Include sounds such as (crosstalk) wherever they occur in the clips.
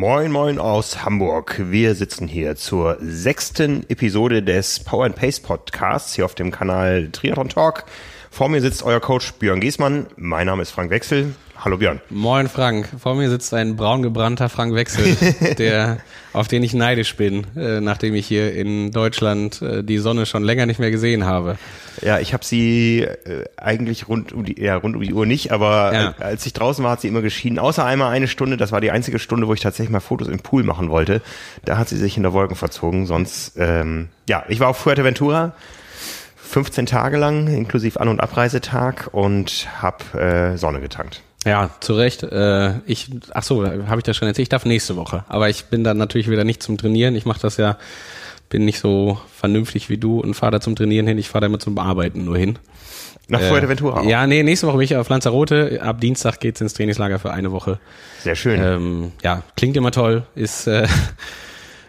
Moin Moin aus Hamburg. Wir sitzen hier zur sechsten Episode des Power and Pace Podcasts hier auf dem Kanal Triathlon Talk. Vor mir sitzt euer Coach Björn Giesmann. Mein Name ist Frank Wechsel. Hallo Björn. Moin Frank. Vor mir sitzt ein braun gebrannter Frank Wechsel, (laughs) der, auf den ich neidisch bin, äh, nachdem ich hier in Deutschland äh, die Sonne schon länger nicht mehr gesehen habe. Ja, ich habe sie äh, eigentlich rund um die, ja, rund um die Uhr nicht, aber Ja. äh, als ich draußen war, hat sie immer geschienen. Außer einmal eine Stunde, das war die einzige Stunde, wo ich tatsächlich mal Fotos im Pool machen wollte. Da hat sie sich in der Wolken verzogen. Sonst, ähm, ja, ich war auf Fuerteventura. 15 Tage lang, inklusive An- und Abreisetag und hab äh, Sonne getankt. Ja, zu Recht. Äh, ich, ach so, habe ich das schon erzählt? Ich darf nächste Woche. Aber ich bin dann natürlich wieder nicht zum Trainieren. Ich mache das ja, bin nicht so vernünftig wie du und fahre da zum Trainieren hin. Ich fahre da immer zum Arbeiten nur hin. Nach Fuerteventura auch. Ja, nee, nächste Woche bin ich auf Lanzarote. Ab Dienstag geht's ins Trainingslager für eine Woche. Sehr schön. Ähm, ja, klingt immer toll, ist äh, (laughs)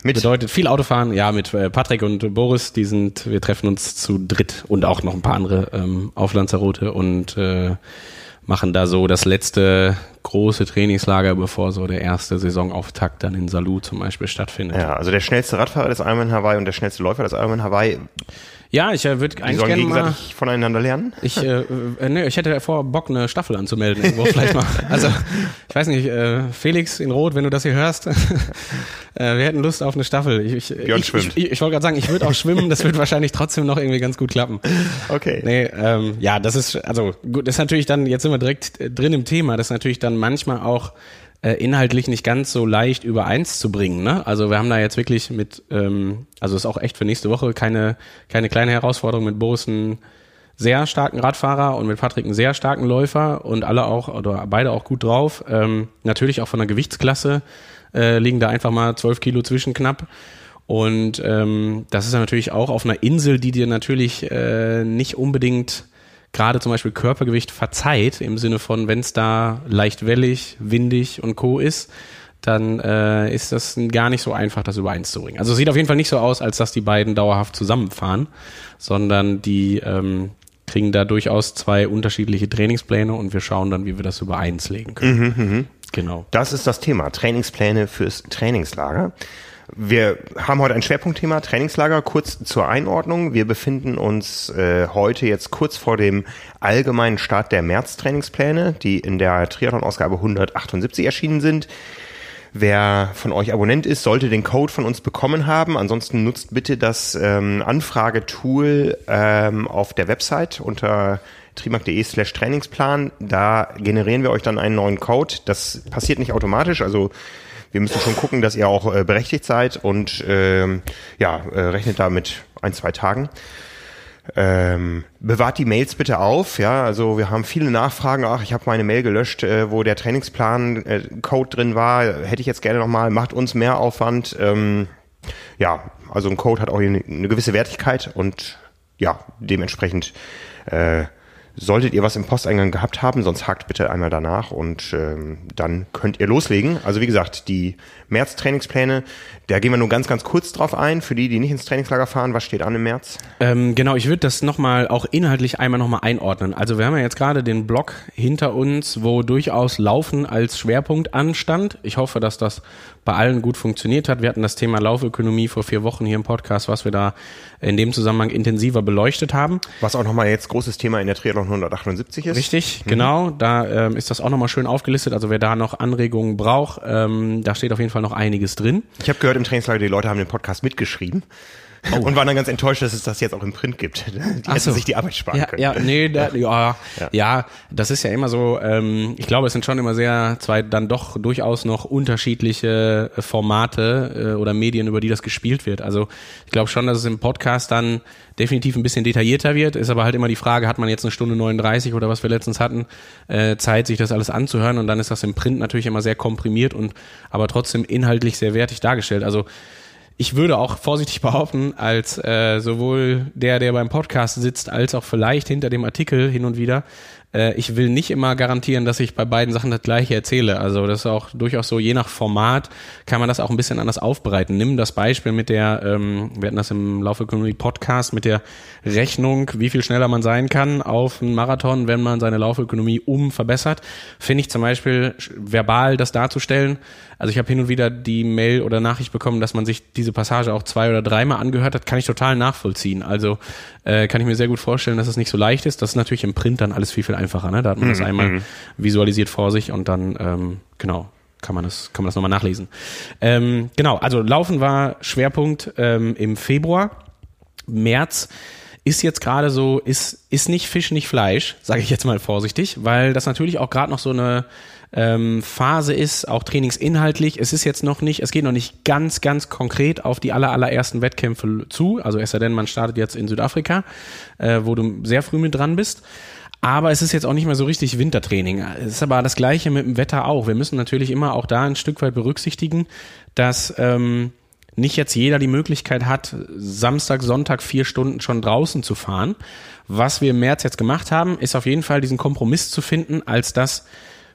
Mit bedeutet viel Autofahren. Ja, mit äh, Patrick und Boris, die sind, wir treffen uns zu dritt und auch noch ein paar andere ähm, auf Lanzarote und äh, machen da so das letzte große Trainingslager, bevor so der erste Saisonauftakt dann in Salou zum Beispiel stattfindet. Ja, also der schnellste Radfahrer des Ironman Hawaii und der schnellste Läufer des Ironman Hawaii, Ja, ich äh, würde eigentlich sollen gerne mal. gegenseitig voneinander lernen. Ich, äh, äh, nee, ich hätte vor, Bock, eine Staffel anzumelden irgendwo (laughs) vielleicht mal. Also, ich weiß nicht, äh, Felix in Rot, wenn du das hier hörst, (laughs) äh, wir hätten Lust auf eine Staffel. Ich, ich, Björn ich, schwimmt. Ich, ich, ich wollte gerade sagen, ich würde auch schwimmen, das wird wahrscheinlich trotzdem noch irgendwie ganz gut klappen. Okay. Nee, ähm, ja, das ist, also gut, das ist natürlich dann, jetzt sind wir direkt äh, drin im Thema, das ist natürlich dann manchmal auch äh, inhaltlich nicht ganz so leicht übereins zu bringen. Ne? Also wir haben da jetzt wirklich mit, ähm, also ist auch echt für nächste Woche keine, keine kleine Herausforderung mit Boris einen sehr starken Radfahrer und mit Patrick einen sehr starken Läufer und alle auch, oder beide auch gut drauf. Ähm, natürlich auch von der Gewichtsklasse äh, liegen da einfach mal 12 Kilo zwischen knapp. Und ähm, das ist ja natürlich auch auf einer Insel, die dir natürlich äh, nicht unbedingt gerade zum Beispiel Körpergewicht verzeiht, im Sinne von, wenn es da leicht wellig, windig und Co. ist, dann äh, ist das gar nicht so einfach, das übereins zu bringen. Also es sieht auf jeden Fall nicht so aus, als dass die beiden dauerhaft zusammenfahren, sondern die ähm, kriegen da durchaus zwei unterschiedliche Trainingspläne und wir schauen dann, wie wir das legen können. Genau. Das ist das Thema. Trainingspläne fürs Trainingslager. Wir haben heute ein Schwerpunktthema Trainingslager. Kurz zur Einordnung. Wir befinden uns äh, heute jetzt kurz vor dem allgemeinen Start der März-Trainingspläne, die in der Triathlon-Ausgabe 178 erschienen sind. Wer von euch Abonnent ist, sollte den Code von uns bekommen haben. Ansonsten nutzt bitte das ähm, Anfragetool ähm, auf der Website unter trimark.de slash Trainingsplan. Da generieren wir euch dann einen neuen Code. Das passiert nicht automatisch, also wir müssen schon gucken, dass ihr auch äh, berechtigt seid und ähm, ja, äh, rechnet da mit ein, zwei Tagen. Ähm, bewahrt die Mails bitte auf, ja. Also wir haben viele Nachfragen. Ach, ich habe meine Mail gelöscht, äh, wo der Trainingsplan äh, Code drin war. Hätte ich jetzt gerne nochmal. Macht uns mehr Aufwand. Ähm, ja, also ein Code hat auch eine, eine gewisse Wertigkeit und ja, dementsprechend äh, solltet ihr was im Posteingang gehabt haben, sonst hakt bitte einmal danach und ähm, dann könnt ihr loslegen. Also wie gesagt, die März-Trainingspläne, da gehen wir nur ganz, ganz kurz drauf ein. Für die, die nicht ins Trainingslager fahren, was steht an im März? Ähm, genau, ich würde das nochmal auch inhaltlich einmal nochmal einordnen. Also wir haben ja jetzt gerade den Block hinter uns, wo durchaus Laufen als Schwerpunkt anstand. Ich hoffe, dass das bei allen gut funktioniert hat. Wir hatten das Thema Laufökonomie vor vier Wochen hier im Podcast, was wir da in dem Zusammenhang intensiver beleuchtet haben. Was auch nochmal jetzt großes Thema in der Triathlon 178 ist. Richtig, genau. Da ähm, ist das auch nochmal schön aufgelistet. Also wer da noch Anregungen braucht, ähm, da steht auf jeden Fall noch einiges drin. Ich habe gehört im Trainingslager, die Leute haben den Podcast mitgeschrieben. Und waren dann ganz enttäuscht, dass es das jetzt auch im Print gibt. (laughs) Die hätten so. sich die Arbeit sparen Ja, können. ja, nee, da, ja, Ja. ja, das ist ja immer so, ähm, ich glaube, es sind schon immer sehr, zwei dann doch durchaus noch unterschiedliche äh, Formate äh, oder Medien, über die das gespielt wird. Also ich glaube schon, dass es im Podcast dann definitiv ein bisschen detaillierter wird, ist aber halt immer die Frage, hat man jetzt eine Stunde 39 oder was wir letztens hatten, äh, Zeit, sich das alles anzuhören und dann ist das im Print natürlich immer sehr komprimiert und aber trotzdem inhaltlich sehr wertig dargestellt. Also ich würde auch vorsichtig (laughs) behaupten, als äh, sowohl der, der beim Podcast sitzt, als auch vielleicht hinter dem Artikel hin und wieder, äh, ich will nicht immer garantieren, dass ich bei beiden Sachen das gleiche erzähle. Also das ist auch durchaus so, je nach Format kann man das auch ein bisschen anders aufbereiten. Nimm das Beispiel mit der, ähm, wir hatten das im Laufökonomie Podcast, mit der Rechnung, wie viel schneller man sein kann auf einen Marathon, wenn man seine Laufökonomie um verbessert. Finde ich zum Beispiel verbal das darzustellen. Also ich habe hin und wieder die Mail oder Nachricht bekommen, dass man sich diese Passage auch zwei oder dreimal angehört hat, kann ich total nachvollziehen. Also äh, kann ich mir sehr gut vorstellen, dass es nicht so leicht ist. Das ist natürlich im Print dann alles viel, viel einfacher. Ne? Da hat man mhm. das einmal mhm. visualisiert vor sich und dann, ähm, genau, kann man das, kann man das nochmal nachlesen. Ähm, genau, also Laufen war Schwerpunkt ähm, im Februar. März ist jetzt gerade so, ist, ist nicht Fisch, nicht Fleisch, sage ich jetzt mal vorsichtig, weil das natürlich auch gerade noch so eine ähm, Phase ist, auch trainingsinhaltlich. Es ist jetzt noch nicht, es geht noch nicht ganz, ganz konkret auf die aller, allerersten Wettkämpfe zu. Also es sei denn, man startet jetzt in Südafrika, äh, wo du sehr früh mit dran bist. Aber es ist jetzt auch nicht mehr so richtig Wintertraining. Es ist aber das Gleiche mit dem Wetter auch. Wir müssen natürlich immer auch da ein Stück weit berücksichtigen, dass ähm, nicht jetzt jeder die Möglichkeit hat, Samstag, Sonntag vier Stunden schon draußen zu fahren. Was wir im März jetzt gemacht haben, ist auf jeden Fall diesen Kompromiss zu finden, als dass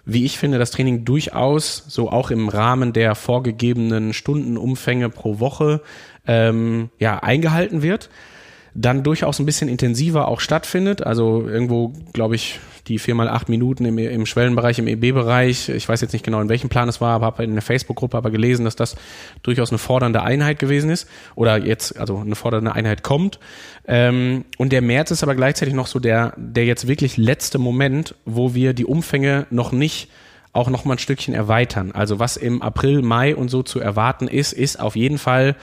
wie ich finde, das Training durchaus so auch im Rahmen der vorgegebenen Stundenumfänge pro Woche ähm, ja eingehalten wird dann durchaus ein bisschen intensiver auch stattfindet. Also irgendwo, glaube ich, die vier mal acht Minuten im, im Schwellenbereich, im EB-Bereich. Ich weiß jetzt nicht genau, in welchem Plan es war, aber habe in der Facebook-Gruppe aber gelesen, dass das durchaus eine fordernde Einheit gewesen ist. Oder jetzt, also eine fordernde Einheit kommt. Ähm, und der März ist aber gleichzeitig noch so der, der jetzt wirklich letzte Moment, wo wir die Umfänge noch nicht auch noch mal ein Stückchen erweitern. Also was im April, Mai und so zu erwarten ist, ist auf jeden Fall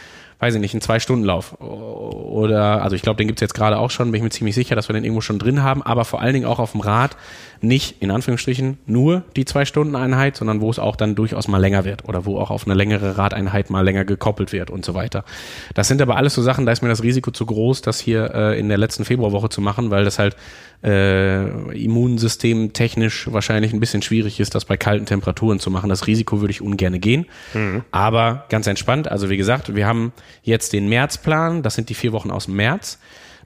weiß ich nicht, einen Zwei-Stunden-Lauf. Oder, also ich glaube, den gibt's jetzt gerade auch schon, bin ich mir ziemlich sicher, dass wir den irgendwo schon drin haben, aber vor allen Dingen auch auf dem Rad nicht, in Anführungsstrichen, nur die Zwei-Stunden-Einheit, sondern wo es auch dann durchaus mal länger wird oder wo auch auf eine längere Radeinheit mal länger gekoppelt wird und so weiter. Das sind aber alles so Sachen, da ist mir das Risiko zu groß, das hier äh, in der letzten Februarwoche zu machen, weil das halt äh, Immunsystem technisch wahrscheinlich ein bisschen schwierig ist, das bei kalten Temperaturen zu machen. Das Risiko würde ich ungern gehen. Mhm. Aber ganz entspannt. Also wie gesagt, wir haben jetzt den Märzplan. Das sind die vier Wochen aus dem März.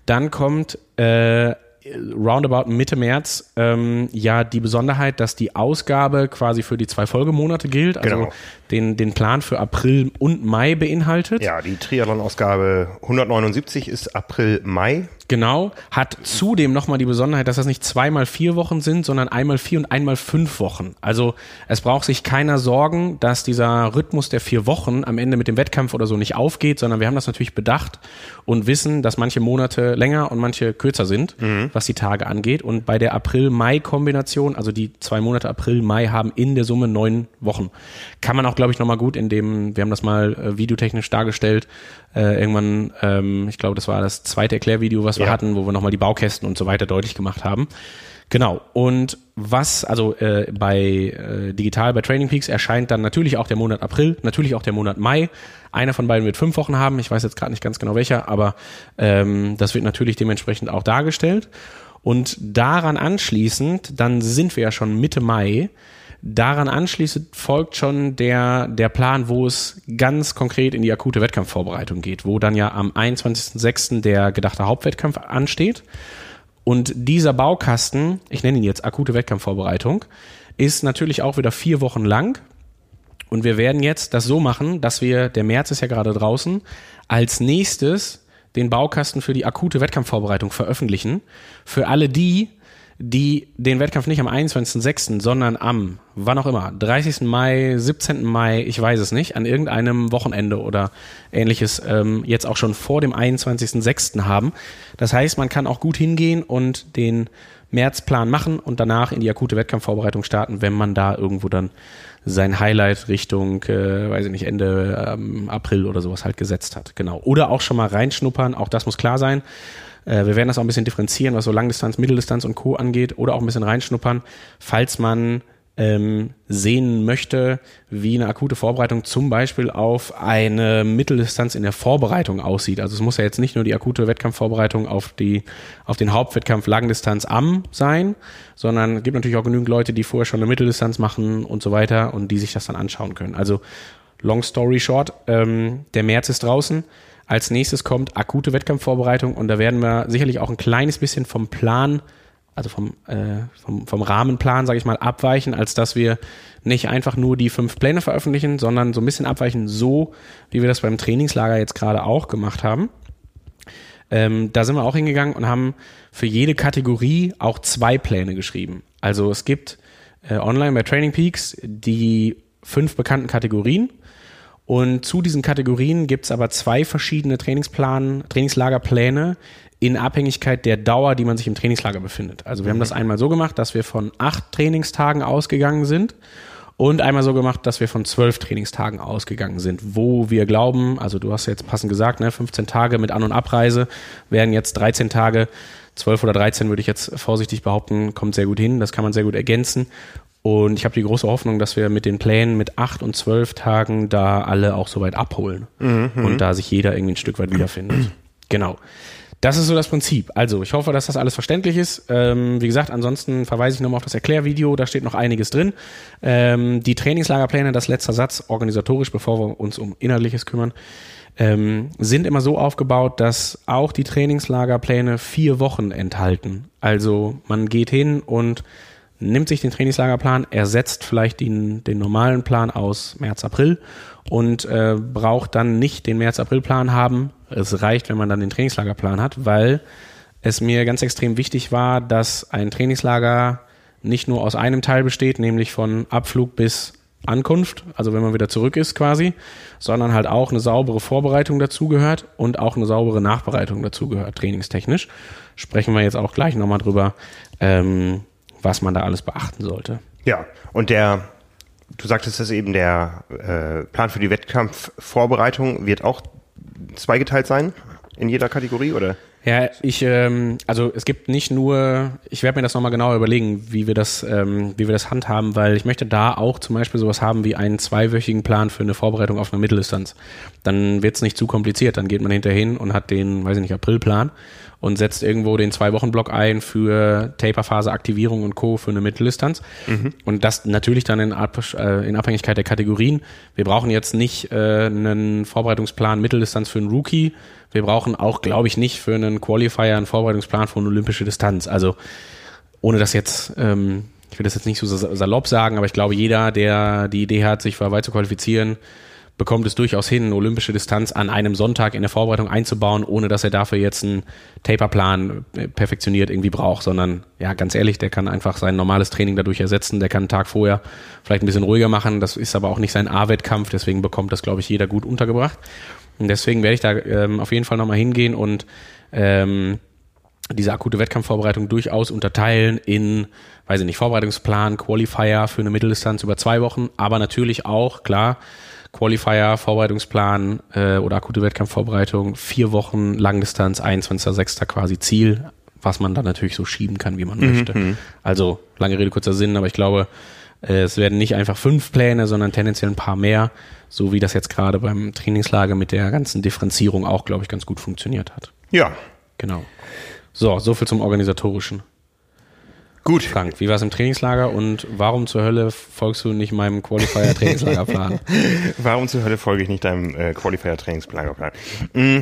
Dann kommt äh, roundabout Mitte März ähm, ja die Besonderheit, dass die Ausgabe quasi für die zwei Folgemonate gilt, also genau. den, den Plan für April und Mai beinhaltet. Ja, die Triathlon-Ausgabe 179 ist April-Mai. Genau, hat zudem nochmal die Besonderheit, dass das nicht zweimal vier Wochen sind, sondern einmal vier und einmal fünf Wochen. Also es braucht sich keiner Sorgen, dass dieser Rhythmus der vier Wochen am Ende mit dem Wettkampf oder so nicht aufgeht, sondern wir haben das natürlich bedacht und wissen, dass manche Monate länger und manche kürzer sind, mhm. was die Tage angeht. Und bei der April-Mai-Kombination, also die zwei Monate April-Mai haben in der Summe neun Wochen. Kann man auch, glaube ich, nochmal gut in dem, wir haben das mal äh, videotechnisch dargestellt, äh, irgendwann, ähm, ich glaube, das war das zweite Erklärvideo, was wir ja. hatten, wo wir nochmal die Baukästen und so weiter deutlich gemacht haben. Genau. Und was, also äh, bei äh, digital bei Training Peaks erscheint dann natürlich auch der Monat April, natürlich auch der Monat Mai. Einer von beiden wird fünf Wochen haben. Ich weiß jetzt gerade nicht ganz genau welcher, aber ähm, das wird natürlich dementsprechend auch dargestellt. Und daran anschließend, dann sind wir ja schon Mitte Mai. Daran anschließend folgt schon der, der Plan, wo es ganz konkret in die akute Wettkampfvorbereitung geht, wo dann ja am 21.06. der gedachte Hauptwettkampf ansteht. Und dieser Baukasten, ich nenne ihn jetzt akute Wettkampfvorbereitung, ist natürlich auch wieder vier Wochen lang. Und wir werden jetzt das so machen, dass wir, der März ist ja gerade draußen, als nächstes den Baukasten für die akute Wettkampfvorbereitung veröffentlichen. Für alle die, die den Wettkampf nicht am 21.06., sondern am, wann auch immer, 30. Mai, 17. Mai, ich weiß es nicht, an irgendeinem Wochenende oder ähnliches ähm, jetzt auch schon vor dem 21.06. haben. Das heißt, man kann auch gut hingehen und den Märzplan machen und danach in die akute Wettkampfvorbereitung starten, wenn man da irgendwo dann sein Highlight Richtung, äh, weiß ich nicht, Ende ähm, April oder sowas halt gesetzt hat. Genau. Oder auch schon mal reinschnuppern, auch das muss klar sein. Äh, wir werden das auch ein bisschen differenzieren, was so Langdistanz, Mitteldistanz und Co. angeht, oder auch ein bisschen reinschnuppern, falls man ähm, sehen möchte, wie eine akute Vorbereitung zum Beispiel auf eine Mitteldistanz in der Vorbereitung aussieht. Also es muss ja jetzt nicht nur die akute Wettkampfvorbereitung auf die auf den Hauptwettkampf Langdistanz am sein, sondern es gibt natürlich auch genügend Leute, die vorher schon eine Mitteldistanz machen und so weiter und die sich das dann anschauen können. Also long story short, ähm, der März ist draußen. Als nächstes kommt akute Wettkampfvorbereitung und da werden wir sicherlich auch ein kleines bisschen vom Plan also vom, äh, vom, vom Rahmenplan, sage ich mal, abweichen, als dass wir nicht einfach nur die fünf Pläne veröffentlichen, sondern so ein bisschen abweichen, so wie wir das beim Trainingslager jetzt gerade auch gemacht haben. Ähm, da sind wir auch hingegangen und haben für jede Kategorie auch zwei Pläne geschrieben. Also es gibt äh, online bei Training Peaks die fünf bekannten Kategorien. Und zu diesen Kategorien gibt es aber zwei verschiedene Trainingsplan, Trainingslagerpläne in Abhängigkeit der Dauer, die man sich im Trainingslager befindet. Also wir haben das einmal so gemacht, dass wir von acht Trainingstagen ausgegangen sind und einmal so gemacht, dass wir von zwölf Trainingstagen ausgegangen sind, wo wir glauben, also du hast jetzt passend gesagt, ne, 15 Tage mit An- und Abreise wären jetzt 13 Tage, 12 oder 13 würde ich jetzt vorsichtig behaupten, kommt sehr gut hin, das kann man sehr gut ergänzen. Und ich habe die große Hoffnung, dass wir mit den Plänen mit acht und zwölf Tagen da alle auch soweit abholen mhm. und da sich jeder irgendwie ein Stück weit wiederfindet. (clears throat) Genau. Das ist so das Prinzip. Also, ich hoffe, dass das alles verständlich ist. Ähm, wie gesagt, ansonsten verweise ich nochmal auf das Erklärvideo, da steht noch einiges drin. Ähm, die Trainingslagerpläne, das letzter Satz, organisatorisch, bevor wir uns um Inhaltliches kümmern, ähm, sind immer so aufgebaut, dass auch die Trainingslagerpläne vier Wochen enthalten. Also, man geht hin und nimmt sich den Trainingslagerplan, ersetzt vielleicht den, den normalen Plan aus März, April und äh, braucht dann nicht den März-April-Plan haben. Es reicht, wenn man dann den Trainingslagerplan hat, weil es mir ganz extrem wichtig war, dass ein Trainingslager nicht nur aus einem Teil besteht, nämlich von Abflug bis Ankunft, also wenn man wieder zurück ist quasi, sondern halt auch eine saubere Vorbereitung dazugehört und auch eine saubere Nachbereitung dazugehört, trainingstechnisch. Sprechen wir jetzt auch gleich nochmal drüber, ähm, was man da alles beachten sollte. Ja, und der, du sagtest es eben, der äh, Plan für die Wettkampfvorbereitung wird auch zweigeteilt sein in jeder Kategorie, oder? Ja, ich, ähm, also es gibt nicht nur, ich werde mir das nochmal genauer überlegen, wie wir das, ähm, wie wir das handhaben, weil ich möchte da auch zum Beispiel sowas haben wie einen zweiwöchigen Plan für eine Vorbereitung auf eine Mitteldistanz. Dann wird es nicht zu kompliziert, dann geht man hinterhin und hat den, weiß ich nicht, Aprilplan und setzt irgendwo den Zwei-Wochen-Block ein für Taperphase, Aktivierung und Co. für eine Mitteldistanz. Mhm. Und das natürlich dann in, äh, in, Abhängigkeit der Kategorien. Wir brauchen jetzt nicht äh, einen Vorbereitungsplan Mitteldistanz für einen Rookie. Wir brauchen auch, glaube ich, nicht für einen Qualifier einen Vorbereitungsplan für eine olympische Distanz. Also ohne das jetzt, ähm, ich will das jetzt nicht so salopp sagen, aber ich glaube, jeder, der die Idee hat, sich für Hawaii zu qualifizieren, bekommt es durchaus hin, eine olympische Distanz an einem Sonntag in der Vorbereitung einzubauen, ohne dass er dafür jetzt einen Taperplan äh, perfektioniert irgendwie braucht, sondern ja, ganz ehrlich, der kann einfach sein normales Training dadurch ersetzen, der kann einen Tag vorher vielleicht ein bisschen ruhiger machen, das ist aber auch nicht sein A-Wettkampf, deswegen bekommt das, glaube ich, jeder gut untergebracht. Und deswegen werde ich da ähm, auf jeden Fall nochmal hingehen und ähm, diese akute Wettkampfvorbereitung durchaus unterteilen in, weiß ich nicht, Vorbereitungsplan, Qualifier für eine Mitteldistanz über zwei Wochen, aber natürlich auch, klar, Qualifier, Vorbereitungsplan äh, oder akute Wettkampfvorbereitung, vier Wochen Langdistanz, 21.06. quasi Ziel, was man dann natürlich so schieben kann, wie man mhm. möchte. Mhm. Also lange Rede, kurzer Sinn, aber ich glaube, es werden nicht einfach fünf Pläne, sondern tendenziell ein paar mehr, so wie das jetzt gerade beim Trainingslager mit der ganzen Differenzierung auch, glaube ich, ganz gut funktioniert hat. Ja. Genau. So, so viel zum Organisatorischen. Gut. Frank, wie war es im Trainingslager und warum zur Hölle folgst du nicht meinem Qualifier-Trainingslagerplan? (laughs) warum zur Hölle folge ich nicht deinem äh, Qualifier-Trainingslagerplan? Mm,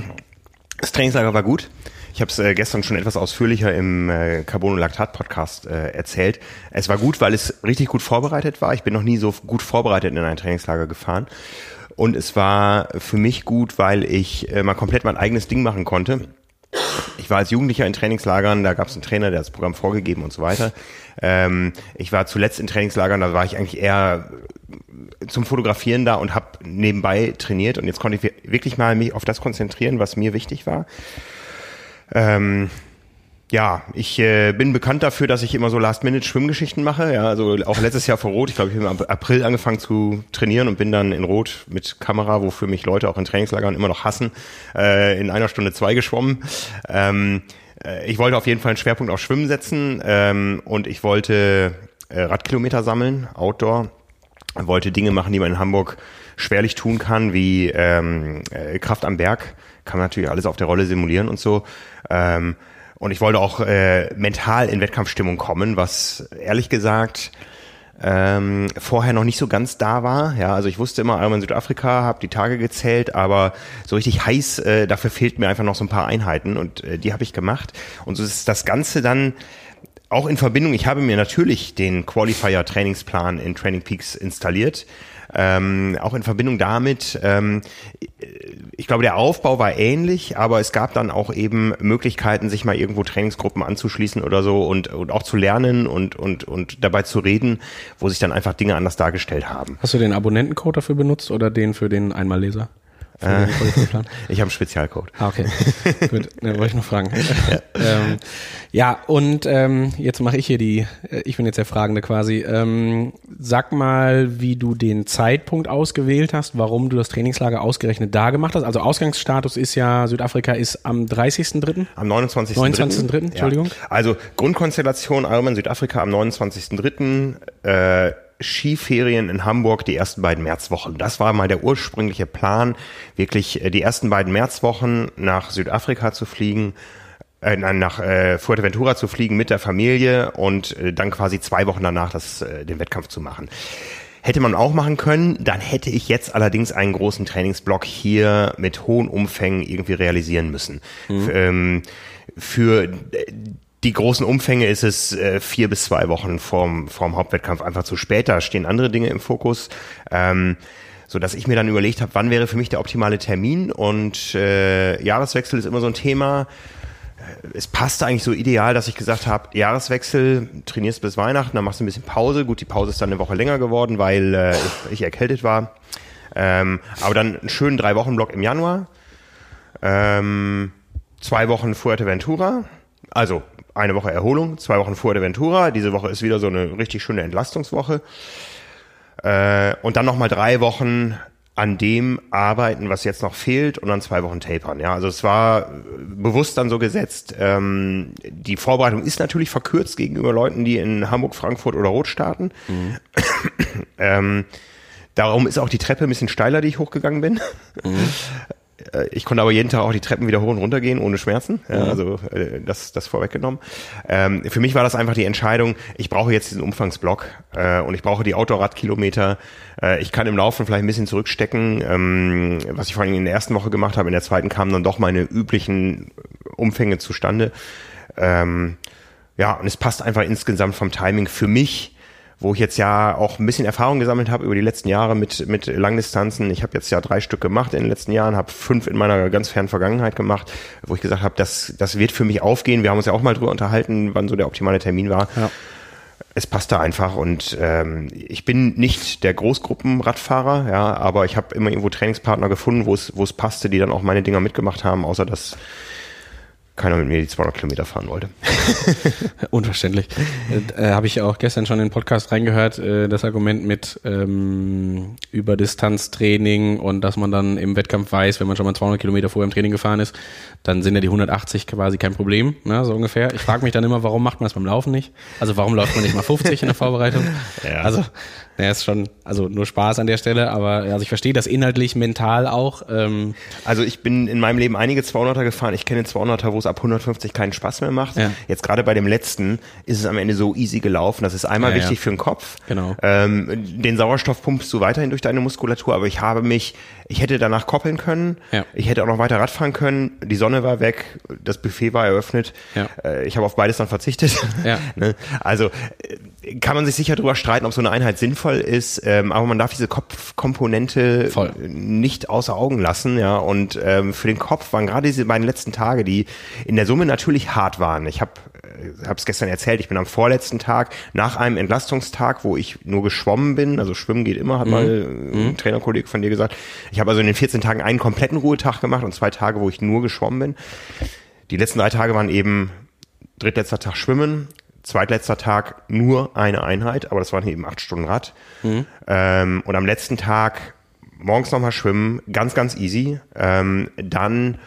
das Trainingslager war gut. Ich habe es äh, gestern schon etwas ausführlicher im äh, Carbonolactat-Podcast äh, erzählt. Es war gut, weil es richtig gut vorbereitet war. Ich bin noch nie so gut vorbereitet in ein Trainingslager gefahren. Und es war für mich gut, weil ich äh, mal komplett mein eigenes Ding machen konnte ich war als Jugendlicher in Trainingslagern, da gab es einen Trainer, der das Programm vorgegeben und so weiter. Ähm, ich war zuletzt in Trainingslagern, da war ich eigentlich eher zum Fotografieren da und habe nebenbei trainiert und jetzt konnte ich wirklich mal mich auf das konzentrieren, was mir wichtig war. Ähm, ja, ich äh, bin bekannt dafür, dass ich immer so Last-Minute-Schwimmgeschichten mache. Ja, also auch letztes Jahr vor Rot. Ich glaube, ich habe im April angefangen zu trainieren und bin dann in Rot mit Kamera, wofür mich Leute auch in Trainingslagern immer noch hassen, äh, in einer Stunde zwei geschwommen. Ähm, äh, ich wollte auf jeden Fall einen Schwerpunkt auf Schwimmen setzen ähm, und ich wollte äh, Radkilometer sammeln, Outdoor. Wollte Dinge machen, die man in Hamburg schwerlich tun kann, wie ähm, äh, Kraft am Berg. Kann man natürlich alles auf der Rolle simulieren und so. Ähm, und ich wollte auch äh, mental in Wettkampfstimmung kommen, was ehrlich gesagt ähm, vorher noch nicht so ganz da war. Ja, also ich wusste immer, einmal in Südafrika, habe die Tage gezählt, aber so richtig heiß, äh, dafür fehlt mir einfach noch so ein paar Einheiten und äh, die habe ich gemacht. Und so ist das Ganze dann auch in Verbindung, ich habe mir natürlich den Qualifier Trainingsplan in Training Peaks installiert. Ähm, auch in Verbindung damit, ähm, ich glaube, der Aufbau war ähnlich, aber es gab dann auch eben Möglichkeiten, sich mal irgendwo Trainingsgruppen anzuschließen oder so und, und auch zu lernen und, und, und dabei zu reden, wo sich dann einfach Dinge anders dargestellt haben. Hast du den Abonnentencode dafür benutzt oder den für den Einmalleser? Äh, (laughs) ich habe einen Spezialcode. Ah, okay. (laughs) Gut, da wollte ich noch fragen. Ja, (laughs) ähm, ja und ähm, jetzt mache ich hier die, äh, ich bin jetzt der Fragende quasi. Ähm, sag mal, wie du den Zeitpunkt ausgewählt hast, warum du das Trainingslager ausgerechnet da gemacht hast. Also Ausgangsstatus ist ja, Südafrika ist am 30.3. Am 29.3. 29.3., Entschuldigung. Ja. Also Grundkonstellation Ironman Südafrika am 29.3. Äh, Skiferien in Hamburg die ersten beiden Märzwochen. Das war mal der ursprüngliche Plan, wirklich äh, die ersten beiden Märzwochen nach Südafrika zu fliegen, äh, nach äh, Fuerteventura zu fliegen mit der Familie und äh, dann quasi zwei Wochen danach das, äh, den Wettkampf zu machen. Hätte man auch machen können, dann hätte ich jetzt allerdings einen großen Trainingsblock hier mit hohen Umfängen irgendwie realisieren müssen. Mhm. Ähm, für die großen Umfänge ist es äh, vier bis zwei Wochen vorm, vorm Hauptwettkampf einfach zu spät. Da stehen andere Dinge im Fokus. Ähm, so dass ich mir dann überlegt habe, wann wäre für mich der optimale Termin und äh, Jahreswechsel ist immer so ein Thema. Äh, es passte eigentlich so ideal, dass ich gesagt habe, Jahreswechsel, trainierst bis Weihnachten, dann machst du ein bisschen Pause. Gut, die Pause ist dann eine Woche länger geworden, weil äh, ich, ich erkältet war. Ähm, aber dann einen schönen drei Wochen Block im Januar. Ähm, zwei Wochen Fuerteventura. Also eine Woche Erholung, zwei Wochen vor der Ventura. Diese Woche ist wieder so eine richtig schöne Entlastungswoche. Äh, und dann nochmal drei Wochen an dem arbeiten, was jetzt noch fehlt, und dann zwei Wochen tapern. Ja, also es war bewusst dann so gesetzt. Ähm, die Vorbereitung ist natürlich verkürzt gegenüber Leuten, die in Hamburg, Frankfurt oder Rot starten. Mhm. (clears throat) ähm, darum ist auch die Treppe ein bisschen steiler, die ich hochgegangen bin. Mhm. (laughs) Äh, ich konnte aber jeden Tag auch die Treppen wieder hoch und runter gehen ohne Schmerzen. Ja, mhm. also äh, das, das vorweggenommen. Ähm, für mich war das einfach die Entscheidung, ich brauche jetzt diesen Umfangsblock äh, und ich brauche die Outdoor-Radkilometer. Äh, ich kann im Laufen vielleicht ein bisschen zurückstecken, ähm, was ich vor allem in der ersten Woche gemacht habe. In der zweiten kamen dann doch meine üblichen Umfänge zustande. Ähm, ja, und es passt einfach insgesamt vom Timing für mich wo ich jetzt ja auch ein bisschen Erfahrung gesammelt habe über die letzten Jahre mit, mit Langdistanzen. Ich habe jetzt ja drei Stück gemacht in den letzten Jahren, habe fünf in meiner ganz fernen Vergangenheit gemacht, wo ich gesagt habe, das, das wird für mich aufgehen. Wir haben uns ja auch mal drüber unterhalten, wann so der optimale Termin war. Ja. Es passte einfach und ähm, ich bin nicht der Großgruppenradfahrer, ja, aber ich habe immer irgendwo Trainingspartner gefunden, wo es wo es passte, die dann auch meine Dinger mitgemacht haben, außer dass keiner mit mir die 200 Kilometer fahren wollte. (laughs) Unverständlich. Äh, Habe ich auch gestern schon in den Podcast reingehört, äh, das Argument mit ähm, Überdistanztraining und dass man dann im Wettkampf weiß, wenn man schon mal 200 Kilometer vorher im Training gefahren ist, dann sind ja die 180 quasi kein Problem, ne, so ungefähr. Ich frage mich dann immer, warum macht man das beim Laufen nicht? Also warum läuft man nicht mal 50 in der Vorbereitung? (laughs) Ja. Also naja, ist schon, also nur Spaß an der Stelle, aber also ich verstehe das inhaltlich, mental auch. Ähm. Also ich bin in meinem Leben einige 200er gefahren. Ich kenne 200er, wo es ab 150 keinen Spaß mehr macht. Ja. Jetzt gerade bei dem letzten ist es am Ende so easy gelaufen. Das ist einmal ja, wichtig ja. für den Kopf. Genau. Ähm, den Sauerstoff pumpst du weiterhin durch deine Muskulatur, aber ich habe mich, ich hätte danach koppeln können. Ja. Ich hätte auch noch weiter Radfahren können. Die Sonne war weg, das Buffet war eröffnet. Ja. Äh, ich habe auf beides dann verzichtet. Ja. (laughs) Ne? also äh, kann man sich sicher darüber streiten, ob so eine Einheit sinnvoll sinnvoll ist, ähm, aber man darf diese Kopfkomponente Voll. nicht außer Augen lassen, ja. Und ähm, für den Kopf waren gerade diese beiden letzten Tage, die in der Summe natürlich hart waren. Ich habe habe es gestern erzählt, ich bin am vorletzten Tag nach einem Entlastungstag, wo ich nur geschwommen bin, also schwimmen geht immer, hat mhm. mal ein mhm. Trainerkollege von dir gesagt. Ich habe also in den 14 Tagen einen kompletten Ruhetag gemacht und zwei Tage, wo ich nur geschwommen bin. Die letzten drei Tage waren eben drittletzter Tag Schwimmen, zweitletzter Tag nur eine Einheit, aber das waren eben acht Stunden Rad. Mhm. Ähm, und am letzten Tag morgens nochmal schwimmen, ganz, ganz easy. Ähm, dann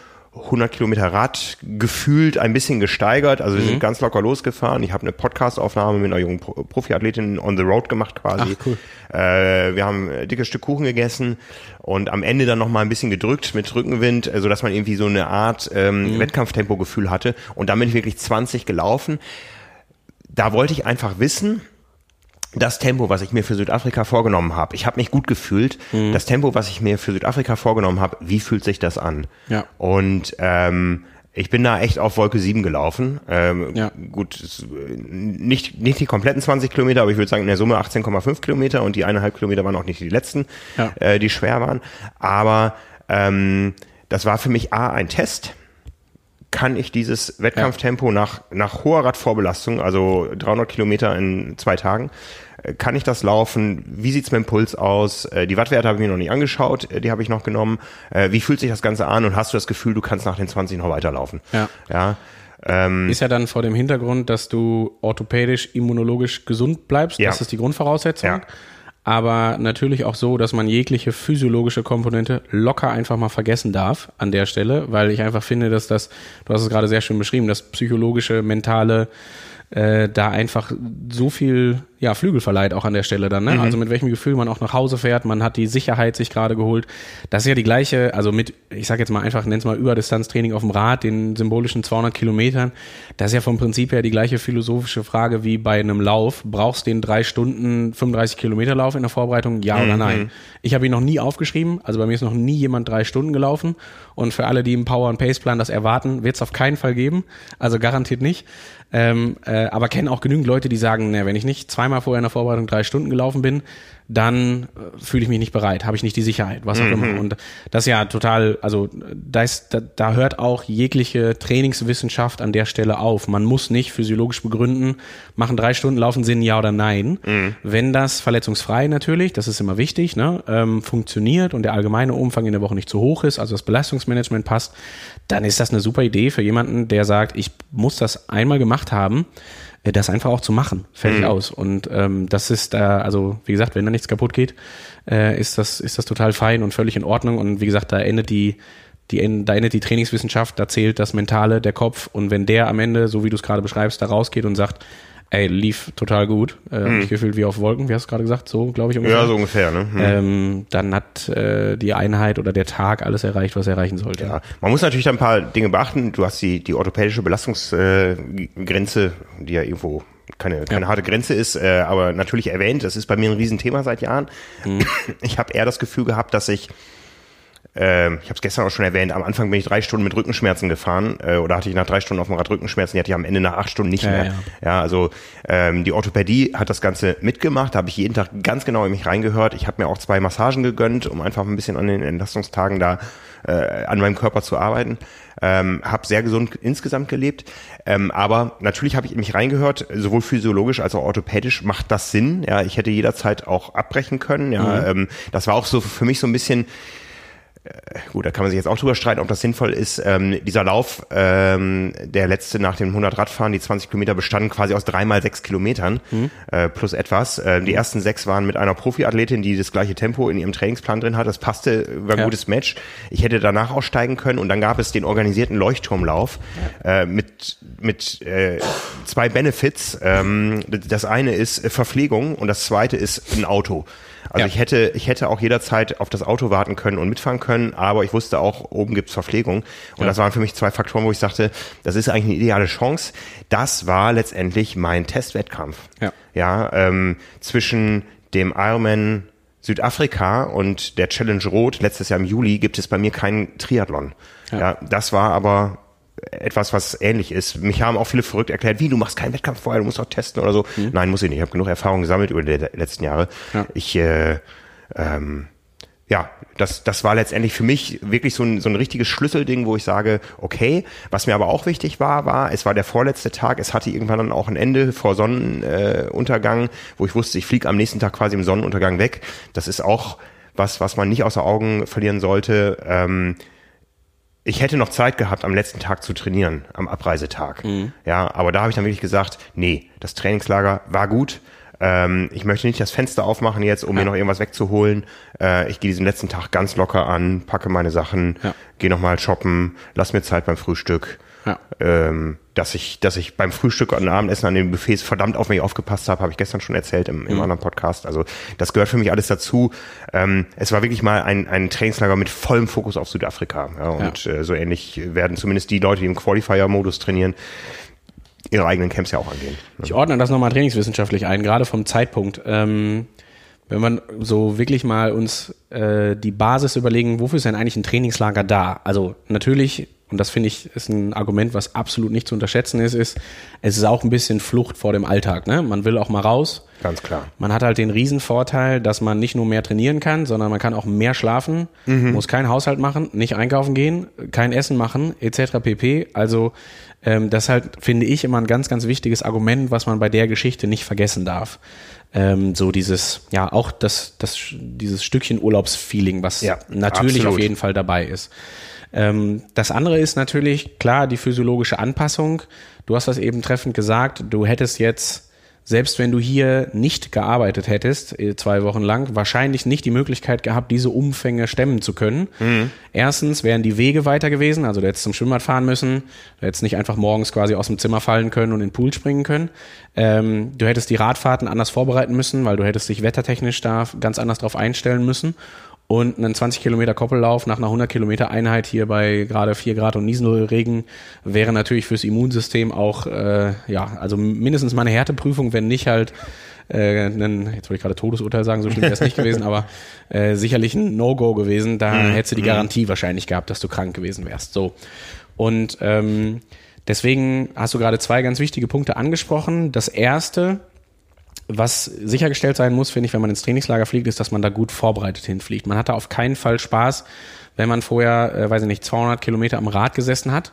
100 Kilometer Rad, gefühlt ein bisschen gesteigert. Also wir mhm. sind ganz locker losgefahren. Ich habe eine Podcast-Aufnahme mit einer jungen Pro Profiathletin on the road gemacht quasi. Ach, cool. Äh, wir haben ein dickes Stück Kuchen gegessen und am Ende dann nochmal ein bisschen gedrückt mit Rückenwind, äh, so dass man irgendwie so eine Art ähm, mhm. Wettkampftempo-Gefühl hatte. Und dann bin ich wirklich 20 gelaufen da wollte ich einfach wissen, das Tempo, was ich mir für Südafrika vorgenommen habe, ich habe mich gut gefühlt. Mhm. Das Tempo, was ich mir für Südafrika vorgenommen habe, wie fühlt sich das an? Ja. Und ähm, Ich bin da echt auf Wolke 7 gelaufen. Ähm, Ja. Gut, nicht, nicht die kompletten 20 Kilometer, aber ich würde sagen in der Summe 18,5 Kilometer und die eineinhalb Kilometer waren auch nicht die letzten, Ja. äh, die schwer waren. Aber ähm, das war für mich A, ein Test. Kann ich dieses Wettkampftempo nach, nach hoher Radvorbelastung, also 300 Kilometer in zwei Tagen, äh, kann ich das laufen? Wie sieht's mit dem Puls aus? Äh, Die Wattwerte habe ich mir noch nicht angeschaut, äh, die habe ich noch genommen. Wie fühlt sich das Ganze an und hast du das Gefühl, du kannst nach den 20 noch weiterlaufen? Ja. Ja. Ähm, Ist ja dann vor dem Hintergrund, dass du orthopädisch, immunologisch gesund bleibst. Ja. Das ist die Grundvoraussetzung. Ja. Aber natürlich auch so, dass man jegliche physiologische Komponente locker einfach mal vergessen darf an der Stelle, weil ich einfach finde, dass das, du hast es gerade sehr schön beschrieben, das psychologische, mentale, äh, da einfach so viel ja, Flügel verleiht auch an der Stelle dann. Ne? Also mit welchem Gefühl man auch nach Hause fährt, man hat die Sicherheit sich gerade geholt. Das ist ja die gleiche, also mit, ich sag jetzt mal einfach, nenn's mal Überdistanztraining auf dem Rad, den symbolischen 200 Kilometern. Das ist ja vom Prinzip her die gleiche philosophische Frage wie bei einem Lauf. Brauchst du den drei Stunden 35 Kilometer Lauf in der Vorbereitung? Ja oder nein? Ich habe ihn noch nie aufgeschrieben, also bei mir ist noch nie jemand drei Stunden gelaufen. Und für alle, die im Power- und Pace-Plan das erwarten, wird es auf keinen Fall geben. Also garantiert nicht. Ähm, äh, aber kennen auch genügend Leute, die sagen, ne, wenn ich nicht zweimal vorher in der Vorbereitung drei Stunden gelaufen bin, dann äh, fühle ich mich nicht bereit, habe ich nicht die Sicherheit, was auch immer. Und das ist ja total, also da, ist, da, da hört auch jegliche Trainingswissenschaft an der Stelle auf. Man muss nicht physiologisch begründen, machen drei Stunden Laufen Sinn, ja oder nein. Wenn das verletzungsfrei natürlich, das ist immer wichtig, ne, ähm, funktioniert und der allgemeine Umfang in der Woche nicht zu hoch ist, also das Belastungsmanagement passt, dann ist das eine super Idee für jemanden, der sagt, ich muss das einmal gemacht haben, äh, das einfach auch zu machen. Fertig aus. Und ähm, das ist da, also wie gesagt, wenn da nichts kaputt geht, äh, ist das, ist das total fein und völlig in Ordnung. Und wie gesagt, da endet die, die da endet die Trainingswissenschaft, da zählt das Mentale, der Kopf. Und wenn der am Ende, so wie du es gerade beschreibst, da rausgeht und sagt, ey, lief total gut, äh, hab mich gefühlt wie auf Wolken, wie hast du gerade gesagt, so glaube ich ungefähr. ja, so ungefähr. Ne? Hm. ähm, dann hat äh, die Einheit oder der Tag alles erreicht, was er erreichen sollte. Ja, man muss natürlich da ein paar Dinge beachten. Du hast die, die orthopädische Belastungsgrenze, äh, die ja irgendwo keine, keine harte Grenze ist, äh, aber natürlich erwähnt. Das ist bei mir ein Riesenthema seit Jahren. Ich habe eher das Gefühl gehabt, dass ich ähm, ich habe es gestern auch schon erwähnt, am Anfang bin ich drei Stunden mit Rückenschmerzen gefahren äh, oder hatte ich nach drei Stunden auf dem Rad Rückenschmerzen, die hatte ich am Ende nach acht Stunden nicht Ja, mehr. ja. Ja, also ähm, die Orthopädie hat das Ganze mitgemacht, da habe ich jeden Tag ganz genau in mich reingehört. Ich habe mir auch zwei Massagen gegönnt, um einfach ein bisschen an den Entlastungstagen da äh, an meinem Körper zu arbeiten. Ähm, habe sehr gesund insgesamt gelebt, ähm, aber natürlich habe ich in mich reingehört, sowohl physiologisch als auch orthopädisch macht das Sinn. Ja, ich hätte jederzeit auch abbrechen können. Ja, ähm, das war auch so für mich so ein bisschen gut, da kann man sich jetzt auch drüber streiten, ob das sinnvoll ist. Ähm, dieser Lauf, ähm, der letzte nach dem 100 Radfahren, die 20 Kilometer bestanden quasi aus dreimal sechs Kilometern äh, plus etwas. Ähm, die ersten sechs waren mit einer Profiathletin, die das gleiche Tempo in ihrem Trainingsplan drin hat. Das passte, war ein Ja. gutes Match. Ich hätte danach aussteigen können und dann gab es den organisierten Leuchtturmlauf äh, mit mit äh, zwei Benefits. Ähm, das eine ist äh, Verpflegung und das zweite ist ein Auto. Also Ja. ich hätte, ich hätte auch jederzeit auf das Auto warten können und mitfahren können, aber ich wusste auch, oben gibt's Verpflegung. Und Ja. das waren für mich zwei Faktoren, wo ich sagte, das ist eigentlich eine ideale Chance. Das war letztendlich mein Testwettkampf. Ja. Ja, ähm, zwischen dem Ironman Südafrika und der Challenge Rot letztes Jahr im Juli gibt es bei mir keinen Triathlon. Ja. Ja, das war aber etwas, was ähnlich ist. Mich haben auch viele verrückt erklärt, wie, du machst keinen Wettkampf vorher, du musst auch testen oder so. Nein, muss ich nicht. Ich habe genug Erfahrung gesammelt über die letzten Jahre. Ja. Ich, äh, ähm, ja, das, das war letztendlich für mich wirklich so ein, so ein richtiges Schlüsselding, wo ich sage, okay, was mir aber auch wichtig war, war, es war der vorletzte Tag, es hatte irgendwann dann auch ein Ende vor Sonnenuntergang, äh, wo ich wusste, ich fliege am nächsten Tag quasi im Sonnenuntergang weg. Das ist auch was, was man nicht außer Augen verlieren sollte. Ähm, ich hätte noch Zeit gehabt, am letzten Tag zu trainieren, am Abreisetag. Ja, aber da habe ich dann wirklich gesagt, nee, das Trainingslager war gut. Ähm, ich möchte nicht das Fenster aufmachen jetzt, um mir noch irgendwas wegzuholen. Äh, ich gehe diesen letzten Tag ganz locker an, packe meine Sachen, Ja. gehe nochmal shoppen, lass mir Zeit beim Frühstück. Ja. Ähm, dass ich, dass ich beim Frühstück und Abendessen an den Buffets verdammt auf mich aufgepasst habe, habe ich gestern schon erzählt im, im anderen Podcast. Also das gehört für mich alles dazu. Ähm, es war wirklich mal ein, ein Trainingslager mit vollem Fokus auf Südafrika. Ja, und Äh, so ähnlich werden zumindest die Leute, die im Qualifier-Modus trainieren, ihre eigenen Camps ja auch angehen. Ich ordne das nochmal trainingswissenschaftlich ein, gerade vom Zeitpunkt. Ähm, wenn man so wirklich mal uns äh, die Basis überlegen, wofür ist denn eigentlich ein Trainingslager da? Also natürlich und das finde ich ist ein Argument, was absolut nicht zu unterschätzen ist, ist, es ist auch ein bisschen Flucht vor dem Alltag. Ne? Man will auch mal raus. Ganz klar. Man hat halt den Riesenvorteil, dass man nicht nur mehr trainieren kann, sondern man kann auch mehr schlafen, mhm. muss keinen Haushalt machen, nicht einkaufen gehen, kein Essen machen, etc. pp. Also ähm, das halt, finde ich, immer ein ganz, ganz wichtiges Argument, was man bei der Geschichte nicht vergessen darf. Ähm, so dieses, ja, auch das, das, dieses Stückchen Urlaubsfeeling, was ja, natürlich absolut. auf jeden Fall dabei ist. Ähm, das andere ist natürlich, klar, die physiologische Anpassung. Du hast das eben treffend gesagt, du hättest jetzt selbst wenn du hier nicht gearbeitet hättest, äh, zwei Wochen lang, wahrscheinlich nicht die Möglichkeit gehabt, diese Umfänge stemmen zu können. Mhm. Erstens wären die Wege weiter gewesen, also du hättest zum Schwimmbad fahren müssen, du hättest nicht einfach morgens quasi aus dem Zimmer fallen können und in den Pool springen können. Ähm, du hättest die Radfahrten anders vorbereiten müssen, weil du hättest dich wettertechnisch da ganz anders drauf einstellen müssen und einen 20 Kilometer Koppellauf nach einer 100 Kilometer Einheit hier bei gerade 4 Grad und Nieselregen wäre natürlich fürs Immunsystem auch, äh, ja, also mindestens mal eine Härteprüfung, wenn nicht halt äh, einen, jetzt wollte ich gerade Todesurteil sagen, so schlimm wäre es nicht gewesen, aber äh, sicherlich ein No-Go gewesen. Da mhm. hättest du die mhm. Garantie wahrscheinlich gehabt, dass du krank gewesen wärst. So. Und ähm, deswegen hast du gerade zwei ganz wichtige Punkte angesprochen. Das erste, was sichergestellt sein muss, finde ich, wenn man ins Trainingslager fliegt, ist, dass man da gut vorbereitet hinfliegt. Man hat da auf keinen Fall Spaß, wenn man vorher, äh, weiß ich nicht, 200 Kilometer am Rad gesessen hat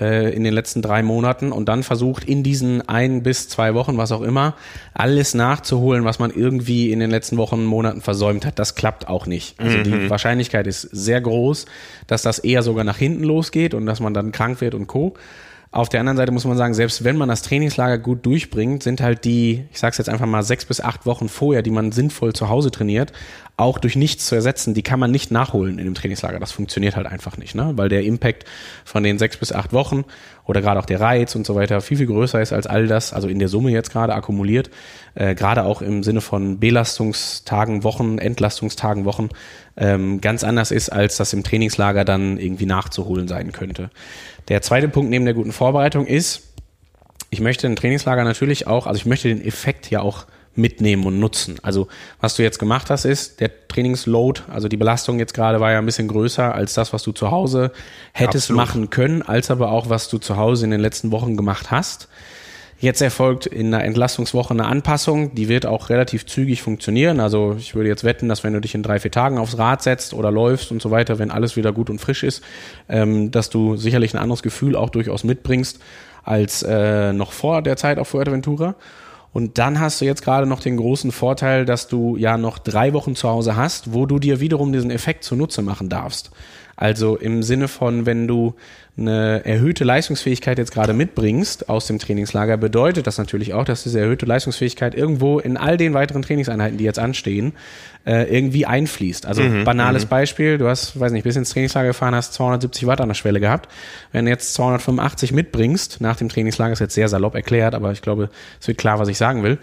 äh, in den letzten drei Monaten und dann versucht, in diesen ein bis zwei Wochen, was auch immer, alles nachzuholen, was man irgendwie in den letzten Wochen, Monaten versäumt hat. Das klappt auch nicht. Also mhm. die Wahrscheinlichkeit ist sehr groß, dass das eher sogar nach hinten losgeht und dass man dann krank wird und co. Auf der anderen Seite muss man sagen, selbst wenn man das Trainingslager gut durchbringt, sind halt die, ich sag's jetzt einfach mal, sechs bis acht Wochen vorher, die man sinnvoll zu Hause trainiert, auch durch nichts zu ersetzen. Die kann man nicht nachholen in dem Trainingslager. Das funktioniert halt einfach nicht, ne? weil der Impact von den sechs bis acht Wochen oder gerade auch der Reiz und so weiter viel, viel größer ist als all das, also in der Summe jetzt gerade akkumuliert, äh, gerade auch im Sinne von Belastungstagen, Wochen, Entlastungstagen, Wochen, ähm, ganz anders ist, als das im Trainingslager dann irgendwie nachzuholen sein könnte. Der zweite Punkt neben der guten Vorbereitung ist, ich möchte ein Trainingslager natürlich auch, also ich möchte den Effekt ja auch mitnehmen und nutzen. Also was du jetzt gemacht hast, ist der Trainingsload, also die Belastung jetzt gerade war ja ein bisschen größer als das, was du zu Hause hättest Absolut. machen können, als aber auch was du zu Hause in den letzten Wochen gemacht hast. Jetzt erfolgt in einer Entlastungswoche eine Anpassung, die wird auch relativ zügig funktionieren. Also ich würde jetzt wetten, dass wenn du dich in drei, vier Tagen aufs Rad setzt oder läufst und so weiter, wenn alles wieder gut und frisch ist, ähm, dass du sicherlich ein anderes Gefühl auch durchaus mitbringst als äh, noch vor der Zeit auf Fuerteventura. Und dann hast du jetzt gerade noch den großen Vorteil, dass du ja noch drei Wochen zu Hause hast, wo du dir wiederum diesen Effekt zunutze machen darfst. Also im Sinne von, wenn du eine erhöhte Leistungsfähigkeit jetzt gerade mitbringst aus dem Trainingslager, bedeutet das natürlich auch, dass diese erhöhte Leistungsfähigkeit irgendwo in all den weiteren Trainingseinheiten, die jetzt anstehen, äh, irgendwie einfließt. Also mhm, banales mhm. Beispiel, du hast, weiß nicht, bis ins Trainingslager gefahren, hast 270 Watt an der Schwelle gehabt. Wenn du jetzt 285 mitbringst, nach dem Trainingslager, ist jetzt sehr salopp erklärt, aber ich glaube, es wird klar, was ich sagen will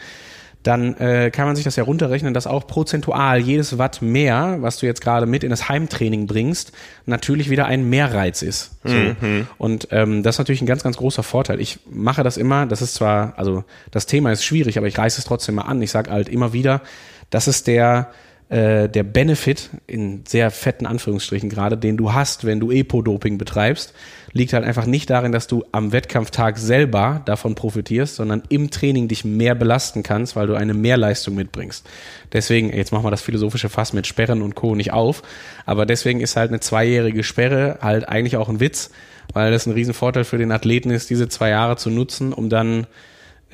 dann äh, kann man sich das ja runterrechnen, dass auch prozentual jedes Watt mehr, was du jetzt gerade mit in das Heimtraining bringst, natürlich wieder ein Mehrreiz ist. So. Mhm. Und ähm, das ist natürlich ein ganz, ganz großer Vorteil. Ich mache das immer, das ist zwar, also das Thema ist schwierig, aber ich reiße es trotzdem mal an. Ich sage halt immer wieder, das ist der äh, der Benefit in sehr fetten Anführungsstrichen gerade, den du hast, wenn du Epo-Doping betreibst, liegt halt einfach nicht darin, dass du am Wettkampftag selber davon profitierst, sondern im Training dich mehr belasten kannst, weil du eine Mehrleistung mitbringst. Deswegen, jetzt machen wir das philosophische Fass mit Sperren und Co. nicht auf, aber deswegen ist halt eine zweijährige Sperre halt eigentlich auch ein Witz, weil das ein Riesenvorteil für den Athleten ist, diese zwei Jahre zu nutzen, um dann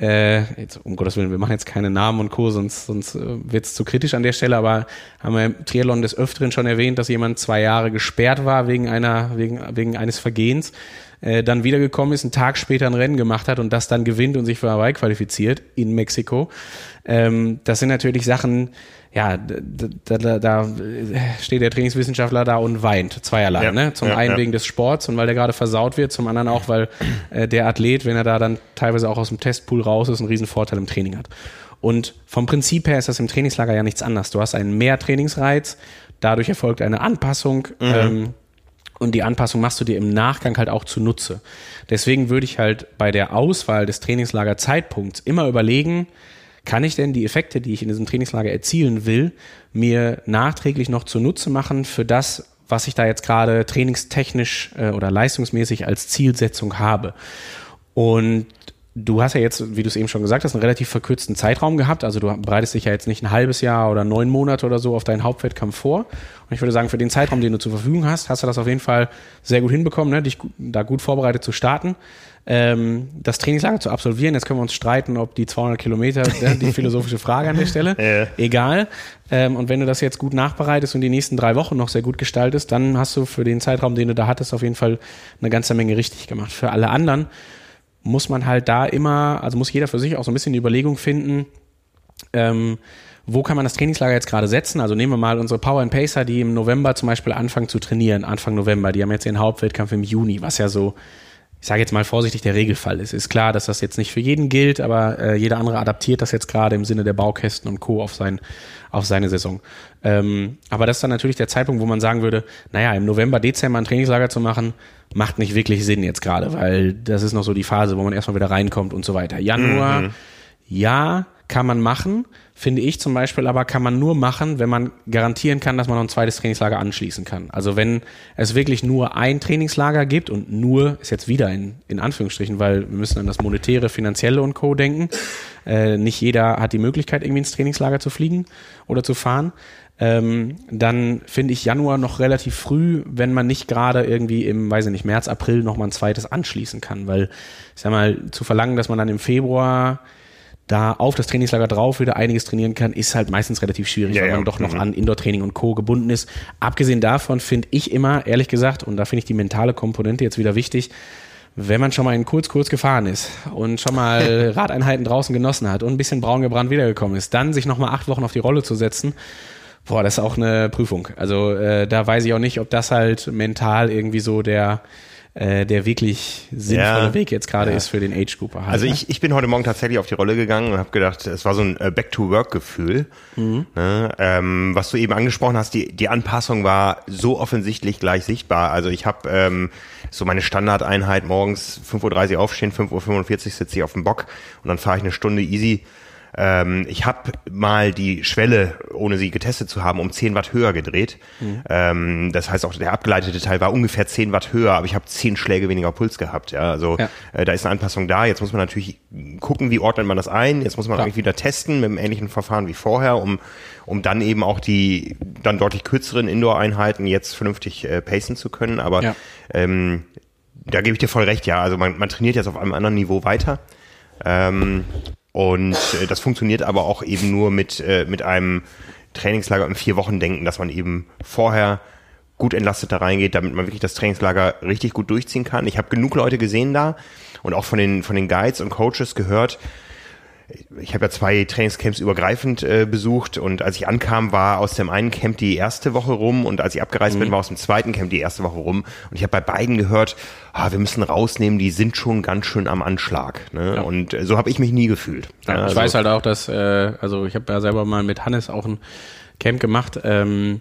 äh, jetzt, um Gottes Willen, wir machen jetzt keine Namen und Co., sonst, sonst äh, wird es zu kritisch an der Stelle, aber haben wir im Triathlon des Öfteren schon erwähnt, dass jemand zwei Jahre gesperrt war wegen einer, wegen, wegen eines Vergehens, äh, dann wiedergekommen ist, einen Tag später ein Rennen gemacht hat und das dann gewinnt und sich für Hawaii qualifiziert in Mexiko. Ähm, das sind natürlich Sachen, ja, da, da, da steht der Trainingswissenschaftler da und weint, zweierlei. Ja, ne? Zum ja, einen ja. wegen des Sports und weil der gerade versaut wird, zum anderen auch, weil äh, der Athlet, wenn er da dann teilweise auch aus dem Testpool raus ist, einen riesen Vorteil im Training hat. Und vom Prinzip her ist das im Trainingslager ja nichts anderes. Du hast einen Mehrtrainingsreiz, dadurch erfolgt eine Anpassung. Mhm. Ähm, und die Anpassung machst du dir im Nachgang halt auch zunutze. Deswegen würde ich halt bei der Auswahl des Trainingslagerzeitpunkts immer überlegen, kann ich denn die Effekte, die ich in diesem Trainingslager erzielen will, mir nachträglich noch zunutze machen für das, was ich da jetzt gerade trainingstechnisch äh, oder leistungsmäßig als Zielsetzung habe. Und Du hast ja jetzt, wie du es eben schon gesagt hast, einen relativ verkürzten Zeitraum gehabt. Also du bereitest dich ja jetzt nicht ein halbes Jahr oder neun Monate oder so auf deinen Hauptwettkampf vor. Und ich würde sagen, für den Zeitraum, den du zur Verfügung hast, hast du das auf jeden Fall sehr gut hinbekommen, ne? dich da gut vorbereitet zu starten, ähm, das Trainingslager zu absolvieren. Jetzt können wir uns streiten, ob die 200 Kilometer, die (laughs) philosophische Frage an der Stelle, ja. egal. Ähm, und wenn du das jetzt gut nachbereitest und die nächsten drei Wochen noch sehr gut gestaltest, dann hast du für den Zeitraum, den du da hattest, auf jeden Fall eine ganze Menge richtig gemacht. Für alle anderen muss man halt da immer, also muss jeder für sich auch so ein bisschen die Überlegung finden, ähm, wo kann man das Trainingslager jetzt gerade setzen? Also nehmen wir mal unsere Power and Pacer, die im November zum Beispiel anfangen zu trainieren, Anfang November, die haben jetzt ihren Hauptwettkampf im Juni, was ja so, ich sage jetzt mal vorsichtig, der Regelfall ist. Ist klar, dass das jetzt nicht für jeden gilt, aber äh, jeder andere adaptiert das jetzt gerade im Sinne der Baukästen und Co. auf, sein, auf seine Saison. Ähm, aber das ist dann natürlich der Zeitpunkt, wo man sagen würde, naja, im November, Dezember ein Trainingslager zu machen, macht nicht wirklich Sinn jetzt gerade, weil das ist noch so die Phase, wo man erstmal wieder reinkommt und so weiter. Januar, mhm. ja, kann man machen, finde ich zum Beispiel, aber kann man nur machen, wenn man garantieren kann, dass man noch ein zweites Trainingslager anschließen kann. Also wenn es wirklich nur ein Trainingslager gibt und nur ist jetzt wieder in, in Anführungsstrichen, weil wir müssen an das monetäre, finanzielle und Co. denken. Äh, nicht jeder hat die Möglichkeit, irgendwie ins Trainingslager zu fliegen oder zu fahren ähm, dann finde ich Januar noch relativ früh, wenn man nicht gerade irgendwie im, weiß ich nicht, März, April noch mal ein zweites anschließen kann, weil ich sag mal, zu verlangen, dass man dann im Februar da auf das Trainingslager drauf wieder einiges trainieren kann, ist halt meistens relativ schwierig, ja, weil man ja. doch noch mhm. an Indoor-Training und Co. gebunden ist. Abgesehen davon finde ich immer, ehrlich gesagt, und da finde ich die mentale Komponente jetzt wieder wichtig, wenn man schon mal in kurz, kurz gefahren ist und schon mal (laughs) Radeinheiten draußen genossen hat und ein bisschen braun gebrannt wiedergekommen ist, dann sich nochmal acht Wochen auf die Rolle zu setzen Boah, das ist auch eine Prüfung. Also äh, da weiß ich auch nicht, ob das halt mental irgendwie so der äh, der wirklich sinnvolle ja, Weg jetzt gerade ja. ist für den Age Grouper. Halt, also ich, ich bin heute Morgen tatsächlich auf die Rolle gegangen und habe gedacht, es war so ein äh, Back-to-Work-Gefühl. Mhm. Ne? Ähm, was du eben angesprochen hast, die, die Anpassung war so offensichtlich gleich sichtbar. Also ich habe ähm, so meine Standardeinheit morgens 5.30 Uhr aufstehen, 5.45 Uhr sitze ich auf dem Bock und dann fahre ich eine Stunde easy ähm, ich habe mal die Schwelle, ohne sie getestet zu haben, um 10 Watt höher gedreht. Mhm. Ähm, das heißt auch, der abgeleitete Teil war ungefähr 10 Watt höher, aber ich habe 10 Schläge weniger Puls gehabt. Ja, also ja. Äh, da ist eine Anpassung da. Jetzt muss man natürlich gucken, wie ordnet man das ein. Jetzt muss man Klar. eigentlich wieder testen mit einem ähnlichen Verfahren wie vorher, um um dann eben auch die dann deutlich kürzeren Indoor-Einheiten jetzt vernünftig äh, pacen zu können. Aber ja. ähm, da gebe ich dir voll recht, ja. Also man, man trainiert jetzt auf einem anderen Niveau weiter. Ähm, und äh, das funktioniert aber auch eben nur mit, äh, mit einem Trainingslager im vier Wochen denken, dass man eben vorher gut entlastet da reingeht, damit man wirklich das Trainingslager richtig gut durchziehen kann. Ich habe genug Leute gesehen da und auch von den, von den Guides und Coaches gehört, ich habe ja zwei Trainingscamps übergreifend äh, besucht und als ich ankam, war aus dem einen Camp die erste Woche rum und als ich abgereist mhm. bin, war aus dem zweiten Camp die erste Woche rum und ich habe bei beiden gehört, ah, wir müssen rausnehmen, die sind schon ganz schön am Anschlag. Ne? Ja. Und äh, so habe ich mich nie gefühlt. Ja, ich also, weiß halt auch, dass, äh, also ich habe ja selber mal mit Hannes auch ein Camp gemacht. Ähm,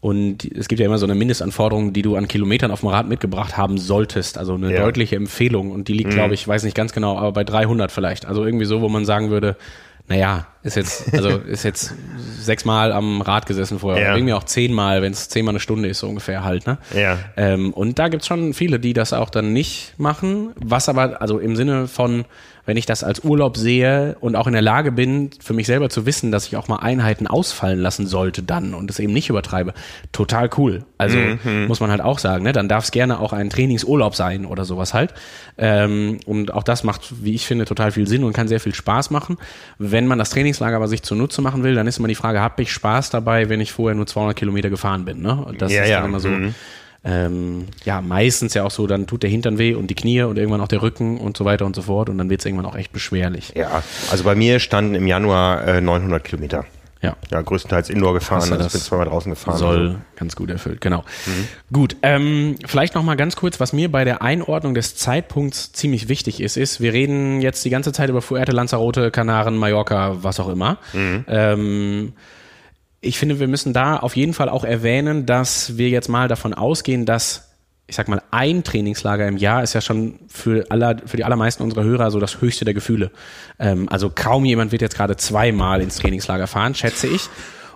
und es gibt ja immer so eine Mindestanforderung, die du an Kilometern auf dem Rad mitgebracht haben solltest. Also eine ja. deutliche Empfehlung. Und die liegt, mhm. glaube ich, weiß nicht ganz genau, aber bei 300 vielleicht. Also irgendwie so, wo man sagen würde, naja, ist jetzt, also (laughs) ist jetzt sechsmal am Rad gesessen vorher. Ja. Irgendwie auch zehnmal, wenn es zehnmal eine Stunde ist, so ungefähr halt, ne? Ja. Ähm, und da gibt's schon viele, die das auch dann nicht machen. Was aber, also im Sinne von, wenn ich das als Urlaub sehe und auch in der Lage bin, für mich selber zu wissen, dass ich auch mal Einheiten ausfallen lassen sollte dann und es eben nicht übertreibe, total cool. Also mhm. muss man halt auch sagen, ne? dann darf es gerne auch ein Trainingsurlaub sein oder sowas halt. Ähm, und auch das macht, wie ich finde, total viel Sinn und kann sehr viel Spaß machen. Wenn man das Trainingslager aber sich zunutze machen will, dann ist immer die Frage, habe ich Spaß dabei, wenn ich vorher nur 200 Kilometer gefahren bin? Ne? Und das ja, ist dann ja. immer so. Mhm ähm, ja, meistens ja auch so, dann tut der Hintern weh und die Knie und irgendwann auch der Rücken und so weiter und so fort und dann wird es irgendwann auch echt beschwerlich. Ja, also bei mir standen im Januar äh, 900 Kilometer. Ja. Ja, größtenteils Indoor gefahren, also ich bin zweimal draußen gefahren. Soll also. ganz gut erfüllt, genau. Mhm. Gut, ähm, vielleicht nochmal ganz kurz, was mir bei der Einordnung des Zeitpunkts ziemlich wichtig ist, ist, wir reden jetzt die ganze Zeit über Fuerte, Lanzarote, Kanaren, Mallorca, was auch immer. Mhm. Ähm, ich finde, wir müssen da auf jeden Fall auch erwähnen, dass wir jetzt mal davon ausgehen, dass ich sag mal, ein Trainingslager im Jahr ist ja schon für, aller, für die allermeisten unserer Hörer so das höchste der Gefühle. Ähm, also kaum jemand wird jetzt gerade zweimal ins Trainingslager fahren, schätze ich.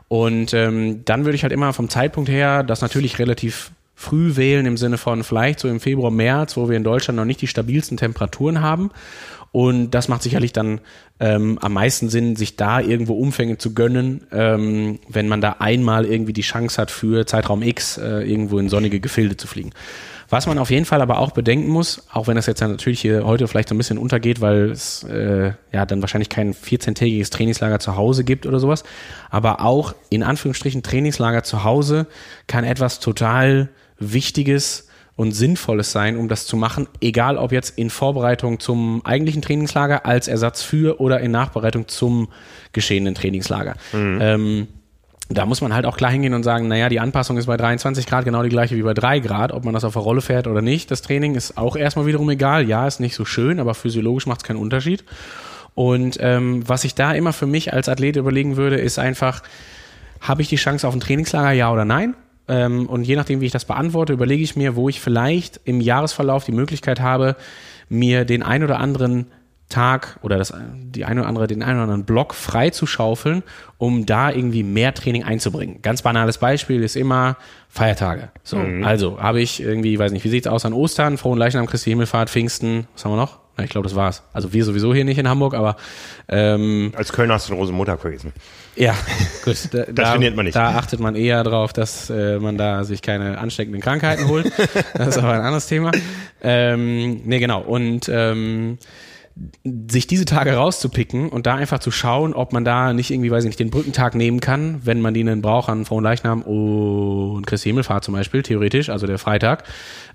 Und ähm, dann würde ich halt immer vom Zeitpunkt her das natürlich relativ früh wählen im Sinne von vielleicht so im Februar, März, wo wir in Deutschland noch nicht die stabilsten Temperaturen haben. Und das macht sicherlich dann ähm, am meisten Sinn, sich da irgendwo Umfänge zu gönnen, ähm, wenn man da einmal irgendwie die Chance hat, für Zeitraum X äh, irgendwo in sonnige Gefilde zu fliegen. Was man auf jeden Fall aber auch bedenken muss, auch wenn das jetzt natürlich hier heute vielleicht so ein bisschen untergeht, weil es äh, ja dann wahrscheinlich kein 14-tägiges Trainingslager zu Hause gibt oder sowas, aber auch in Anführungsstrichen Trainingslager zu Hause kann etwas total Wichtiges und Sinnvolles sein, um das zu machen, egal ob jetzt in Vorbereitung zum eigentlichen Trainingslager, als Ersatz für oder in Nachbereitung zum geschehenen Trainingslager. Mhm. Ähm, da muss man halt auch klar hingehen und sagen, naja, die Anpassung ist bei 23 Grad genau die gleiche wie bei 3 Grad, ob man das auf der Rolle fährt oder nicht. Das Training ist auch erstmal wiederum egal. Ja, ist nicht so schön, aber physiologisch macht es keinen Unterschied. Und ähm, was ich da immer für mich als Athlet überlegen würde, ist einfach, habe ich die Chance auf ein Trainingslager, ja oder nein? Ähm, und je nachdem, wie ich das beantworte, überlege ich mir, wo ich vielleicht im Jahresverlauf die Möglichkeit habe, mir den ein oder anderen Tag oder das, die eine oder andere, den einen oder anderen Block frei zu schaufeln, um da irgendwie mehr Training einzubringen. Ganz banales Beispiel ist immer Feiertage. So, mhm. also habe ich irgendwie, weiß nicht, wie sieht's aus an Ostern, Frohen Leichnam, Christi Himmelfahrt, Pfingsten, was haben wir noch? Ich glaube, das war's. Also wir sowieso hier nicht in Hamburg, aber ähm, als Kölner hast du eine Rosenmontag vergessen. Ja, (laughs) gut. Da, das trainiert man nicht. Da achtet man eher darauf, dass äh, man da sich keine ansteckenden Krankheiten holt. (laughs) das ist aber ein anderes Thema. Ähm, nee, genau. Und ähm, sich diese Tage rauszupicken und da einfach zu schauen, ob man da nicht irgendwie, weiß ich nicht, den Brückentag nehmen kann, wenn man den dann braucht an Frohen Leichnam und Christi Himmelfahrt zum Beispiel, theoretisch, also der Freitag.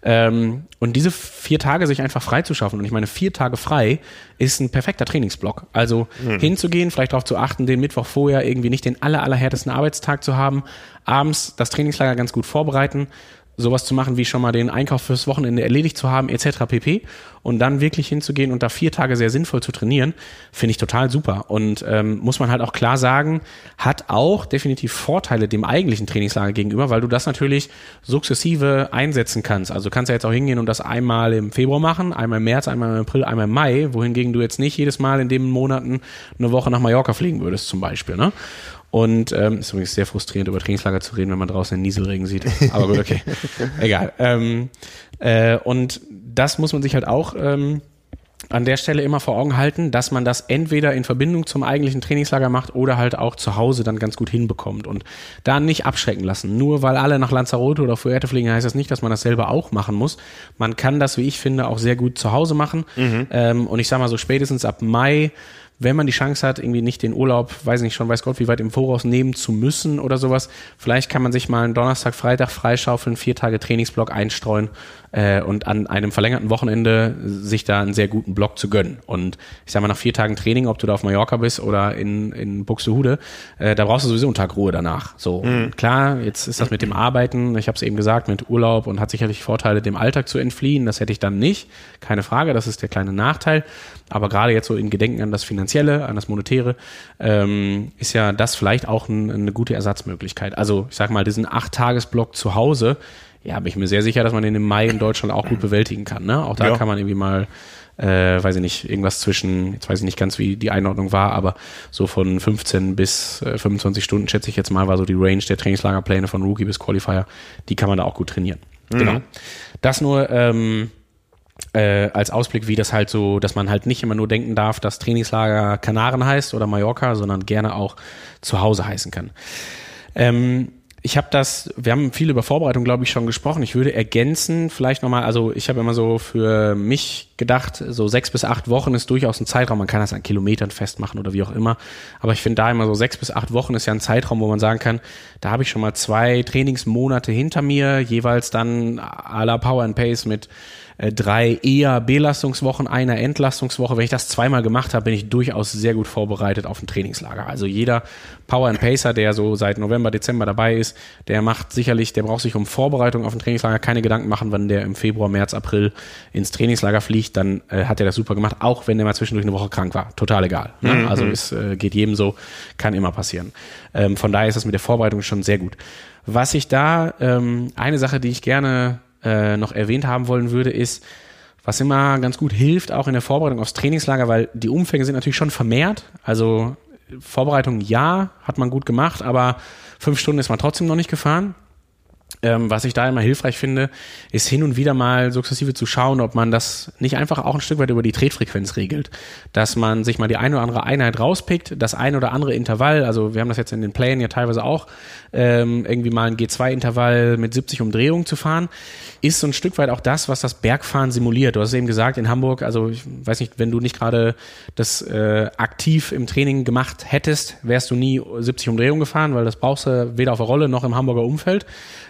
Ähm, und diese vier Tage sich einfach frei zu schaffen. Und ich meine, vier Tage frei ist ein perfekter Trainingsblock. Also mhm. hinzugehen, vielleicht darauf zu achten, den Mittwoch vorher irgendwie nicht den aller, allerhärtesten Arbeitstag zu haben, abends das Trainingslager ganz gut vorbereiten, sowas zu machen, wie schon mal den Einkauf fürs Wochenende erledigt zu haben, etc. pp. Und dann wirklich hinzugehen und da vier Tage sehr sinnvoll zu trainieren, finde ich total super. Und ähm, muss man halt auch klar sagen, hat auch definitiv Vorteile dem eigentlichen Trainingslager gegenüber, weil du das natürlich sukzessive einsetzen kannst. Also kannst ja jetzt auch hingehen und das einmal im Februar machen, einmal im März, einmal im April, einmal im Mai, wohingegen du jetzt nicht jedes Mal in den Monaten eine Woche nach Mallorca fliegen würdest zum Beispiel. Ne? Und ähm, ist übrigens sehr frustrierend, über Trainingslager zu reden, wenn man draußen den Nieselregen sieht. Aber gut, okay. (laughs) Egal. Ähm, äh, und das muss man sich halt auch ähm, an der Stelle immer vor Augen halten, dass man das entweder in Verbindung zum eigentlichen Trainingslager macht oder halt auch zu Hause dann ganz gut hinbekommt und da nicht abschrecken lassen. Nur weil alle nach Lanzarote oder Fuerte fliegen, heißt das nicht, dass man das selber auch machen muss. Man kann das, wie ich finde, auch sehr gut zu Hause machen. Mhm. Ähm, und ich sag mal so spätestens ab Mai wenn man die Chance hat, irgendwie nicht den Urlaub, weiß nicht schon, weiß Gott, wie weit im Voraus nehmen zu müssen oder sowas, vielleicht kann man sich mal einen Donnerstag, Freitag freischaufeln, vier Tage Trainingsblock einstreuen äh, und an einem verlängerten Wochenende sich da einen sehr guten Block zu gönnen. Und ich sag mal, nach vier Tagen Training, ob du da auf Mallorca bist oder in, in Buxtehude, äh, da brauchst du sowieso einen Tag Ruhe danach. So, mhm. klar, jetzt ist das mit dem Arbeiten, ich habe es eben gesagt, mit Urlaub und hat sicherlich Vorteile, dem Alltag zu entfliehen. Das hätte ich dann nicht, keine Frage, das ist der kleine Nachteil. Aber gerade jetzt so in Gedenken an das Finanzielle, an das Monetäre, ähm, ist ja das vielleicht auch ein, eine gute Ersatzmöglichkeit. Also ich sag mal, diesen Acht-Tages-Block zu Hause, ja, bin ich mir sehr sicher, dass man den im Mai in Deutschland auch gut bewältigen kann. Ne? Auch da ja. kann man irgendwie mal äh, weiß ich nicht, irgendwas zwischen, jetzt weiß ich nicht ganz, wie die Einordnung war, aber so von 15 bis äh, 25 Stunden, schätze ich jetzt mal, war so die Range der Trainingslagerpläne von Rookie bis Qualifier. Die kann man da auch gut trainieren. Mhm. Genau. Das nur ähm, äh, als Ausblick, wie das halt so, dass man halt nicht immer nur denken darf, dass Trainingslager Kanaren heißt oder Mallorca, sondern gerne auch zu Hause heißen kann. Ähm, ich habe das, wir haben viel über Vorbereitung, glaube ich, schon gesprochen. Ich würde ergänzen, vielleicht nochmal, also ich habe immer so für mich gedacht, so sechs bis acht Wochen ist durchaus ein Zeitraum. Man kann das an Kilometern festmachen oder wie auch immer. Aber ich finde da immer so sechs bis acht Wochen ist ja ein Zeitraum, wo man sagen kann, da habe ich schon mal zwei Trainingsmonate hinter mir, jeweils dann à la Power and Pace mit äh, drei eher Belastungswochen, einer Entlastungswoche. Wenn ich das zweimal gemacht habe, bin ich durchaus sehr gut vorbereitet auf ein Trainingslager. Also jeder Power and Pacer, der so seit November, Dezember dabei ist, der macht sicherlich, der braucht sich um Vorbereitung auf ein Trainingslager keine Gedanken machen, wenn der im Februar, März, April ins Trainingslager fliegt, dann äh, hat er das super gemacht, auch wenn der mal zwischendurch eine Woche krank war. Total egal. Ne? Mhm. Also es äh, geht jedem so, kann immer passieren. Ähm, von daher ist das mit der Vorbereitung schon sehr gut. Was ich da, ähm, eine Sache, die ich gerne äh, noch erwähnt haben wollen würde, ist, was immer ganz gut hilft, auch in der Vorbereitung aufs Trainingslager, weil die Umfänge sind natürlich schon vermehrt. Also Vorbereitung ja, hat man gut gemacht, aber fünf Stunden ist man trotzdem noch nicht gefahren. Ähm, was ich da immer hilfreich finde, ist hin und wieder mal sukzessive zu schauen, ob man das nicht einfach auch ein Stück weit über die Tretfrequenz regelt. Dass man sich mal die eine oder andere Einheit rauspickt, das ein oder andere Intervall, also wir haben das jetzt in den Plänen ja teilweise auch, ähm, irgendwie mal ein G2-Intervall mit 70 Umdrehungen zu fahren, ist so ein Stück weit auch das, was das Bergfahren simuliert. Du hast eben gesagt, in Hamburg, also ich weiß nicht, wenn du nicht gerade das äh, aktiv im Training gemacht hättest, wärst du nie 70 Umdrehungen gefahren, weil das brauchst du weder auf der Rolle noch im Hamburger Umfeld.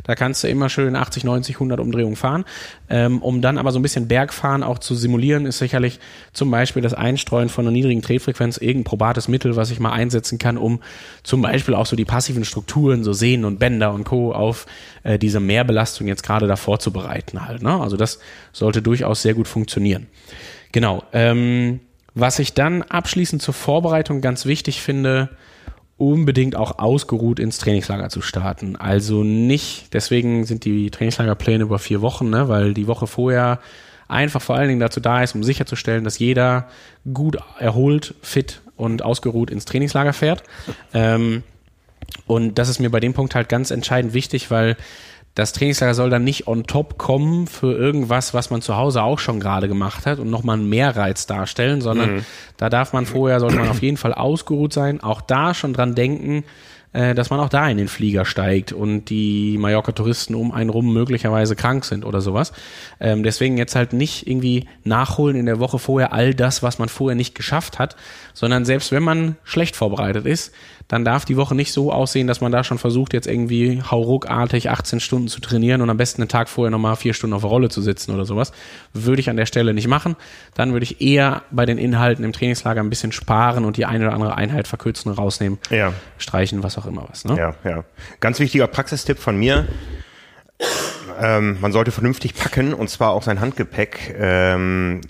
Da kannst du immer schön 80, 90, 100 Umdrehungen fahren. Ähm, um dann aber so ein bisschen Bergfahren auch zu simulieren, ist sicherlich zum Beispiel das Einstreuen von einer niedrigen Tretfrequenz irgendein probates Mittel, was ich mal einsetzen kann, um zum Beispiel auch so die passiven Strukturen, so Sehnen und Bänder und Co. auf äh, diese Mehrbelastung jetzt gerade davor zu bereiten halt. Ne? Also das sollte durchaus sehr gut funktionieren. Genau. Ähm, was ich dann abschließend zur Vorbereitung ganz wichtig finde, unbedingt auch ausgeruht ins Trainingslager zu starten. Also nicht, deswegen sind die Trainingslagerpläne über vier Wochen, ne, weil die Woche vorher einfach vor allen Dingen dazu da ist, um sicherzustellen, dass jeder gut erholt, fit und ausgeruht ins Trainingslager fährt. (laughs) Ähm, und das ist mir bei dem Punkt halt ganz entscheidend wichtig, weil das Trainingslager soll dann nicht on top kommen für irgendwas, was man zu Hause auch schon gerade gemacht hat und nochmal einen Mehrreiz darstellen, sondern mhm. da darf man vorher, sollte man auf jeden Fall ausgeruht sein, auch da schon dran denken, äh, dass man auch da in den Flieger steigt und die Mallorca-Touristen um einen rum möglicherweise krank sind oder sowas. Ähm, deswegen jetzt halt nicht irgendwie nachholen in der Woche vorher all das, was man vorher nicht geschafft hat, sondern selbst wenn man schlecht vorbereitet ist, dann darf die Woche nicht so aussehen, dass man da schon versucht, jetzt irgendwie hauruckartig 18 Stunden zu trainieren und am besten einen Tag vorher nochmal vier Stunden auf der Rolle zu sitzen oder sowas. Würde ich an der Stelle nicht machen. Dann würde ich eher bei den Inhalten im Trainingslager ein bisschen sparen und die eine oder andere Einheit verkürzen, rausnehmen, ja. streichen, was auch immer was. Ne? Ja, ja. Ganz wichtiger Praxistipp von mir. Ähm, man sollte vernünftig packen und zwar auch sein Handgepäck. Ähm,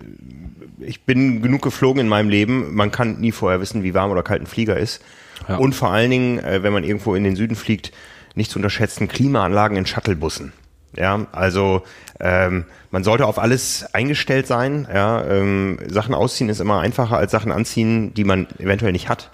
ich bin genug geflogen in meinem Leben. Man kann nie vorher wissen, wie warm oder kalt ein Flieger ist. Ja. Und vor allen Dingen, äh, wenn man irgendwo in den Süden fliegt, nicht zu unterschätzen, Klimaanlagen in Shuttlebussen. Ja, also ähm, man sollte auf alles eingestellt sein. Ja, ähm, Sachen ausziehen ist immer einfacher als Sachen anziehen, die man eventuell nicht hat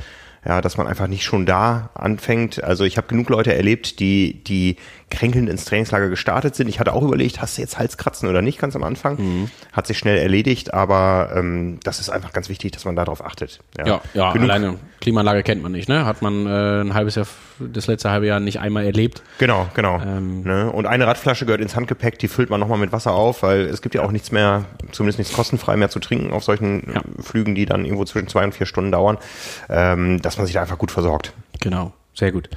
ja, dass man einfach nicht schon da anfängt. Also ich habe genug Leute erlebt, die, die kränkelnd ins Trainingslager gestartet sind. Ich hatte auch überlegt, hast du jetzt Halskratzen oder nicht ganz am Anfang. Mhm. Hat sich schnell erledigt, aber ähm, das ist einfach ganz wichtig, dass man darauf achtet. Ja, ja, ja alleine Klimaanlage kennt man nicht, ne? Hat man äh, ein halbes Jahr, das letzte halbe Jahr nicht einmal erlebt. Genau, genau. Ähm, ne? Und eine Radflasche gehört ins Handgepäck, die füllt man nochmal mit Wasser auf, weil es gibt ja auch nichts mehr, zumindest nichts kostenfrei mehr zu trinken auf solchen ja. Flügen, die dann irgendwo zwischen zwei und vier Stunden dauern, ähm, dass man sich da einfach gut versorgt. Genau, sehr gut.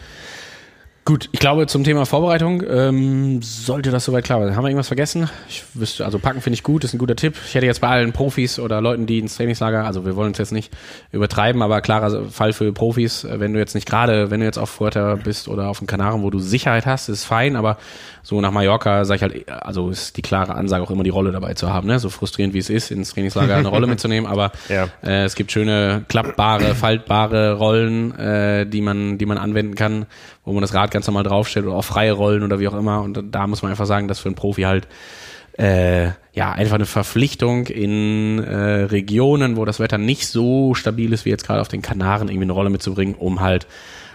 Gut, ich glaube zum Thema Vorbereitung ähm, sollte das soweit klar sein. Haben wir irgendwas vergessen? Ich wüsste, also packen finde ich gut, ist ein guter Tipp. Ich hätte jetzt bei allen Profis oder Leuten, die ins Trainingslager, also wir wollen es jetzt nicht übertreiben, aber klarer Fall für Profis, wenn du jetzt nicht gerade, wenn du jetzt auf Fuerteventura bist oder auf den Kanaren, wo du Sicherheit hast, ist fein, aber so nach Mallorca sage ich halt, also ist die klare Ansage auch immer die Rolle dabei zu haben, ne? So frustrierend wie es ist, ins Trainingslager eine Rolle mitzunehmen, aber (laughs) ja. äh, es gibt schöne klappbare, faltbare Rollen, äh, die man, die man anwenden kann, wo man das Rad ganz normal draufstellt oder auch freie Rollen oder wie auch immer. Und da muss man einfach sagen, dass für einen Profi halt äh, ja einfach eine Verpflichtung in äh, Regionen, wo das Wetter nicht so stabil ist wie jetzt gerade auf den Kanaren, irgendwie eine Rolle mitzubringen, um halt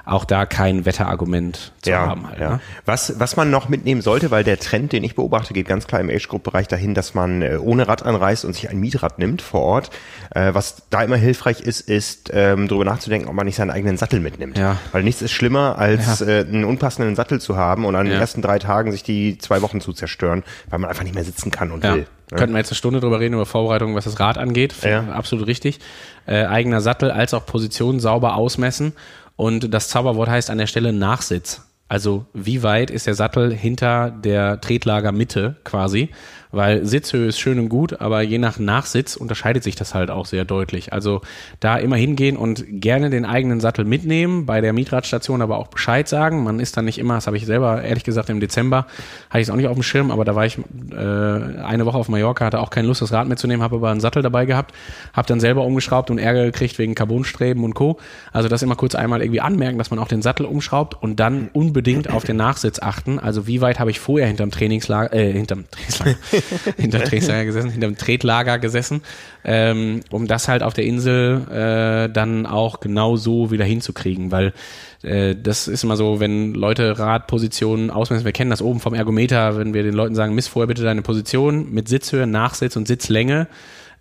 auch da kein Wetterargument zu ja, haben. Halt, ja. ne? was, was man noch mitnehmen sollte, weil der Trend, den ich beobachte, geht ganz klar im Age-Group-Bereich dahin, dass man äh, ohne Rad anreist und sich ein Mietrad nimmt vor Ort. Äh, was da immer hilfreich ist, ist ähm, darüber nachzudenken, ob man nicht seinen eigenen Sattel mitnimmt. Ja. Weil nichts ist schlimmer, als äh, einen unpassenden Sattel zu haben und an den ersten drei Tagen sich die zwei Wochen zu zerstören, weil man einfach nicht mehr sitzen kann und will. Ja. Könnten wir jetzt eine Stunde drüber reden, über Vorbereitungen, was das Rad angeht. Ja. Absolut richtig. Äh, eigener Sattel als auch Position sauber ausmessen und das Zauberwort heißt an der Stelle Nachsitz. Also wie weit ist der Sattel hinter der Tretlagermitte quasi? Weil Sitzhöhe ist schön und gut, aber je nach Nachsitz unterscheidet sich das halt auch sehr deutlich. Also da immer hingehen und gerne den eigenen Sattel mitnehmen, bei der Mietраdstation aber auch Bescheid sagen. Man ist dann nicht immer, das habe ich selber ehrlich gesagt im Dezember, hatte ich es auch nicht auf dem Schirm, aber da war ich äh, eine Woche auf Mallorca, hatte auch keine Lust, das Rad mitzunehmen, habe aber einen Sattel dabei gehabt, habe dann selber umgeschraubt und Ärger gekriegt wegen Carbonstreben und Co. Also das immer kurz einmal irgendwie anmerken, dass man auch den Sattel umschraubt und dann unbedingt unbedingt auf den Nachsitz achten. Also wie weit habe ich vorher hinterm Trainingslager, äh, hinterm Trainingslager, (laughs) (laughs) hinterm Trainingslager gesessen, hinterm Tretlager gesessen, ähm, um das halt auf der Insel äh, dann auch genau so wieder hinzukriegen, weil äh, das ist immer so, wenn Leute Radpositionen ausmessen, wir kennen das oben vom Ergometer, wenn wir den Leuten sagen, miss vorher bitte deine Position mit Sitzhöhe, Nachsitz und Sitzlänge,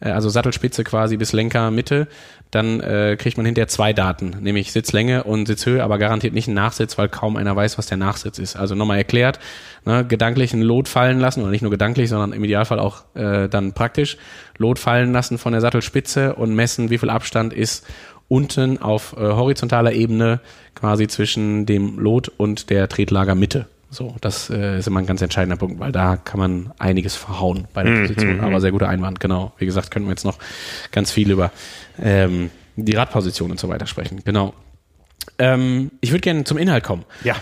äh, also Sattelspitze quasi bis Lenker Mitte, dann äh, kriegt man hinterher zwei Daten, nämlich Sitzlänge und Sitzhöhe, aber garantiert nicht einen Nachsitz, weil kaum einer weiß, was der Nachsitz ist. Also nochmal erklärt, ne, gedanklich ein Lot fallen lassen, oder nicht nur gedanklich, sondern im Idealfall auch äh, dann praktisch, Lot fallen lassen von der Sattelspitze und messen, wie viel Abstand ist unten auf äh, horizontaler Ebene quasi zwischen dem Lot und der Tretlagermitte. So, das äh, ist immer ein ganz entscheidender Punkt, weil da kann man einiges verhauen bei der mhm, Position. Mhm. Aber sehr guter Einwand, genau. Wie gesagt, können wir jetzt noch ganz viel über ähm, die Radposition und so weiter sprechen. Genau. Ähm, ich würde gerne zum Inhalt kommen. Ja.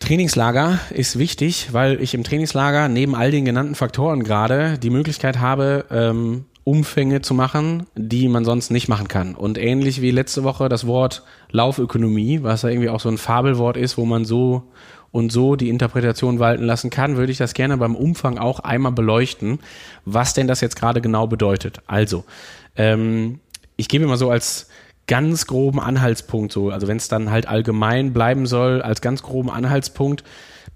Trainingslager ist wichtig, weil ich im Trainingslager neben all den genannten Faktoren gerade die Möglichkeit habe, ähm, Umfänge zu machen, die man sonst nicht machen kann. Und ähnlich wie letzte Woche das Wort Laufökonomie, was ja irgendwie auch so ein Fabelwort ist, wo man so und so die Interpretation walten lassen kann, würde ich das gerne beim Umfang auch einmal beleuchten, was denn das jetzt gerade genau bedeutet. Also, ähm, ich gebe mal so als ganz groben Anhaltspunkt so, also wenn es dann halt allgemein bleiben soll, als ganz groben Anhaltspunkt,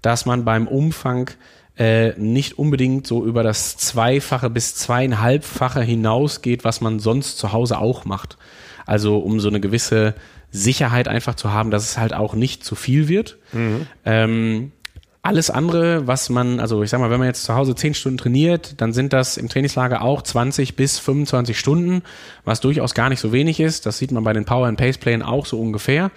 dass man beim Umfang äh, nicht unbedingt so über das Zweifache bis Zweieinhalbfache hinausgeht, was man sonst zu Hause auch macht. Also um so eine gewisse Sicherheit einfach zu haben, dass es halt auch nicht zu viel wird. Mhm. Ähm, alles andere, was man, also ich sag mal, wenn man jetzt zu Hause zehn Stunden trainiert, dann sind das im Trainingslager auch 20 bis 25 Stunden, was durchaus gar nicht so wenig ist. Das sieht man bei den Power and Pace Playern auch so ungefähr.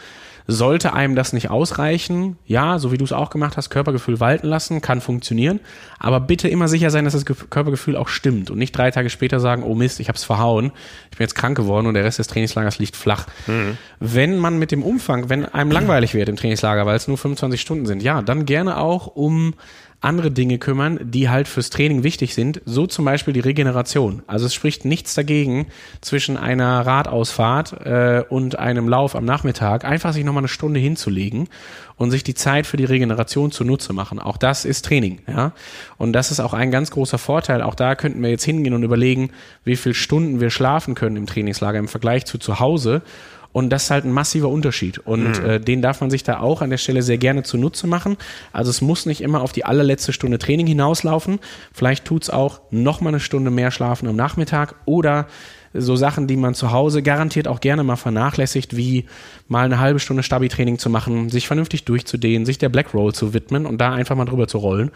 Sollte einem das nicht ausreichen, ja, so wie du es auch gemacht hast, Körpergefühl walten lassen, kann funktionieren, aber bitte immer sicher sein, dass das Körpergefühl auch stimmt und nicht drei Tage später sagen, oh Mist, ich habe es verhauen, ich bin jetzt krank geworden und der Rest des Trainingslagers liegt flach. Mhm. Wenn man mit dem Umfang, wenn einem langweilig wird im Trainingslager, weil es nur 25 Stunden sind, ja, dann gerne auch um andere Dinge kümmern, die halt fürs Training wichtig sind, so zum Beispiel die Regeneration. Also es spricht nichts dagegen, zwischen einer Radausfahrt äh, und einem Lauf am Nachmittag einfach sich nochmal eine Stunde hinzulegen und sich die Zeit für die Regeneration zunutze machen. Auch das ist Training, ja. Und das ist auch ein ganz großer Vorteil. Auch da könnten wir jetzt hingehen und überlegen, wie viele Stunden wir schlafen können im Trainingslager im Vergleich zu zu Hause und das ist halt ein massiver Unterschied. Und mhm. äh, den darf man sich da auch an der Stelle sehr gerne zunutze machen. Also es muss nicht immer auf die allerletzte Stunde Training hinauslaufen. Vielleicht tut's auch noch mal eine Stunde mehr schlafen am Nachmittag oder so Sachen, die man zu Hause garantiert auch gerne mal vernachlässigt, wie mal eine halbe Stunde Stabi-Training zu machen, sich vernünftig durchzudehnen, sich der Black Roll zu widmen und da einfach mal drüber zu rollen.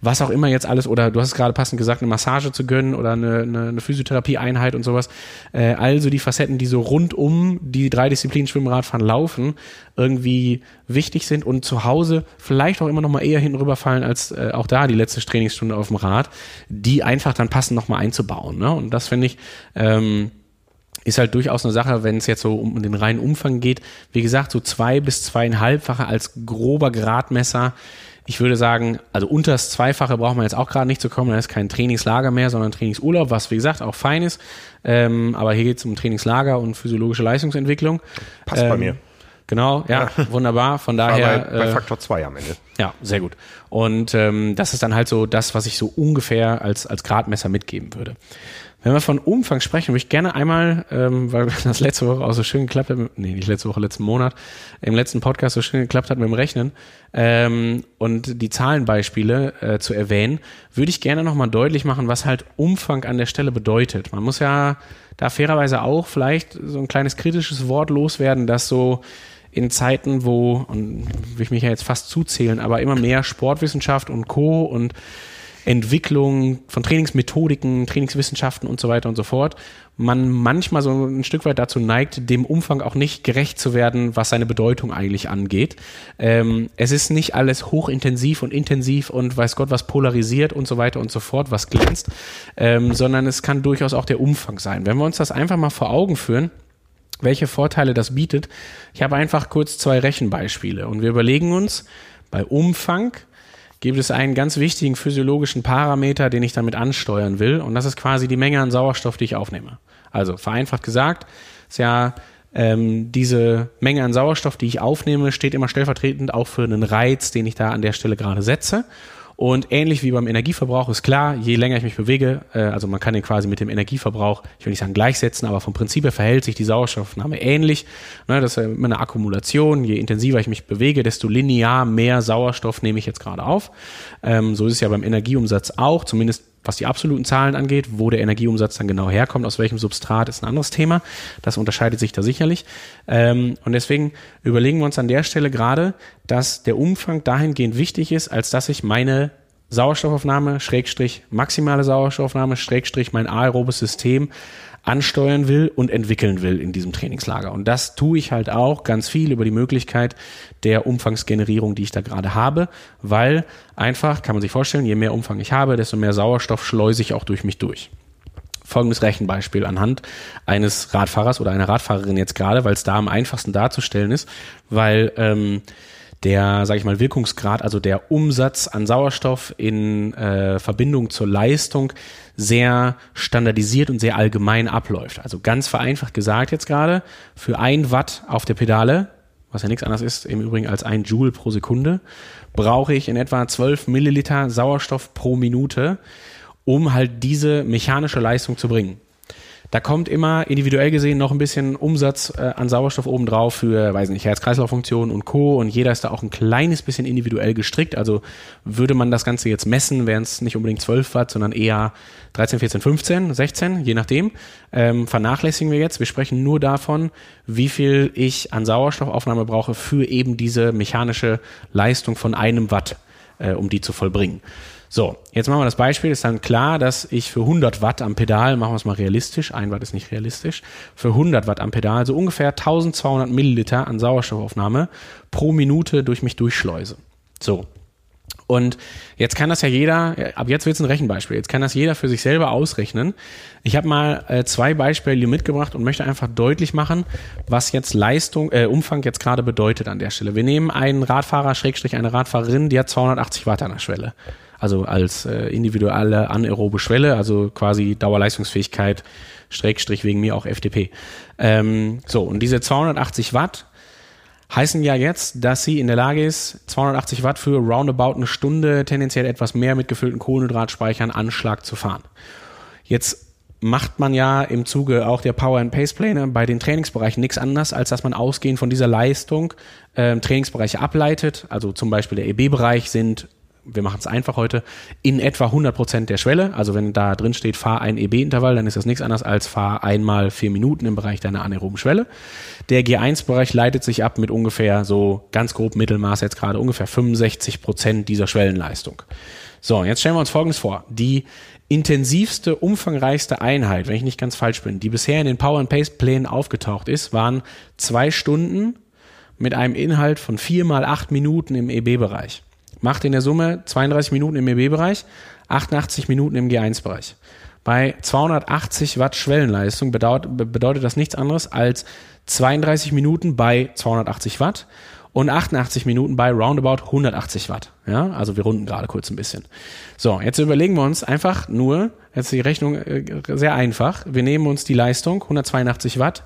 Was auch immer jetzt alles, oder du hast es gerade passend gesagt, eine Massage zu gönnen oder eine, eine, eine Physiotherapie-Einheit und sowas. Äh, also die Facetten, die so rund um die drei Disziplinen Schwimmradfahren laufen, irgendwie wichtig sind und zu Hause vielleicht auch immer noch mal eher hinten rüberfallen als äh, auch da die letzte Trainingsstunde auf dem Rad, die einfach dann passend noch mal einzubauen. Ne? Und das finde ich ähm, ist halt durchaus eine Sache, wenn es jetzt so um den reinen Umfang geht. Wie gesagt, so zwei bis zweieinhalbfache als grober Gradmesser. Ich würde sagen, also unter das Zweifache braucht man jetzt auch gerade nicht zu kommen. Da ist kein Trainingslager mehr, sondern Trainingsurlaub, was wie gesagt auch fein ist. Ähm, aber hier geht es um Trainingslager und physiologische Leistungsentwicklung. Passt ähm, bei mir. Genau, ja, ja, wunderbar. Von daher. Bei, bei äh, Faktor 2 am Ende. Ja, sehr gut. Und ähm, das ist dann halt so das, was ich so ungefähr als, als Gradmesser mitgeben würde. Wenn wir von Umfang sprechen, würde ich gerne einmal, ähm, weil (laughs) das letzte Woche auch so schön geklappt hat, nee, nicht letzte Woche, letzten Monat, im letzten Podcast so schön geklappt hat mit dem Rechnen ähm, und die Zahlenbeispiele äh, zu erwähnen, würde ich gerne nochmal deutlich machen, was halt Umfang an der Stelle bedeutet. Man muss ja da fairerweise auch vielleicht so ein kleines kritisches Wort loswerden, dass so in Zeiten, wo, und will ich mich ja jetzt fast zuzählen, aber immer mehr Sportwissenschaft und Co. und Entwicklung von Trainingsmethodiken, Trainingswissenschaften und so weiter und so fort, man manchmal so ein Stück weit dazu neigt, dem Umfang auch nicht gerecht zu werden, was seine Bedeutung eigentlich angeht. Ähm, es ist nicht alles hochintensiv und intensiv und weiß Gott was polarisiert und so weiter und so fort, was glänzt, ähm, sondern es kann durchaus auch der Umfang sein. Wenn wir uns das einfach mal vor Augen führen, welche Vorteile das bietet. Ich habe einfach kurz zwei Rechenbeispiele und wir überlegen uns bei Umfang, gibt es einen ganz wichtigen physiologischen Parameter, den ich damit ansteuern will. Und das ist quasi die Menge an Sauerstoff, die ich aufnehme. Also vereinfacht gesagt, ist ja ähm, diese Menge an Sauerstoff, die ich aufnehme, steht immer stellvertretend auch für einen Reiz, den ich da an der Stelle gerade setze. Und ähnlich wie beim Energieverbrauch ist klar, je länger ich mich bewege, äh, also man kann den quasi mit dem Energieverbrauch, ich will nicht sagen gleichsetzen, aber vom Prinzip her verhält sich die Sauerstoffnahme ähnlich. Ne, das ist immer eine Akkumulation. Je intensiver ich mich bewege, desto linear mehr Sauerstoff nehme ich jetzt gerade auf. Ähm, so ist es ja beim Energieumsatz auch, zumindest was die absoluten Zahlen angeht, wo der Energieumsatz dann genau herkommt, aus welchem Substrat, ist ein anderes Thema. Das unterscheidet sich da sicherlich. Ähm, und deswegen überlegen wir uns an der Stelle gerade, dass der Umfang dahingehend wichtig ist, als dass ich meine Sauerstoffaufnahme, Schrägstrich maximale Sauerstoffaufnahme, Schrägstrich mein aerobes System ansteuern will und entwickeln will in diesem Trainingslager. Und das tue ich halt auch ganz viel über die Möglichkeit der Umfangsgenerierung, die ich da gerade habe, weil einfach, kann man sich vorstellen, je mehr Umfang ich habe, desto mehr Sauerstoff schleuse ich auch durch mich durch. Folgendes Rechenbeispiel anhand eines Radfahrers oder einer Radfahrerin jetzt gerade, weil es da am einfachsten darzustellen ist, weil ähm, der, sage ich mal, Wirkungsgrad, also der Umsatz an Sauerstoff in äh, Verbindung zur Leistung sehr standardisiert und sehr allgemein abläuft. Also ganz vereinfacht gesagt jetzt gerade, für ein Watt auf der Pedale, was ja nichts anderes ist im Übrigen als ein Joule pro Sekunde, brauche ich in etwa 12 Milliliter Sauerstoff pro Minute, um halt diese mechanische Leistung zu bringen. Da kommt immer individuell gesehen noch ein bisschen Umsatz äh, an Sauerstoff obendrauf für, weiß nicht, Herz-Kreislauf-Funktion und Co. Und jeder ist da auch ein kleines bisschen individuell gestrickt. Also würde man das Ganze jetzt messen, wären es nicht unbedingt 12 Watt, sondern eher 13, 14, 15, 16, je nachdem. Ähm, vernachlässigen wir jetzt. Wir sprechen nur davon, wie viel ich an Sauerstoffaufnahme brauche für eben diese mechanische Leistung von einem Watt, äh, um die zu vollbringen. So, jetzt machen wir das Beispiel. Ist dann klar, dass ich für 100 Watt am Pedal, machen wir es mal realistisch, ein Watt ist nicht realistisch, für 100 Watt am Pedal so ungefähr 1200 Milliliter an Sauerstoffaufnahme pro Minute durch mich durchschleuse. So. Und jetzt kann das ja jeder, ab jetzt wird es ein Rechenbeispiel, jetzt kann das jeder für sich selber ausrechnen. Ich habe mal äh, zwei Beispiele mitgebracht und möchte einfach deutlich machen, was jetzt Leistung, äh, Umfang jetzt gerade bedeutet an der Stelle. Wir nehmen einen Radfahrer, Schrägstrich eine Radfahrerin, die hat 280 Watt an der Schwelle also als äh, individuelle anaerobe Schwelle, also quasi Dauerleistungsfähigkeit, Streckstrich wegen mir auch FDP. Ähm, so, und diese 280 Watt heißen ja jetzt, dass sie in der Lage ist, 280 Watt für roundabout eine Stunde tendenziell etwas mehr mit gefüllten Kohlenhydratspeichern Anschlag zu fahren. Jetzt macht man ja im Zuge auch der Power and Pace Pläne bei den Trainingsbereichen nichts anderes, als dass man ausgehend von dieser Leistung äh, Trainingsbereiche ableitet. Also zum Beispiel der EB-Bereich sind wir machen es einfach heute, in etwa 100 Prozent der Schwelle. Also wenn da drin steht, fahr ein EB-Intervall, dann ist das nichts anderes als fahr einmal vier Minuten im Bereich deiner anaeroben Schwelle. Der G1-Bereich leitet sich ab mit ungefähr so ganz grob Mittelmaß jetzt gerade ungefähr 65 Prozent dieser Schwellenleistung. So, jetzt stellen wir uns Folgendes vor. Die intensivste, umfangreichste Einheit, wenn ich nicht ganz falsch bin, die bisher in den Power and Pace Plänen aufgetaucht ist, waren zwei Stunden mit einem Inhalt von vier mal acht Minuten im EB-Bereich macht in der Summe 32 Minuten im EB-Bereich, 88 Minuten im G1-Bereich. Bei 280 Watt Schwellenleistung bedeutet, bedeutet das nichts anderes als 32 Minuten bei 280 Watt und 88 Minuten bei roundabout 180 Watt. Ja, also wir runden gerade kurz ein bisschen. So, jetzt überlegen wir uns einfach nur, jetzt die Rechnung äh, sehr einfach. Wir nehmen uns die Leistung 182 Watt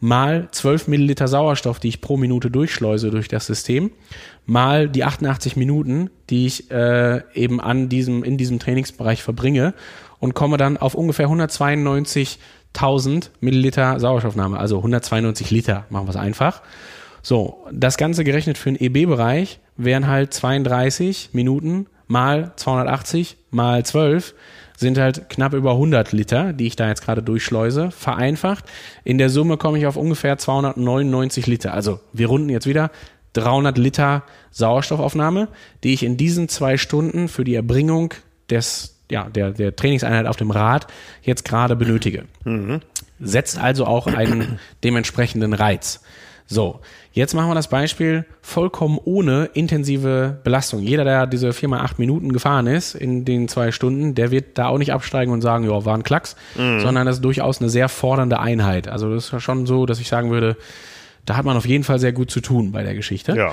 mal 12 Milliliter Sauerstoff, die ich pro Minute durchschleuse durch das System, mal die 88 Minuten, die ich äh, eben an diesem, in diesem Trainingsbereich verbringe und komme dann auf ungefähr 192.000 Milliliter Sauerstoffnahme, also 192 Liter, machen wir es einfach. So, das Ganze gerechnet für den EB-Bereich wären halt 32 Minuten mal 280 mal 12 sind halt knapp über 100 Liter, die ich da jetzt gerade durchschleuse, vereinfacht. In der Summe komme ich auf ungefähr 299 Liter. Also wir runden jetzt wieder 300 Liter Sauerstoffaufnahme, die ich in diesen zwei Stunden für die Erbringung des, ja, der, der Trainingseinheit auf dem Rad jetzt gerade benötige. Mhm. Setzt also auch einen dementsprechenden Reiz. So, jetzt machen wir das Beispiel vollkommen ohne intensive Belastung. Jeder, der diese 4x8 Minuten gefahren ist in den zwei Stunden, der wird da auch nicht absteigen und sagen, ja, war ein Klacks, mhm. sondern das ist durchaus eine sehr fordernde Einheit. Also das ist schon so, dass ich sagen würde, da hat man auf jeden Fall sehr gut zu tun bei der Geschichte. Ja.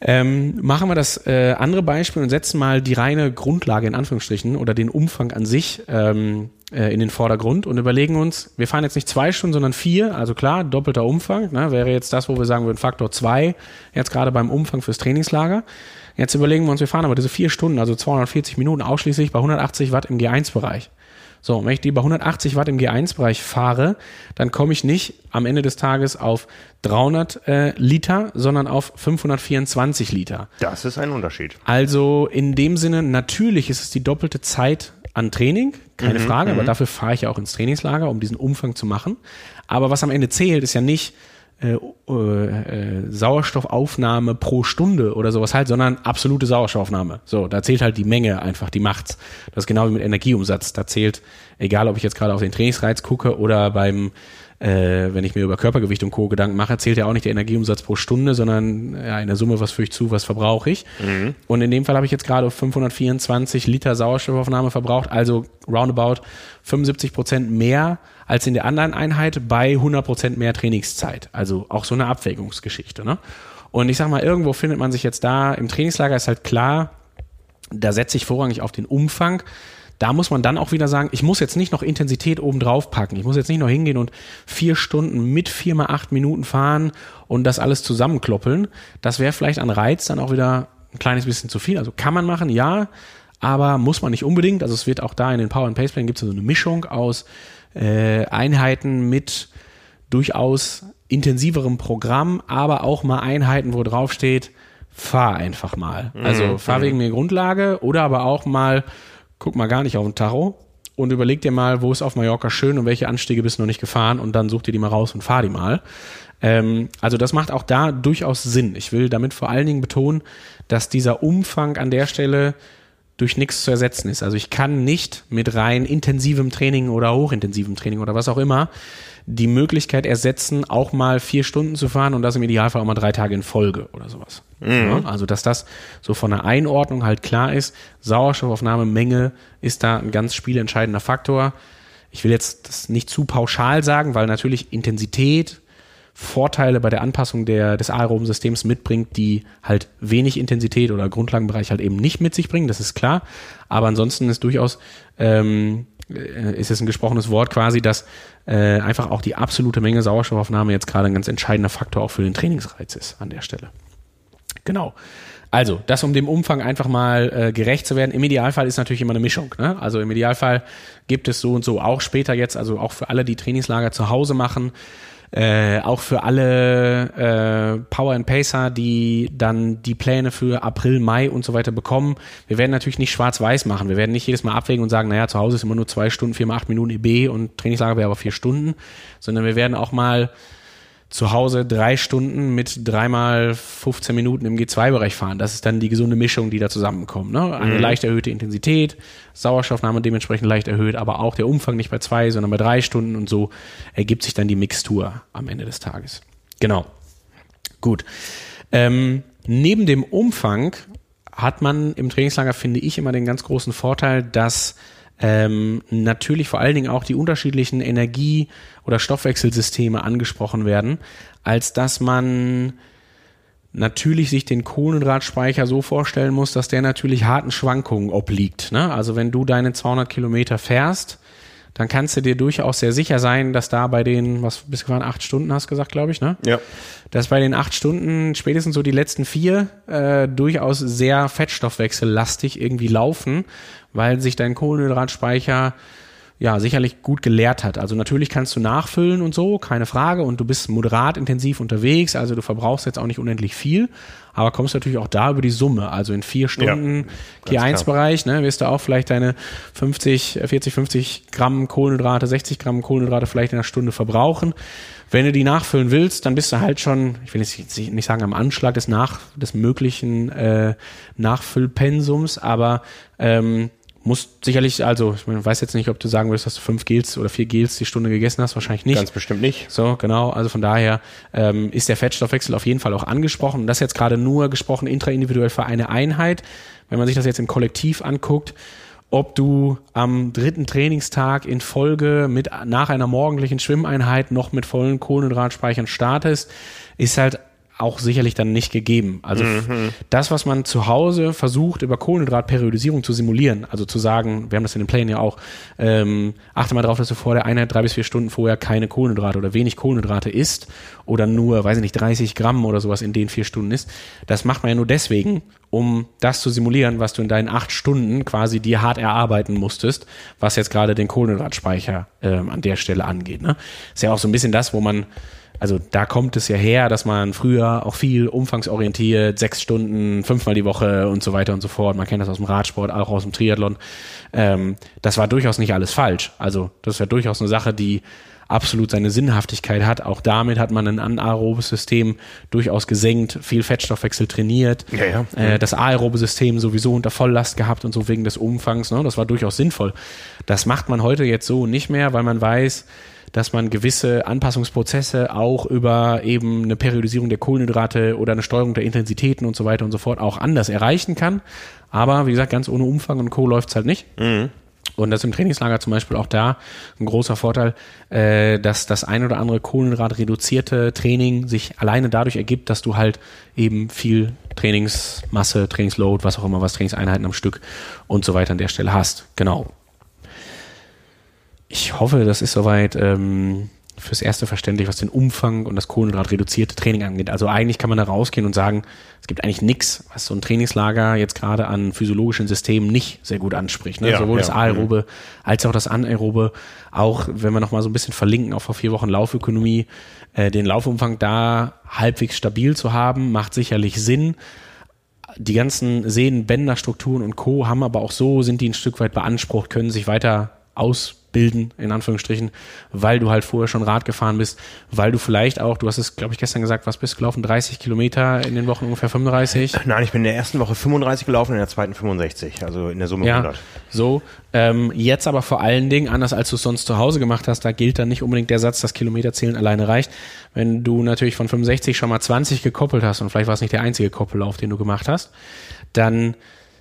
Ähm, machen wir das äh, andere Beispiel und setzen mal die reine Grundlage in Anführungsstrichen oder den Umfang an sich ähm, äh, in den Vordergrund und überlegen uns, wir fahren jetzt nicht zwei Stunden, sondern vier, also klar, doppelter Umfang, ne, wäre jetzt das, wo wir sagen würden, Faktor zwei, jetzt gerade beim Umfang fürs Trainingslager. Jetzt überlegen wir uns, wir fahren aber diese vier Stunden, also 240 Minuten ausschließlich bei 180 Watt im G1-Bereich. So, wenn ich die bei 180 Watt im G1-Bereich fahre, dann komme ich nicht am Ende des Tages auf 300 äh, Liter, sondern auf 524 Liter. Das ist ein Unterschied. Also in dem Sinne, natürlich ist es die doppelte Zeit an Training, keine mhm, Frage, aber mhm. dafür fahre ich ja auch ins Trainingslager, um diesen Umfang zu machen. Aber was am Ende zählt, ist ja nicht, äh, äh, Sauerstoffaufnahme pro Stunde oder sowas halt, sondern absolute Sauerstoffaufnahme. So, da zählt halt die Menge einfach, die macht's. Das ist genau wie mit Energieumsatz. Da zählt, egal ob ich jetzt gerade auf den Trainingsreiz gucke oder beim äh, wenn ich mir über Körpergewicht und Co. Gedanken mache, zählt ja auch nicht der Energieumsatz pro Stunde, sondern ja, in der Summe, was führe ich zu, was verbrauche ich. Mhm. Und in dem Fall habe ich jetzt gerade auf 524 Liter Sauerstoffaufnahme verbraucht, also roundabout 75 Prozent mehr als in der anderen Einheit bei 100 Prozent mehr Trainingszeit. Also auch so eine Abwägungsgeschichte. Ne? Und ich sag mal, irgendwo findet man sich jetzt da im Trainingslager, ist halt klar, da setze ich vorrangig auf den Umfang da muss man dann auch wieder sagen, ich muss jetzt nicht noch Intensität oben drauf packen. Ich muss jetzt nicht noch hingehen und vier Stunden mit vier mal acht Minuten fahren und das alles zusammenkloppeln. Das wäre vielleicht an Reiz dann auch wieder ein kleines bisschen zu viel. Also kann man machen, ja, aber muss man nicht unbedingt. Also es wird auch da in den Power and Pace Plänen gibt es so eine Mischung aus äh, Einheiten mit durchaus intensiverem Programm, aber auch mal Einheiten, wo drauf steht, fahr einfach mal. Also mhm. fahr wegen mir Grundlage oder aber auch mal guck mal gar nicht auf den Tacho und überleg dir mal, wo ist auf Mallorca schön und welche Anstiege bist du noch nicht gefahren und dann such dir die mal raus und fahr die mal. Ähm, also das macht auch da durchaus Sinn. Ich will damit vor allen Dingen betonen, dass dieser Umfang an der Stelle durch nichts zu ersetzen ist. Also ich kann nicht mit rein intensivem Training oder hochintensivem Training oder was auch immer die Möglichkeit ersetzen, auch mal vier Stunden zu fahren und das im Idealfall auch mal drei Tage in Folge oder sowas. Mhm. Also, dass das so von der Einordnung halt klar ist. Sauerstoffaufnahmemenge ist da ein ganz spielentscheidender Faktor. Ich will jetzt das nicht zu pauschal sagen, weil natürlich Intensität Vorteile bei der Anpassung der, des aeroben Systems mitbringt, die halt wenig Intensität oder Grundlagenbereich halt eben nicht mit sich bringen, das ist klar. Aber ansonsten ist durchaus ähm, äh, ist es ein gesprochenes Wort quasi, dass äh, einfach auch die absolute Menge Sauerstoffaufnahme jetzt gerade ein ganz entscheidender Faktor auch für den Trainingsreiz ist an der Stelle. Genau. Also, das um dem Umfang einfach mal äh, gerecht zu werden. Im Idealfall ist natürlich immer eine Mischung. Ne? Also im Idealfall gibt es so und so auch später jetzt, also auch für alle, die Trainingslager zu Hause machen, äh, auch für alle äh, Power and Pacer, die dann die Pläne für April, Mai und so weiter bekommen. Wir werden natürlich nicht schwarz-weiß machen. Wir werden nicht jedes Mal abwägen und sagen, naja, zu Hause ist immer nur zwei Stunden, vier mal acht Minuten EB und Trainingslager wäre aber vier Stunden, sondern wir werden auch mal zu Hause drei Stunden mit dreimal 15 Minuten im G2-Bereich fahren. Das ist dann die gesunde Mischung, die da zusammenkommt. Ne? Eine mhm. leicht erhöhte Intensität, Sauerstoffnahme dementsprechend leicht erhöht, aber auch der Umfang nicht bei zwei, sondern bei drei Stunden und so ergibt sich dann die Mixtur am Ende des Tages. Genau. Gut. Ähm, neben dem Umfang hat man im Trainingslager, finde ich, immer den ganz großen Vorteil, dass ähm, natürlich vor allen Dingen auch die unterschiedlichen Energie- oder Stoffwechselsysteme angesprochen werden, als dass man natürlich sich den Kohlenhydratspeicher so vorstellen muss, dass der natürlich harten Schwankungen obliegt. Ne? Also wenn du deine 200 Kilometer fährst, dann kannst du dir durchaus sehr sicher sein, dass da bei den, was bis gefahren, acht Stunden hast gesagt, glaube ich, ne? Ja. Dass bei den acht Stunden spätestens so die letzten vier äh, durchaus sehr fettstoffwechsellastig irgendwie laufen, weil sich dein Kohlenhydratspeicher ja, sicherlich gut geleert hat. Also natürlich kannst du nachfüllen und so, keine Frage. Und du bist moderat intensiv unterwegs, also du verbrauchst jetzt auch nicht unendlich viel, aber kommst natürlich auch da über die Summe. Also in vier Stunden ja, G1-Bereich, ne, wirst du auch vielleicht deine 50, 40, 50 Gramm Kohlenhydrate, 60 Gramm Kohlenhydrate vielleicht in einer Stunde verbrauchen. Wenn du die nachfüllen willst, dann bist du halt schon, ich will jetzt nicht sagen am Anschlag des nach des möglichen äh, Nachfüllpensums, aber ähm, muss sicherlich, also ich weiß jetzt nicht, ob du sagen würdest, dass du fünf Gels oder vier Gels die Stunde gegessen hast, wahrscheinlich nicht. Ganz bestimmt nicht. So, genau. Also von daher ähm, ist der Fettstoffwechsel auf jeden Fall auch angesprochen. Und das jetzt gerade nur gesprochen intraindividuell für eine Einheit. Wenn man sich das jetzt im Kollektiv anguckt, ob du am dritten Trainingstag in Folge mit nach einer morgendlichen Schwimmeinheit noch mit vollen Kohlenhydratspeichern startest, ist halt auch sicherlich dann nicht gegeben. Also mhm. das, was man zu Hause versucht, über Kohlenhydratperiodisierung zu simulieren, also zu sagen, wir haben das in den Plänen ja auch, ähm, achte mal drauf, dass du vor der Einheit drei bis vier Stunden vorher keine Kohlenhydrate oder wenig Kohlenhydrate isst oder nur, weiß ich nicht, 30 Gramm oder sowas in den vier Stunden isst. Das macht man ja nur deswegen, um das zu simulieren, was du in deinen acht Stunden quasi dir hart erarbeiten musstest, was jetzt gerade den Kohlenhydratspeicher ähm, an der Stelle angeht. Ne? Ist ja auch so ein bisschen das, wo man also da kommt es ja her, dass man früher auch viel umfangsorientiert, sechs Stunden, fünfmal die Woche und so weiter und so fort. Man kennt das aus dem Radsport, auch aus dem Triathlon. Ähm, das war durchaus nicht alles falsch. Also das ist ja durchaus eine Sache, die absolut seine Sinnhaftigkeit hat. Auch damit hat man ein anaerobes System durchaus gesenkt, viel Fettstoffwechsel trainiert, ja, ja. Äh, das aerobe System sowieso unter Volllast gehabt und so wegen des Umfangs. Ne? Das war durchaus sinnvoll. Das macht man heute jetzt so nicht mehr, weil man weiß, dass man gewisse Anpassungsprozesse auch über eben eine Periodisierung der Kohlenhydrate oder eine Steuerung der Intensitäten und so weiter und so fort auch anders erreichen kann. Aber wie gesagt, ganz ohne Umfang und Co. läuft es halt nicht. Mhm. Und das ist im Trainingslager zum Beispiel auch da ein großer Vorteil, äh, dass das ein oder andere Kohlenhydrat-reduzierte Training sich alleine dadurch ergibt, dass du halt eben viel Trainingsmasse, Trainingsload, was auch immer, was Trainingseinheiten am Stück und so weiter an der Stelle hast. Genau ich hoffe, das ist soweit ähm, fürs Erste verständlich, was den Umfang und das Kohlenhydrat-reduzierte Training angeht. Also eigentlich kann man da rausgehen und sagen, es gibt eigentlich nichts, was so ein Trainingslager jetzt gerade an physiologischen Systemen nicht sehr gut anspricht. Ne? Ja, Sowohl ja, das Aerobe ja. als auch das Anaerobe. Auch wenn wir nochmal so ein bisschen verlinken auf vor vier Wochen Laufökonomie, äh, den Laufumfang da halbwegs stabil zu haben, macht sicherlich Sinn. Die ganzen Sehnen, Bänderstrukturen und Co. haben aber auch so, sind die ein Stück weit beansprucht, können sich weiter aus bilden, in Anführungsstrichen, weil du halt vorher schon Rad gefahren bist, weil du vielleicht auch, du hast es, glaube ich, gestern gesagt, was bist du gelaufen? 30 Kilometer in den Wochen ungefähr 35? Nein, ich bin in der ersten Woche 35 gelaufen, in der zweiten 65, also in der Summe ja, 100. So, ähm, jetzt aber vor allen Dingen, anders als du es sonst zu Hause gemacht hast, da gilt dann nicht unbedingt der Satz, dass Kilometerzählen alleine reicht. Wenn du natürlich von 65 schon mal 20 gekoppelt hast und vielleicht war es nicht der einzige Koppellauf, den du gemacht hast, dann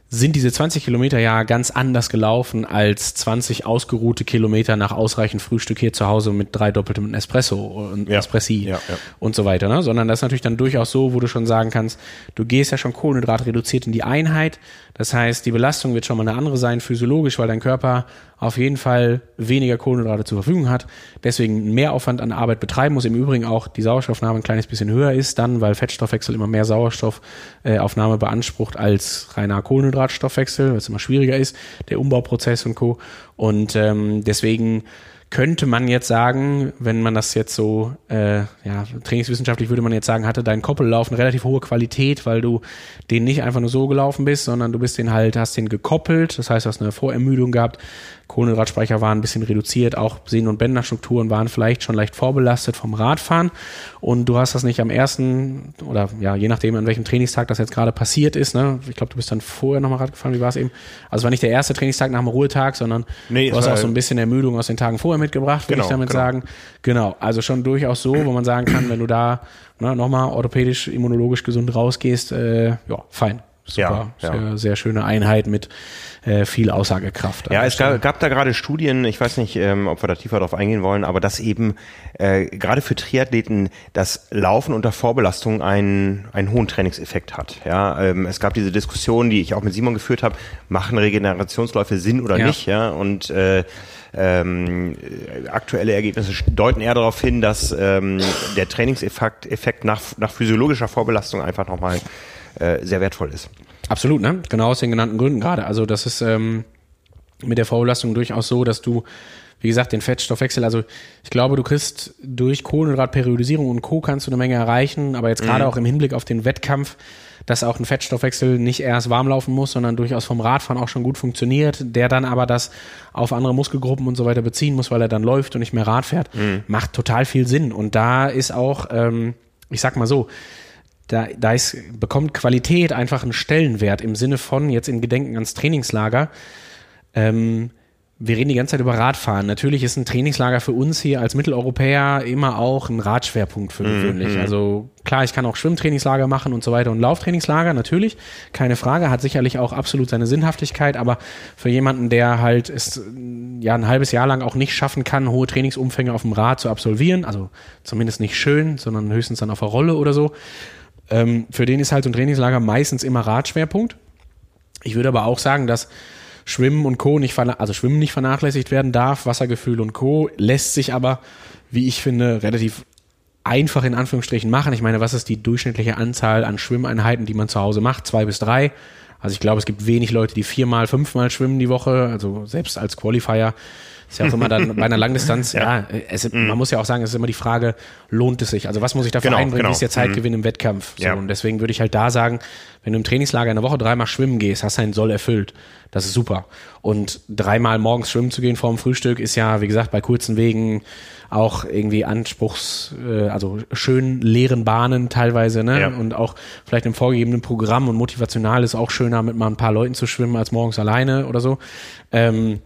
sind diese 20 Kilometer ja ganz anders gelaufen als 20 ausgeruhte Kilometer nach ausreichend Frühstück hier zu Hause mit drei doppeltem Espresso und ja. Espressi ja, ja. und so weiter. Ne? Sondern das ist natürlich dann durchaus so, wo du schon sagen kannst, du gehst ja schon Kohlenhydrat reduziert in die Einheit. Das heißt, die Belastung wird schon mal eine andere sein, physiologisch, weil dein Körper auf jeden Fall weniger Kohlenhydrate zur Verfügung hat, deswegen mehr Aufwand an Arbeit betreiben muss. Im Übrigen auch die Sauerstoffnahme ein kleines bisschen höher ist dann, weil Fettstoffwechsel immer mehr Sauerstoffaufnahme beansprucht als reiner Kohlenhydratstoffwechsel, weil es immer schwieriger ist, der Umbauprozess und Co. Und ähm, deswegen könnte man jetzt sagen, wenn man das jetzt so, äh, ja, trainingswissenschaftlich würde man jetzt sagen, hatte dein Koppellauf eine relativ hohe Qualität, weil du den nicht einfach nur so gelaufen bist, sondern du bist den halt, hast den gekoppelt, das heißt, du hast eine Vorermüdung gehabt, Kohlenhydratspeicher waren ein bisschen reduziert, auch Sehnen- und Bänderstrukturen waren vielleicht schon leicht vorbelastet vom Radfahren. Und du hast das nicht am ersten oder ja, je nachdem, an welchem Trainingstag das jetzt gerade passiert ist, ne? ich glaube, du bist dann vorher nochmal Rad gefahren, wie war es eben? Also es war nicht der erste Trainingstag nach dem Ruhetag, sondern nee, du hast auch so ein bisschen Ermüdung aus den Tagen vorher mitgebracht, würde genau, ich damit genau. sagen. Genau, also schon durchaus so, wo man sagen kann, wenn du da ne, nochmal orthopädisch, immunologisch gesund rausgehst, äh, ja, fein. Super, ja, ja. Sehr, sehr schöne Einheit mit äh, viel Aussagekraft. Ja, es gab, gab da gerade Studien, ich weiß nicht, ähm, ob wir da tiefer drauf eingehen wollen, aber dass eben äh, gerade für Triathleten das Laufen unter Vorbelastung einen, einen hohen Trainingseffekt hat. Ja, ähm, es gab diese Diskussion, die ich auch mit Simon geführt habe, machen Regenerationsläufe Sinn oder ja. nicht? Ja, und äh, ähm, aktuelle Ergebnisse deuten eher darauf hin, dass ähm, der Trainingseffekt Effekt nach, nach physiologischer Vorbelastung einfach nochmal äh, sehr wertvoll ist. Absolut, ne? Genau aus den genannten Gründen gerade. Also das ist ähm, mit der Vorbelastung durchaus so, dass du, wie gesagt, den Fettstoffwechsel, also ich glaube, du kriegst durch Kohlenhydratperiodisierung und Co. kannst du eine Menge erreichen, aber jetzt gerade mhm. auch im Hinblick auf den Wettkampf, dass auch ein Fettstoffwechsel nicht erst warm laufen muss, sondern durchaus vom Radfahren auch schon gut funktioniert, der dann aber das auf andere Muskelgruppen und so weiter beziehen muss, weil er dann läuft und nicht mehr Rad fährt, mhm. macht total viel Sinn. Und da ist auch, ähm, ich sag mal so, da, da ist, bekommt Qualität einfach einen Stellenwert im Sinne von, jetzt in Gedenken ans Trainingslager, ähm, wir reden die ganze Zeit über Radfahren. Natürlich ist ein Trainingslager für uns hier als Mitteleuropäer immer auch ein Radschwerpunkt für mhm, gewöhnlich. Mm Also klar, ich kann auch Schwimmtrainingslager machen und so weiter und Lauftrainingslager, natürlich, keine Frage, hat sicherlich auch absolut seine Sinnhaftigkeit, aber für jemanden, der halt es ja ein halbes Jahr lang auch nicht schaffen kann, hohe Trainingsumfänge auf dem Rad zu absolvieren, also zumindest nicht schön, sondern höchstens dann auf der Rolle oder so, Ähm, für den ist halt so ein Trainingslager meistens immer Radschwerpunkt. Ich würde aber auch sagen, dass Schwimmen und Co. nicht, also Schwimmen nicht vernachlässigt werden darf, Wassergefühl und Co. lässt sich aber, wie ich finde, relativ einfach in Anführungsstrichen machen. Ich meine, was ist die durchschnittliche Anzahl an Schwimmeinheiten, die man zu Hause macht? Zwei bis drei. Also ich glaube, es gibt wenig Leute, die viermal, fünfmal schwimmen die Woche. Also selbst als Qualifier ist ja auch immer dann (laughs) bei einer Langdistanz, ja, ja es, mhm. man muss ja auch sagen, es ist immer die Frage, lohnt es sich? Also was muss ich dafür genau, einbringen, genau. wie ist der Zeitgewinn mhm. im Wettkampf? So, ja. Und deswegen würde ich halt da sagen, wenn du im Trainingslager eine Woche dreimal schwimmen gehst, hast du einen Soll erfüllt. Das ist super. Und dreimal morgens schwimmen zu gehen vor dem Frühstück ist ja, wie gesagt, bei kurzen Wegen auch irgendwie Anspruchs, äh, also schön leeren Bahnen teilweise, ne? Ja. Und auch vielleicht im vorgegebenen Programm und motivational ist auch schöner, mit mal ein paar Leuten zu schwimmen als morgens alleine oder so. Ähm,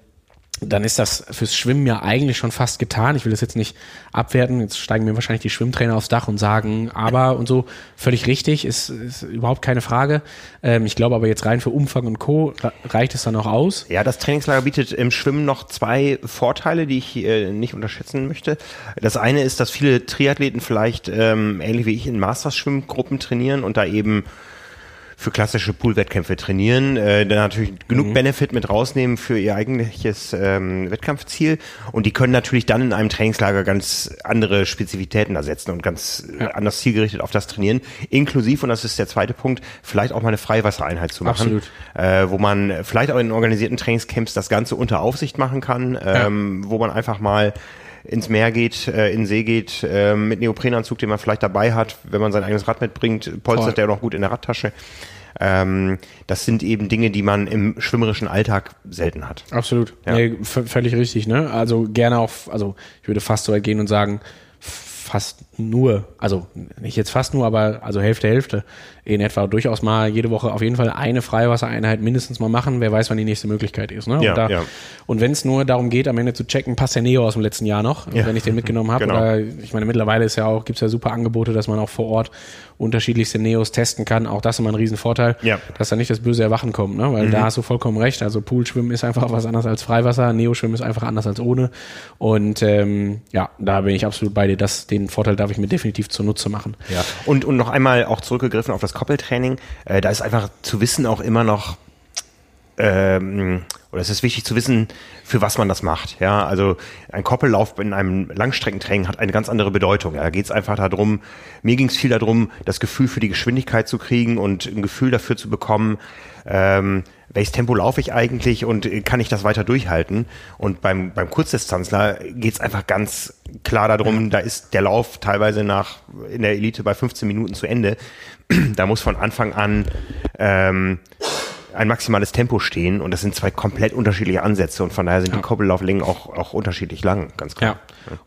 dann ist das fürs Schwimmen ja eigentlich schon fast getan. Ich will das jetzt nicht abwerten. Jetzt steigen mir wahrscheinlich die Schwimmtrainer aufs Dach und sagen, aber und so völlig richtig, ist, ist überhaupt keine Frage. Ähm, ich glaube aber jetzt rein für Umfang und Co. reicht es dann auch aus. Ja, das Trainingslager bietet im Schwimmen noch zwei Vorteile, die ich äh, nicht unterschätzen möchte. Das eine ist, dass viele Triathleten vielleicht ähm, ähnlich wie ich in Masters-Schwimmgruppen trainieren und da eben für klassische Pool-Wettkämpfe trainieren, äh, dann natürlich genug mhm. Benefit mit rausnehmen für ihr eigentliches ähm, Wettkampfziel und die können natürlich dann in einem Trainingslager ganz andere Spezifitäten ersetzen und ganz äh, ja. anders zielgerichtet auf das trainieren, inklusiv, und das ist der zweite Punkt, vielleicht auch mal eine Freiwassereinheit zu machen, äh, wo man vielleicht auch in organisierten Trainingscamps das Ganze unter Aufsicht machen kann, ähm, ja. wo man einfach mal ins Meer geht, äh, in den See geht, äh, mit Neoprenanzug, den man vielleicht dabei hat, wenn man sein eigenes Rad mitbringt, polstert der noch gut in der Radtasche. Ähm, das sind eben Dinge, die man im schwimmerischen Alltag selten hat. Absolut. Ja. Nee, völlig richtig, ne? Also gerne auch, also ich würde fast so weit gehen und sagen, fast nur, also nicht jetzt fast nur, aber also Hälfte, Hälfte in etwa durchaus mal jede Woche auf jeden Fall eine Freiwassereinheit mindestens mal machen. Wer weiß, wann die nächste Möglichkeit ist. Ne? Ja, und, da, ja. und wenn es nur darum geht, am Ende zu checken, passt der Neo aus dem letzten Jahr noch, ja. wenn ich den mitgenommen habe. (laughs) Genau. Oder ich meine, mittlerweile ist ja auch, gibt es ja super Angebote, dass man auch vor Ort unterschiedlichste Neos testen kann. Auch das ist immer ein Riesenvorteil, ja. dass da nicht das böse Erwachen kommt, ne? Weil mhm. da hast du vollkommen recht. Also Poolschwimmen ist einfach was anderes als Freiwasser, Neoschwimmen ist einfach anders als ohne. Und ähm, ja, da bin ich absolut bei dir. Das, den Vorteil darf ich mir definitiv zunutze machen. Ja. Und, und noch einmal auch zurückgegriffen auf das Koppeltraining. Äh, da ist einfach zu wissen auch immer noch, ähm, oder es ist wichtig zu wissen, für was man das macht. Ja, also ein Koppellauf in einem Langstreckentraining hat eine ganz andere Bedeutung. Ja, da geht es einfach darum, mir ging es viel darum, das Gefühl für die Geschwindigkeit zu kriegen und ein Gefühl dafür zu bekommen, ähm, welches Tempo laufe ich eigentlich und kann ich das weiter durchhalten? Und beim, beim Kurzdistanzler geht es einfach ganz klar darum, da ist der Lauf teilweise nach in der Elite bei 15 Minuten zu Ende. (clears throat) da muss von Anfang an ähm, ein maximales Tempo stehen und das sind zwei komplett unterschiedliche Ansätze und von daher sind ja. die Koppellauflängen auch, auch unterschiedlich lang, ganz klar. Ja.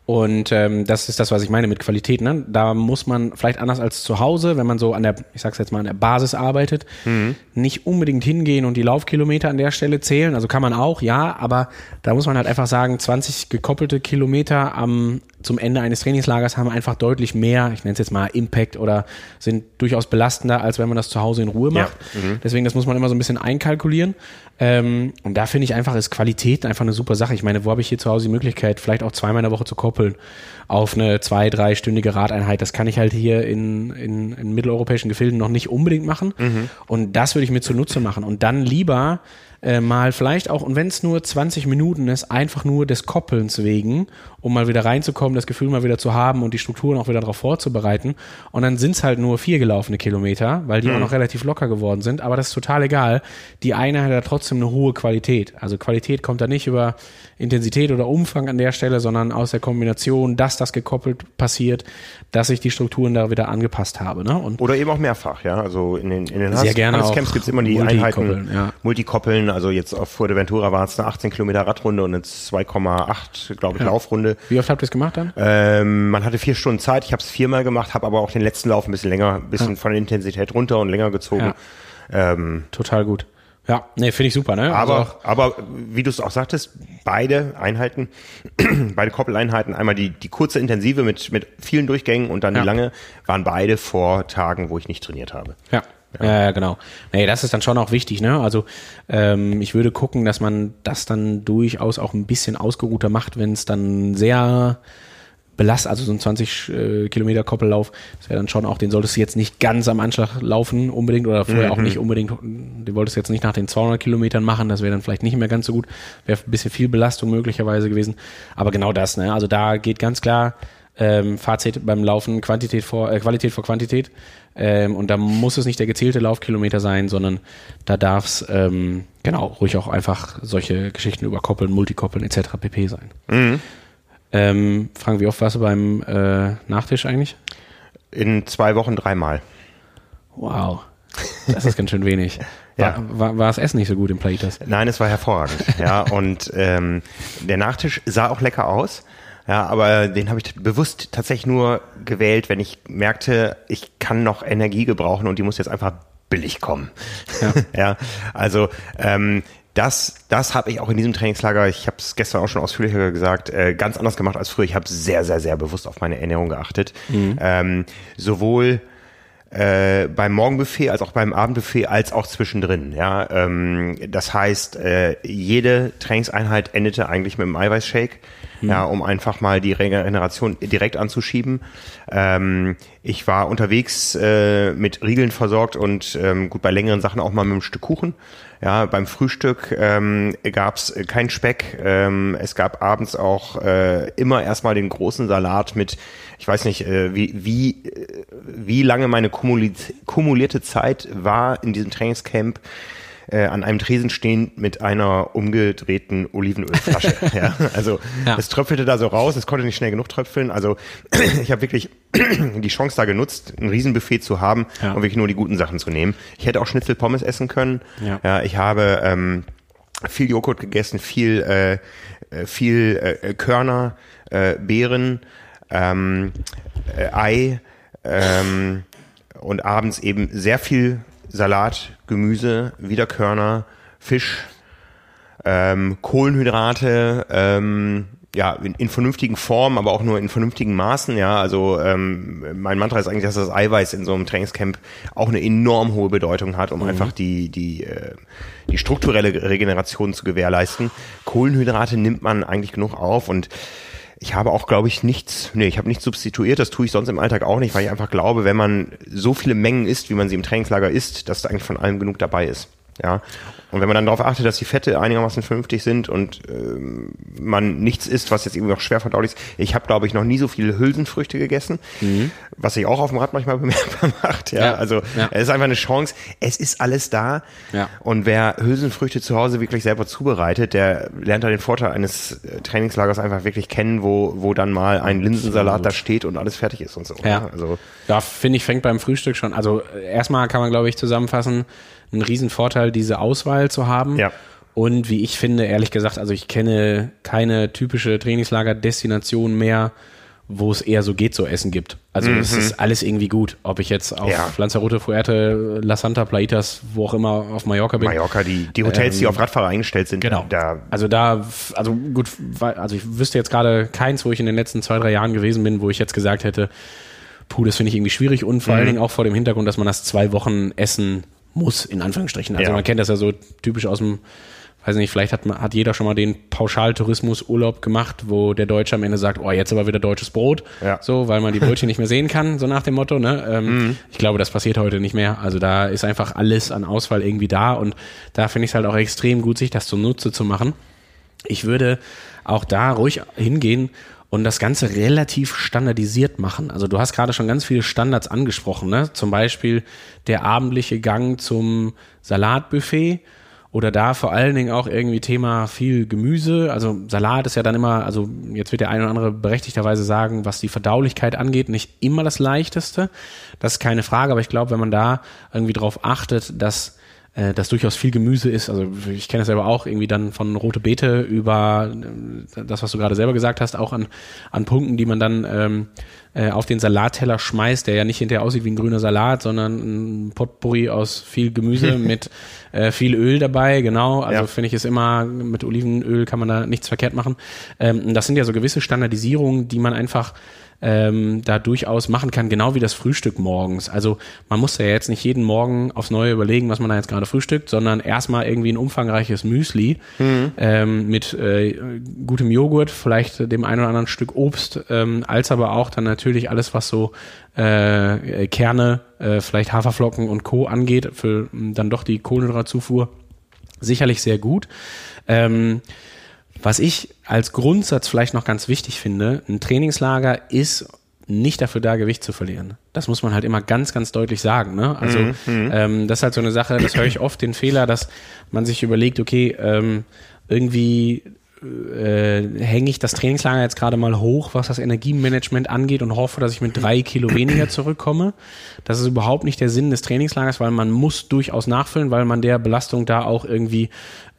Und ähm, das ist das, was ich meine mit Qualität. Ne? Da muss man vielleicht anders als zu Hause, wenn man so an der, ich sag's jetzt mal, an der Basis arbeitet, mhm. nicht unbedingt hingehen und die Laufkilometer an der Stelle zählen. Also kann man auch, ja, aber da muss man halt einfach sagen, 20 gekoppelte Kilometer am zum Ende eines Trainingslagers haben einfach deutlich mehr, ich nenne es jetzt mal Impact oder sind durchaus belastender, als wenn man das zu Hause in Ruhe macht. Ja. Mhm. Deswegen, das muss man immer so ein bisschen einkalkulieren. Ähm, und da finde ich einfach, ist Qualität einfach eine super Sache. Ich meine, wo habe ich hier zu Hause die Möglichkeit, vielleicht auch zweimal in der Woche zu koppeln auf eine zwei-, dreistündige Radeinheit? Das kann ich halt hier in, in, in mitteleuropäischen Gefilden noch nicht unbedingt machen. Mhm. Und das würde ich mir zunutze machen. Und dann lieber äh, mal vielleicht auch, und wenn es nur 20 Minuten ist, einfach nur des Koppelns wegen, um mal wieder reinzukommen, das Gefühl mal wieder zu haben und die Strukturen auch wieder darauf vorzubereiten. Und dann sind es halt nur vier gelaufene Kilometer, weil die mhm. auch noch relativ locker geworden sind. Aber das ist total egal. Die eine hat ja trotzdem eine hohe Qualität. Also Qualität kommt da nicht über Intensität oder Umfang an der Stelle, sondern aus der Kombination, dass das gekoppelt passiert, dass ich die Strukturen da wieder angepasst habe. Ne? Und oder eben auch mehrfach, ja. Also in den, in den Sehr gerne Camps gibt es immer die Einheiten ja. Multikoppeln. Also jetzt auf Fuerteventura war es eine 18 Kilometer Radrunde und eine 2,8, glaube ich, ja. Laufrunde. Wie oft habt ihr es gemacht dann? Ähm, man hatte vier Stunden Zeit. Ich habe es viermal gemacht, habe aber auch den letzten Lauf ein bisschen länger, ein bisschen ja. von der Intensität runter und länger gezogen. Ja. Ähm, Total gut. Ja, nee, finde ich super, ne? Aber, also aber wie du es auch sagtest, beide Einheiten, (clears throat) beide Koppeleinheiten, einmal die, die kurze intensive mit, mit vielen Durchgängen und dann ja. die lange, waren beide vor Tagen, wo ich nicht trainiert habe. Ja. Ja. ja, genau. Nee, das ist dann schon auch wichtig, ne? Also ähm, ich würde gucken, dass man das dann durchaus auch ein bisschen ausgeruhter macht, wenn es dann sehr Belast, also so ein 20 äh, Kilometer Koppellauf, das wäre dann schon auch, den solltest du jetzt nicht ganz am Anschlag laufen unbedingt oder vorher mhm. auch nicht unbedingt, den wolltest du jetzt nicht nach den 200 Kilometern machen, das wäre dann vielleicht nicht mehr ganz so gut, wäre ein bisschen viel Belastung möglicherweise gewesen, aber genau das, ne, also da geht ganz klar ähm, Fazit beim Laufen Quantität vor, äh, Qualität vor Quantität ähm, und da muss es nicht der gezählte Laufkilometer sein, sondern da darf es ähm, genau ruhig auch einfach solche Geschichten überkoppeln, Multikoppeln etc. pp sein. Mhm. Ähm, Frank, wie oft warst du beim äh, Nachtisch eigentlich? In zwei Wochen dreimal. Wow. Das ist ganz schön wenig. (laughs) War, ja. war, war das Essen nicht so gut im Plaitas? Nein, es war hervorragend. ja, (laughs) und ähm, der Nachtisch sah auch lecker aus. Ja, aber den habe ich bewusst tatsächlich nur gewählt, wenn ich merkte, ich kann noch Energie gebrauchen und die muss jetzt einfach billig kommen. Ja, (laughs) ja also ähm, das, das habe ich auch in diesem Trainingslager, ich habe es gestern auch schon ausführlicher gesagt, äh, ganz anders gemacht als früher. Ich habe sehr, sehr, sehr bewusst auf meine Ernährung geachtet. Mhm. Ähm, sowohl äh, beim Morgenbuffet als auch beim Abendbuffet als auch zwischendrin. Ja, ähm, das heißt, äh, jede Trainingseinheit endete eigentlich mit einem Eiweißshake, mhm. ja, um einfach mal die Regeneration direkt anzuschieben. Ähm, ich war unterwegs äh, mit Riegeln versorgt und ähm, gut bei längeren Sachen auch mal mit einem Stück Kuchen. Ja, beim Frühstück ähm, gab es kein Speck. Ähm, es gab abends auch äh, immer erstmal den großen Salat mit, ich weiß nicht, äh, wie, wie, äh, wie lange meine kumulierte Zeit war in diesem Trainingscamp äh, an einem Tresen stehen mit einer umgedrehten Olivenölflasche. (laughs) ja, also ja. es tröpfelte da so raus, es konnte nicht schnell genug tröpfeln. Also (clears throat) ich habe wirklich (clears throat) die Chance da genutzt, ein Riesenbuffet zu haben ja. und wirklich nur die guten Sachen zu nehmen. Ich hätte auch Schnitzel Pommes essen können. Ja, ja ich habe ähm, viel Joghurt gegessen, viel äh, äh viel äh, Körner, äh, Beeren, ähm, äh, Ei ähm, und abends eben sehr viel Salat, Gemüse, Wiederkörner, Fisch, ähm, Kohlenhydrate, ähm, ja, in, in vernünftigen Formen, aber auch nur in vernünftigen Maßen, ja. Also ähm, mein Mantra ist eigentlich, dass das Eiweiß in so einem Trainingscamp auch eine enorm hohe Bedeutung hat, um mhm. einfach die, die, äh, die strukturelle Regeneration zu gewährleisten. Kohlenhydrate nimmt man eigentlich genug auf und ich habe auch, glaube ich, nichts, nee, ich habe nichts substituiert, das tue ich sonst im Alltag auch nicht, weil ich einfach glaube, wenn man so viele Mengen isst, wie man sie im Trainingslager isst, dass da eigentlich von allem genug dabei ist. Ja. Und wenn man dann darauf achtet, dass die Fette einigermaßen vernünftig sind und ähm, man nichts isst, was jetzt irgendwie auch schwer verdaulich ist. Ich habe, glaube ich, noch nie so viele Hülsenfrüchte gegessen, mhm. was sich auch auf dem Rad manchmal (laughs) bemerkbar macht. Ja, ja. also ja. es ist einfach eine Chance. Es ist alles da. Ja. Und wer Hülsenfrüchte zu Hause wirklich selber zubereitet, der lernt da den Vorteil eines äh, Trainingslagers einfach wirklich kennen, wo, wo dann mal ein Linsensalat da steht und alles fertig ist und so. Ja, also, ja finde ich, fängt beim Frühstück schon. Also erstmal kann man, glaube ich, zusammenfassen, ein Riesenvorteil, diese Auswahl zu haben. Ja. Und wie ich finde, ehrlich gesagt, also ich kenne keine typische Trainingslager-Destination mehr, wo es eher so geht, so Essen gibt. Also mhm. es ist alles irgendwie gut. Ob ich jetzt auf ja. Lanzarote, Fuerte, La Santa, Plaitas, wo auch immer auf Mallorca bin. Mallorca, die, die Hotels, ähm, die auf Radfahrer eingestellt sind. Genau. Da also da, also gut, also ich wüsste jetzt gerade keins, wo ich in den letzten zwei, drei Jahren gewesen bin, wo ich jetzt gesagt hätte, puh, das finde ich irgendwie schwierig und vor mhm. allen Dingen auch vor dem Hintergrund, dass man das zwei Wochen Essen muss, in Anführungsstrichen. Also ja. man kennt das ja so typisch aus dem, weiß nicht, vielleicht hat, man, hat jeder schon mal den Pauschaltourismus-Urlaub gemacht, wo der Deutsche am Ende sagt, oh, jetzt aber wieder deutsches Brot, ja. so, weil man die Brötchen nicht mehr sehen kann, so nach dem Motto. Ne? Ähm, mhm. Ich glaube, das passiert heute nicht mehr. Also da ist einfach alles an Auswahl irgendwie da und da finde ich es halt auch extrem gut, sich das zunutze zu machen. Ich würde auch da ruhig hingehen und das Ganze relativ standardisiert machen. Also du hast gerade schon ganz viele Standards angesprochen, ne? Zum Beispiel der abendliche Gang zum Salatbuffet oder da vor allen Dingen auch irgendwie Thema viel Gemüse. Also Salat ist ja dann immer, also jetzt wird der eine oder andere berechtigterweise sagen, was die Verdaulichkeit angeht, nicht immer das leichteste. Das ist keine Frage, aber ich glaube, wenn man da irgendwie drauf achtet, dass äh, dass durchaus viel Gemüse ist. Also ich kenne es selber auch irgendwie dann von rote Beete über äh, das, was du gerade selber gesagt hast, auch an, an Punkten, die man dann ähm, äh, auf den Salatteller schmeißt, der ja nicht hinterher aussieht wie ein grüner Salat, sondern ein Potpourri aus viel Gemüse (laughs) mit äh, viel Öl dabei, genau. Also ja. finde ich es immer, mit Olivenöl kann man da nichts verkehrt machen. Ähm, das sind ja so gewisse Standardisierungen, die man einfach ähm, da durchaus machen kann, genau wie das Frühstück morgens. Also man muss ja jetzt nicht jeden Morgen aufs Neue überlegen, was man da jetzt gerade frühstückt, sondern erstmal irgendwie ein umfangreiches Müsli mhm. ähm, mit äh, gutem Joghurt, vielleicht dem ein oder anderen Stück Obst, ähm, als aber auch dann natürlich alles, was so äh, Kerne, äh, vielleicht Haferflocken und Co. angeht, für dann doch die Kohlenhydratzufuhr sicherlich sehr gut. Ähm, was ich als Grundsatz vielleicht noch ganz wichtig finde, ein Trainingslager ist nicht dafür da, Gewicht zu verlieren. Das muss man halt immer ganz, ganz deutlich sagen. Ne? Also mhm. mhm. ähm, das ist halt so eine Sache, das höre ich oft den Fehler, dass man sich überlegt, okay, ähm, irgendwie äh, hänge ich das Trainingslager jetzt gerade mal hoch, was das Energiemanagement angeht und hoffe, dass ich mit drei Kilo weniger zurückkomme. Das ist überhaupt nicht der Sinn des Trainingslagers, weil man muss durchaus nachfüllen, weil man der Belastung da auch irgendwie,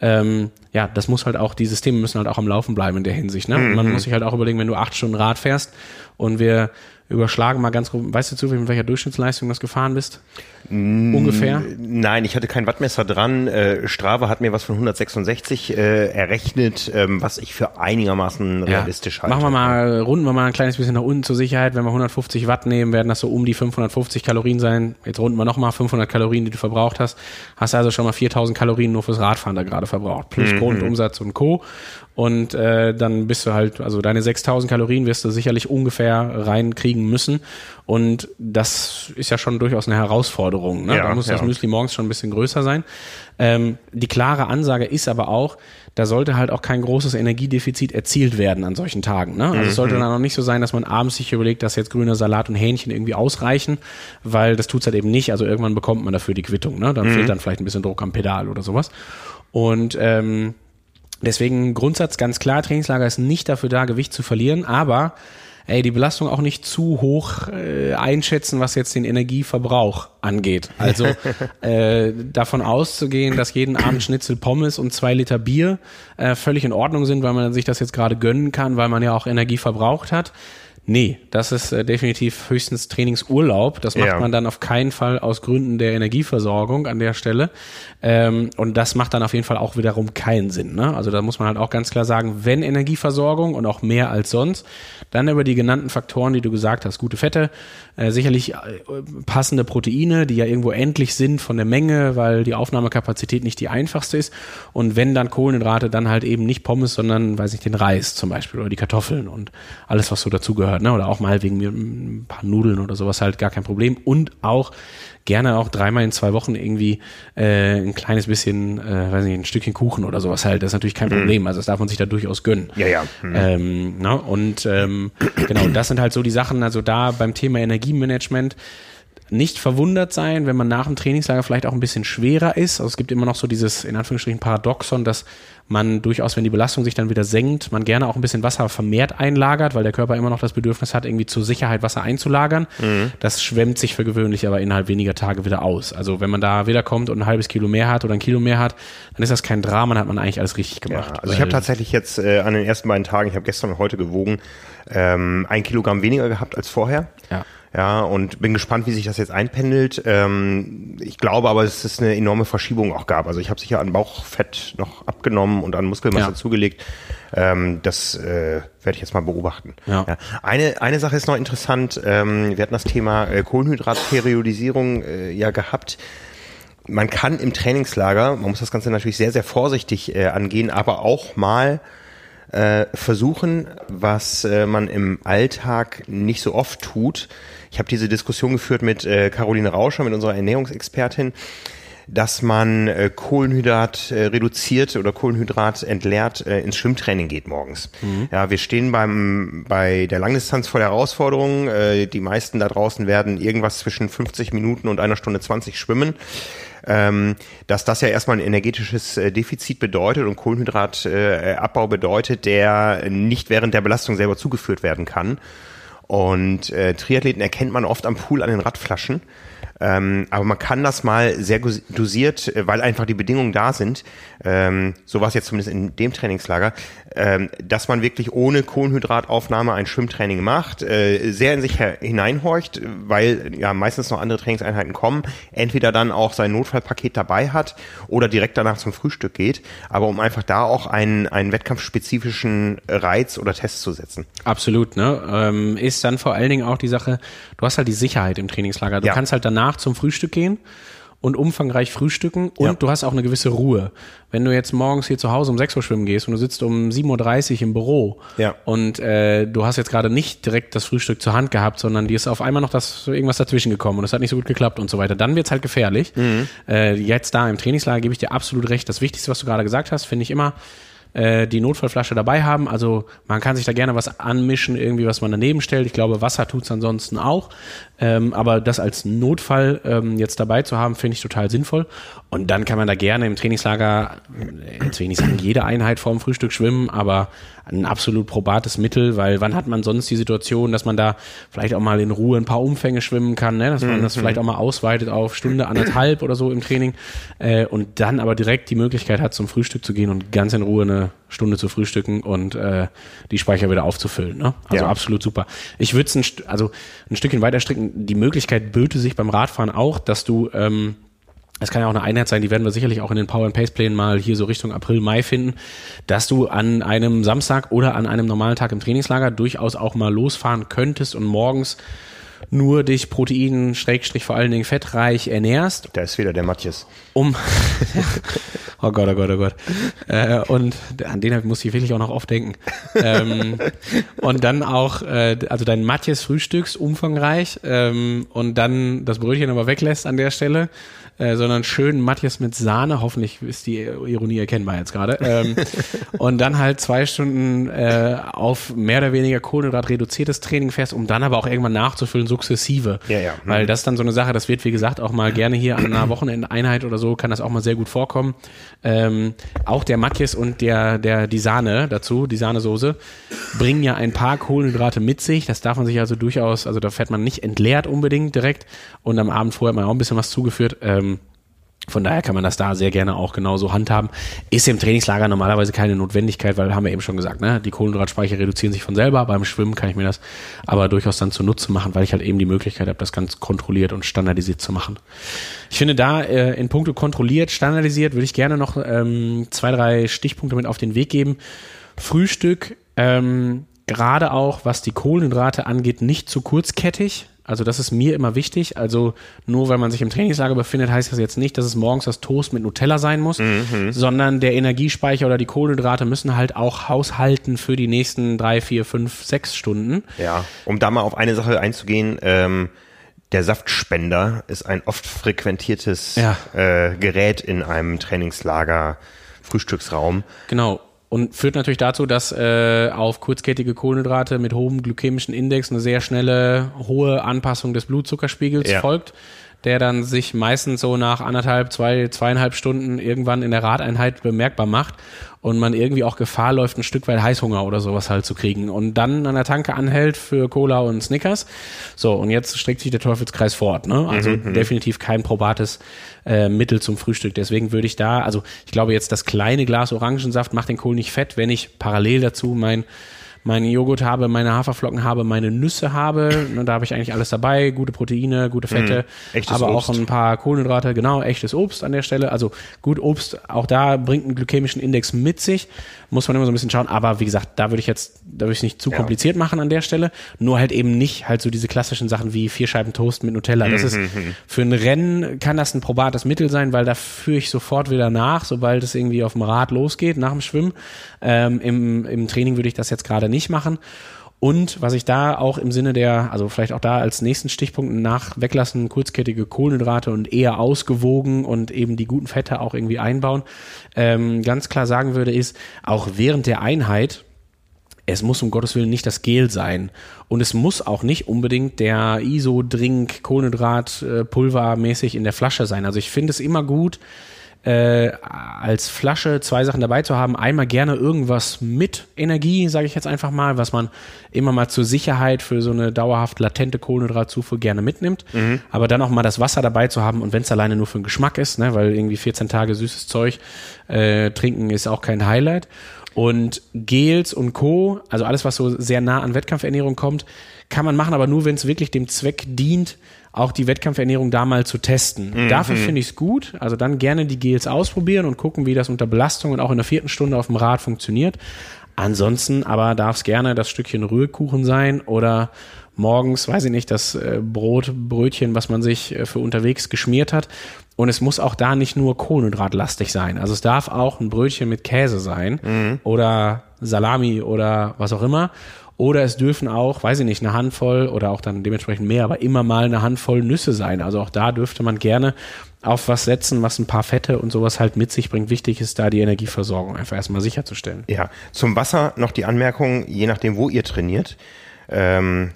ähm, ja, das muss halt auch, die Systeme müssen halt auch am Laufen bleiben in der Hinsicht. Ne? Man mhm. muss sich halt auch überlegen, wenn du acht Stunden Rad fährst und wir überschlagen mal ganz grob, weißt du zufällig, mit welcher Durchschnittsleistung das gefahren bist? Ungefähr? Nein, ich hatte kein Wattmesser dran. Äh, Strava hat mir was von 166 äh, errechnet, ähm, was ich für einigermaßen realistisch halte. Machen wir mal, runden wir mal ein kleines bisschen nach unten zur Sicherheit. Wenn wir 150 Watt nehmen, werden das so um die 550 Kalorien sein. Jetzt runden wir nochmal 500 Kalorien, die du verbraucht hast. Hast also schon mal 4000 Kalorien nur fürs Radfahren da gerade verbraucht. Plus mhm. Grundumsatz und Co. Und äh, dann bist du halt, also deine 6000 Kalorien wirst du sicherlich ungefähr reinkriegen müssen. Und das ist ja schon durchaus eine Herausforderung. Ne? Ja, da muss ja. das Müsli morgens schon ein bisschen größer sein. Ähm, die klare Ansage ist aber auch, da sollte halt auch kein großes Energiedefizit erzielt werden an solchen Tagen. Ne? Also mhm. es sollte mhm. dann auch nicht so sein, dass man abends sich überlegt, dass jetzt grüner Salat und Hähnchen irgendwie ausreichen, weil das tut's halt eben nicht. Also irgendwann bekommt man dafür die Quittung. Ne? Dann mhm. fehlt dann vielleicht ein bisschen Druck am Pedal oder sowas. Und ähm, Deswegen Grundsatz ganz klar, Trainingslager ist nicht dafür da, Gewicht zu verlieren, aber ey, die Belastung auch nicht zu hoch äh, einschätzen, was jetzt den Energieverbrauch angeht. Also (laughs) äh, davon auszugehen, dass jeden Abend Schnitzel Pommes und zwei Liter Bier äh, völlig in Ordnung sind, weil man sich das jetzt gerade gönnen kann, weil man ja auch Energie verbraucht hat. Nee, das ist äh, definitiv höchstens Trainingsurlaub. Das macht ja. man dann auf keinen Fall aus Gründen der Energieversorgung an der Stelle. Ähm, und das macht dann auf jeden Fall auch wiederum keinen Sinn. Ne? Also da muss man halt auch ganz klar sagen, wenn Energieversorgung und auch mehr als sonst, dann über die genannten Faktoren, die du gesagt hast, gute Fette, äh, sicherlich äh, passende Proteine, die ja irgendwo endlich sind von der Menge, weil die Aufnahmekapazität nicht die einfachste ist. Und wenn dann Kohlenhydrate, dann halt eben nicht Pommes, sondern, weiß ich, den Reis zum Beispiel oder die Kartoffeln und alles, was so dazugehört. Ne? Oder auch mal wegen mir ein paar Nudeln oder sowas halt gar kein Problem. Und auch gerne auch dreimal in zwei Wochen irgendwie äh, ein kleines bisschen, äh, weiß nicht, ein Stückchen Kuchen oder sowas halt. Das ist natürlich kein mhm. Problem. Also das darf man sich da durchaus gönnen. Ja, ja. Mhm. Ähm, ne? und ähm, genau, das sind halt so die Sachen, also da beim Thema Energiemanagement nicht verwundert sein, wenn man nach dem Trainingslager vielleicht auch ein bisschen schwerer ist. Also es gibt immer noch so dieses, in Anführungsstrichen, Paradoxon, dass man durchaus, wenn die Belastung sich dann wieder senkt, man gerne auch ein bisschen Wasser vermehrt einlagert, weil der Körper immer noch das Bedürfnis hat, irgendwie zur Sicherheit Wasser einzulagern. Mhm. Das schwemmt sich für gewöhnlich aber innerhalb weniger Tage wieder aus. Also wenn man da wiederkommt und ein halbes Kilo mehr hat oder ein Kilo mehr hat, dann ist das kein Drama, dann hat man eigentlich alles richtig gemacht. Ja, also ich habe tatsächlich jetzt äh, an den ersten beiden Tagen, ich habe gestern und heute gewogen, ähm, ein Kilogramm weniger gehabt als vorher. Ja. Ja, und bin gespannt, wie sich das jetzt einpendelt. Ähm, ich glaube aber, dass es eine enorme Verschiebung auch gab. Also ich habe sicher an Bauchfett noch abgenommen und an Muskelmasse ja. zugelegt. Ähm, das äh, werde ich jetzt mal beobachten. Ja. ja. Eine, eine Sache ist noch interessant. Ähm, wir hatten das Thema äh, Kohlenhydratperiodisierung äh, ja gehabt. Man kann im Trainingslager, man muss das Ganze natürlich sehr, sehr vorsichtig äh, angehen, aber auch mal äh, versuchen, was äh, man im Alltag nicht so oft tut, ich habe diese Diskussion geführt mit äh, Caroline Rauscher, mit unserer Ernährungsexpertin, dass man äh, Kohlenhydrat äh, reduziert oder Kohlenhydrat entleert äh, ins Schwimmtraining geht morgens. Mhm. Ja, wir stehen beim bei der Langdistanz vor der Herausforderung. Äh, die meisten da draußen werden irgendwas zwischen 50 Minuten und einer Stunde 20 schwimmen. Ähm, dass das ja erstmal ein energetisches äh, Defizit bedeutet und Kohlenhydratabbau äh, bedeutet, der nicht während der Belastung selber zugeführt werden kann. Und äh, Triathleten erkennt man oft am Pool an den Radflaschen. Ähm, aber man kann das mal sehr dosiert, äh, weil einfach die Bedingungen da sind, ähm, so war es jetzt zumindest in dem Trainingslager, ähm, dass man wirklich ohne Kohlenhydrataufnahme ein Schwimmtraining macht, äh, sehr in sich hineinhorcht, weil ja meistens noch andere Trainingseinheiten kommen, entweder dann auch sein Notfallpaket dabei hat oder direkt danach zum Frühstück geht, aber um einfach da auch einen, einen wettkampfspezifischen Reiz oder Test zu setzen. Absolut, ne? Ähm, ist dann vor allen Dingen auch die Sache, du hast halt die Sicherheit im Trainingslager. Du ja. kannst halt danach zum Frühstück gehen und umfangreich frühstücken und ja. du hast auch eine gewisse Ruhe. Wenn du jetzt morgens hier zu Hause um 6 Uhr schwimmen gehst und du sitzt um 7.30 Uhr im Büro ja. und äh, du hast jetzt gerade nicht direkt das Frühstück zur Hand gehabt, sondern dir ist auf einmal noch das irgendwas dazwischen gekommen und es hat nicht so gut geklappt und so weiter, dann wird's halt gefährlich. Mhm. Äh, jetzt da im Trainingslager gebe ich dir absolut recht. Das Wichtigste, was du gerade gesagt hast, finde ich immer, äh, die Notfallflasche dabei haben. Also man kann sich da gerne was anmischen, irgendwie was man daneben stellt. Ich glaube, Wasser tut's ansonsten auch. Ähm, aber das als Notfall ähm, jetzt dabei zu haben, finde ich total sinnvoll. Und dann kann man da gerne im Trainingslager, jetzt will ich nicht sagen, jede Einheit vorm Frühstück schwimmen, aber ein absolut probates Mittel, weil wann hat man sonst die Situation, dass man da vielleicht auch mal in Ruhe ein paar Umfänge schwimmen kann, ne? dass man das mhm. vielleicht auch mal ausweitet auf Stunde, anderthalb oder so im Training äh, und dann aber direkt die Möglichkeit hat, zum Frühstück zu gehen und ganz in Ruhe eine Stunde zu frühstücken und äh, die Speicher wieder aufzufüllen. Ne? Also ja. absolut super. Ich würde es ein, also ein Stückchen weiter stricken. Die Möglichkeit böte sich beim Radfahren auch, dass du ähm, es kann ja auch eine Einheit sein, die werden wir sicherlich auch in den Power and Pace Plänen mal hier so Richtung April, Mai finden, dass du an einem Samstag oder an einem normalen Tag im Trainingslager durchaus auch mal losfahren könntest und morgens nur dich Protein, Schrägstrich vor allen Dingen fettreich ernährst. Da ist wieder der Matthias. Um, (laughs) oh Gott, oh Gott, oh Gott. Äh, und an den muss ich wirklich auch noch oft denken. ähm, und dann auch, äh, also dein Matthias frühstückst umfangreich ähm, und dann das Brötchen aber weglässt an der Stelle äh, sondern schön Matthias mit Sahne. Hoffentlich ist die Ironie erkennbar jetzt gerade. Ähm, (laughs) und dann halt zwei Stunden äh, auf mehr oder weniger Kohlenhydrat reduziertes Training fährst, um dann aber auch irgendwann nachzufüllen, sukzessive. Ja, ja. Mhm. Weil das ist dann so eine Sache, das wird wie gesagt auch mal gerne hier an einer Wochenendeinheit oder so, kann das auch mal sehr gut vorkommen. Ähm, auch der Matthias und der, der, die Sahne dazu, die Sahnesoße, bringen ja ein paar Kohlenhydrate mit sich. Das darf man sich also durchaus, also da fährt man nicht entleert unbedingt direkt und am Abend vorher hat man auch ein bisschen was zugeführt. Ähm, von daher kann man das da sehr gerne auch genauso handhaben. Ist im Trainingslager normalerweise keine Notwendigkeit, weil haben wir eben schon gesagt, ne? die Kohlenhydratspeicher reduzieren sich von selber. Beim Schwimmen kann ich mir das aber durchaus dann zunutze machen, weil ich halt eben die Möglichkeit habe, das ganz kontrolliert und standardisiert zu machen. Ich finde da äh, in puncto kontrolliert, standardisiert, würde ich gerne noch ähm, zwei, drei Stichpunkte mit auf den Weg geben. Frühstück, ähm, gerade auch was die Kohlenhydrate angeht, nicht zu kurzkettig also das ist mir immer wichtig. Also nur weil man sich im Trainingslager befindet, heißt das jetzt nicht, dass es morgens das Toast mit Nutella sein muss, mhm. sondern der Energiespeicher oder die Kohlenhydrate müssen halt auch haushalten für die nächsten drei, vier, fünf, sechs Stunden. Ja, um da mal auf eine Sache einzugehen, ähm, der Saftspender ist ein oft frequentiertes ja. äh, Gerät in einem Trainingslager. Frühstücksraum. Genau und führt natürlich dazu, dass äh, auf kurzkettige Kohlenhydrate mit hohem glykämischen Index eine sehr schnelle, hohe Anpassung des Blutzuckerspiegels ja. folgt, der dann sich meistens so nach anderthalb, zwei, zweieinhalb Stunden irgendwann in der Radeinheit bemerkbar macht und man irgendwie auch Gefahr läuft, ein Stück weit Heißhunger oder sowas halt zu kriegen und dann an der Tanke anhält für Cola und Snickers. So, und jetzt streckt sich der Teufelskreis fort. Ne? Also mhm, mhm. definitiv kein probates äh, Mittel zum Frühstück. Deswegen würde ich da, also ich glaube jetzt, das kleine Glas Orangensaft macht den Kohl nicht fett, wenn ich parallel dazu mein meinen Joghurt habe, meine Haferflocken habe, meine Nüsse habe. Und da habe ich eigentlich alles dabei. Gute Proteine, gute Fette, mm, aber Obst. auch ein paar Kohlenhydrate. Genau, echtes Obst an der Stelle. Also gut, Obst, auch da bringt einen glykämischen Index mit sich. Muss man immer so ein bisschen schauen. Aber wie gesagt, da würde ich jetzt, da würde ich es nicht zu ja. kompliziert machen an der Stelle. Nur halt eben nicht halt so diese klassischen Sachen wie vier Scheiben Toast mit Nutella. Das ist, mhm. für ein Rennen kann das ein probates Mittel sein, weil da führe ich sofort wieder nach, sobald es irgendwie auf dem Rad losgeht, nach dem Schwimmen. Ähm, im, Im Training würde ich das jetzt gerade nicht machen. Und was ich da auch im Sinne der, also vielleicht auch da als nächsten Stichpunkt nach weglassen, kurzkettige Kohlenhydrate und eher ausgewogen und eben die guten Fette auch irgendwie einbauen, ähm, ganz klar sagen würde, ist, auch während der Einheit, es muss um Gottes Willen nicht das Gel sein. Und es muss auch nicht unbedingt der ISO-Drink, Kohlenhydrat, äh, Pulver mäßig in der Flasche sein. Also ich finde es immer gut, äh, als Flasche zwei Sachen dabei zu haben. Einmal gerne irgendwas mit Energie, sage ich jetzt einfach mal, was man immer mal zur Sicherheit für so eine dauerhaft latente Kohlenhydratzufuhr gerne mitnimmt. Mhm. Aber dann auch mal das Wasser dabei zu haben und wenn es alleine nur für den Geschmack ist, ne, weil irgendwie 14 Tage süßes Zeug äh, trinken ist auch kein Highlight. Und Gels und Co., also alles, was so sehr nah an Wettkampfernährung kommt, kann man machen, aber nur, wenn es wirklich dem Zweck dient, auch die Wettkampfernährung da mal zu testen. Mhm. Dafür finde ich es gut. Also dann gerne die Gels ausprobieren und gucken, wie das unter Belastung und auch in der vierten Stunde auf dem Rad funktioniert. Ansonsten aber darf es gerne das Stückchen Rührkuchen sein oder morgens, weiß ich nicht, das äh, Brot, Brötchen, was man sich äh, für unterwegs geschmiert hat. Und es muss auch da nicht nur kohlenhydratlastig sein. Also es darf auch ein Brötchen mit Käse sein mhm. oder Salami oder was auch immer. Oder es dürfen auch, weiß ich nicht, eine Handvoll oder auch dann dementsprechend mehr, aber immer mal eine Handvoll Nüsse sein. Also auch da dürfte man gerne auf was setzen, was ein paar Fette und sowas halt mit sich bringt. Wichtig ist da die Energieversorgung einfach erstmal sicherzustellen. Ja, zum Wasser noch die Anmerkung, je nachdem, wo ihr trainiert. Ähm,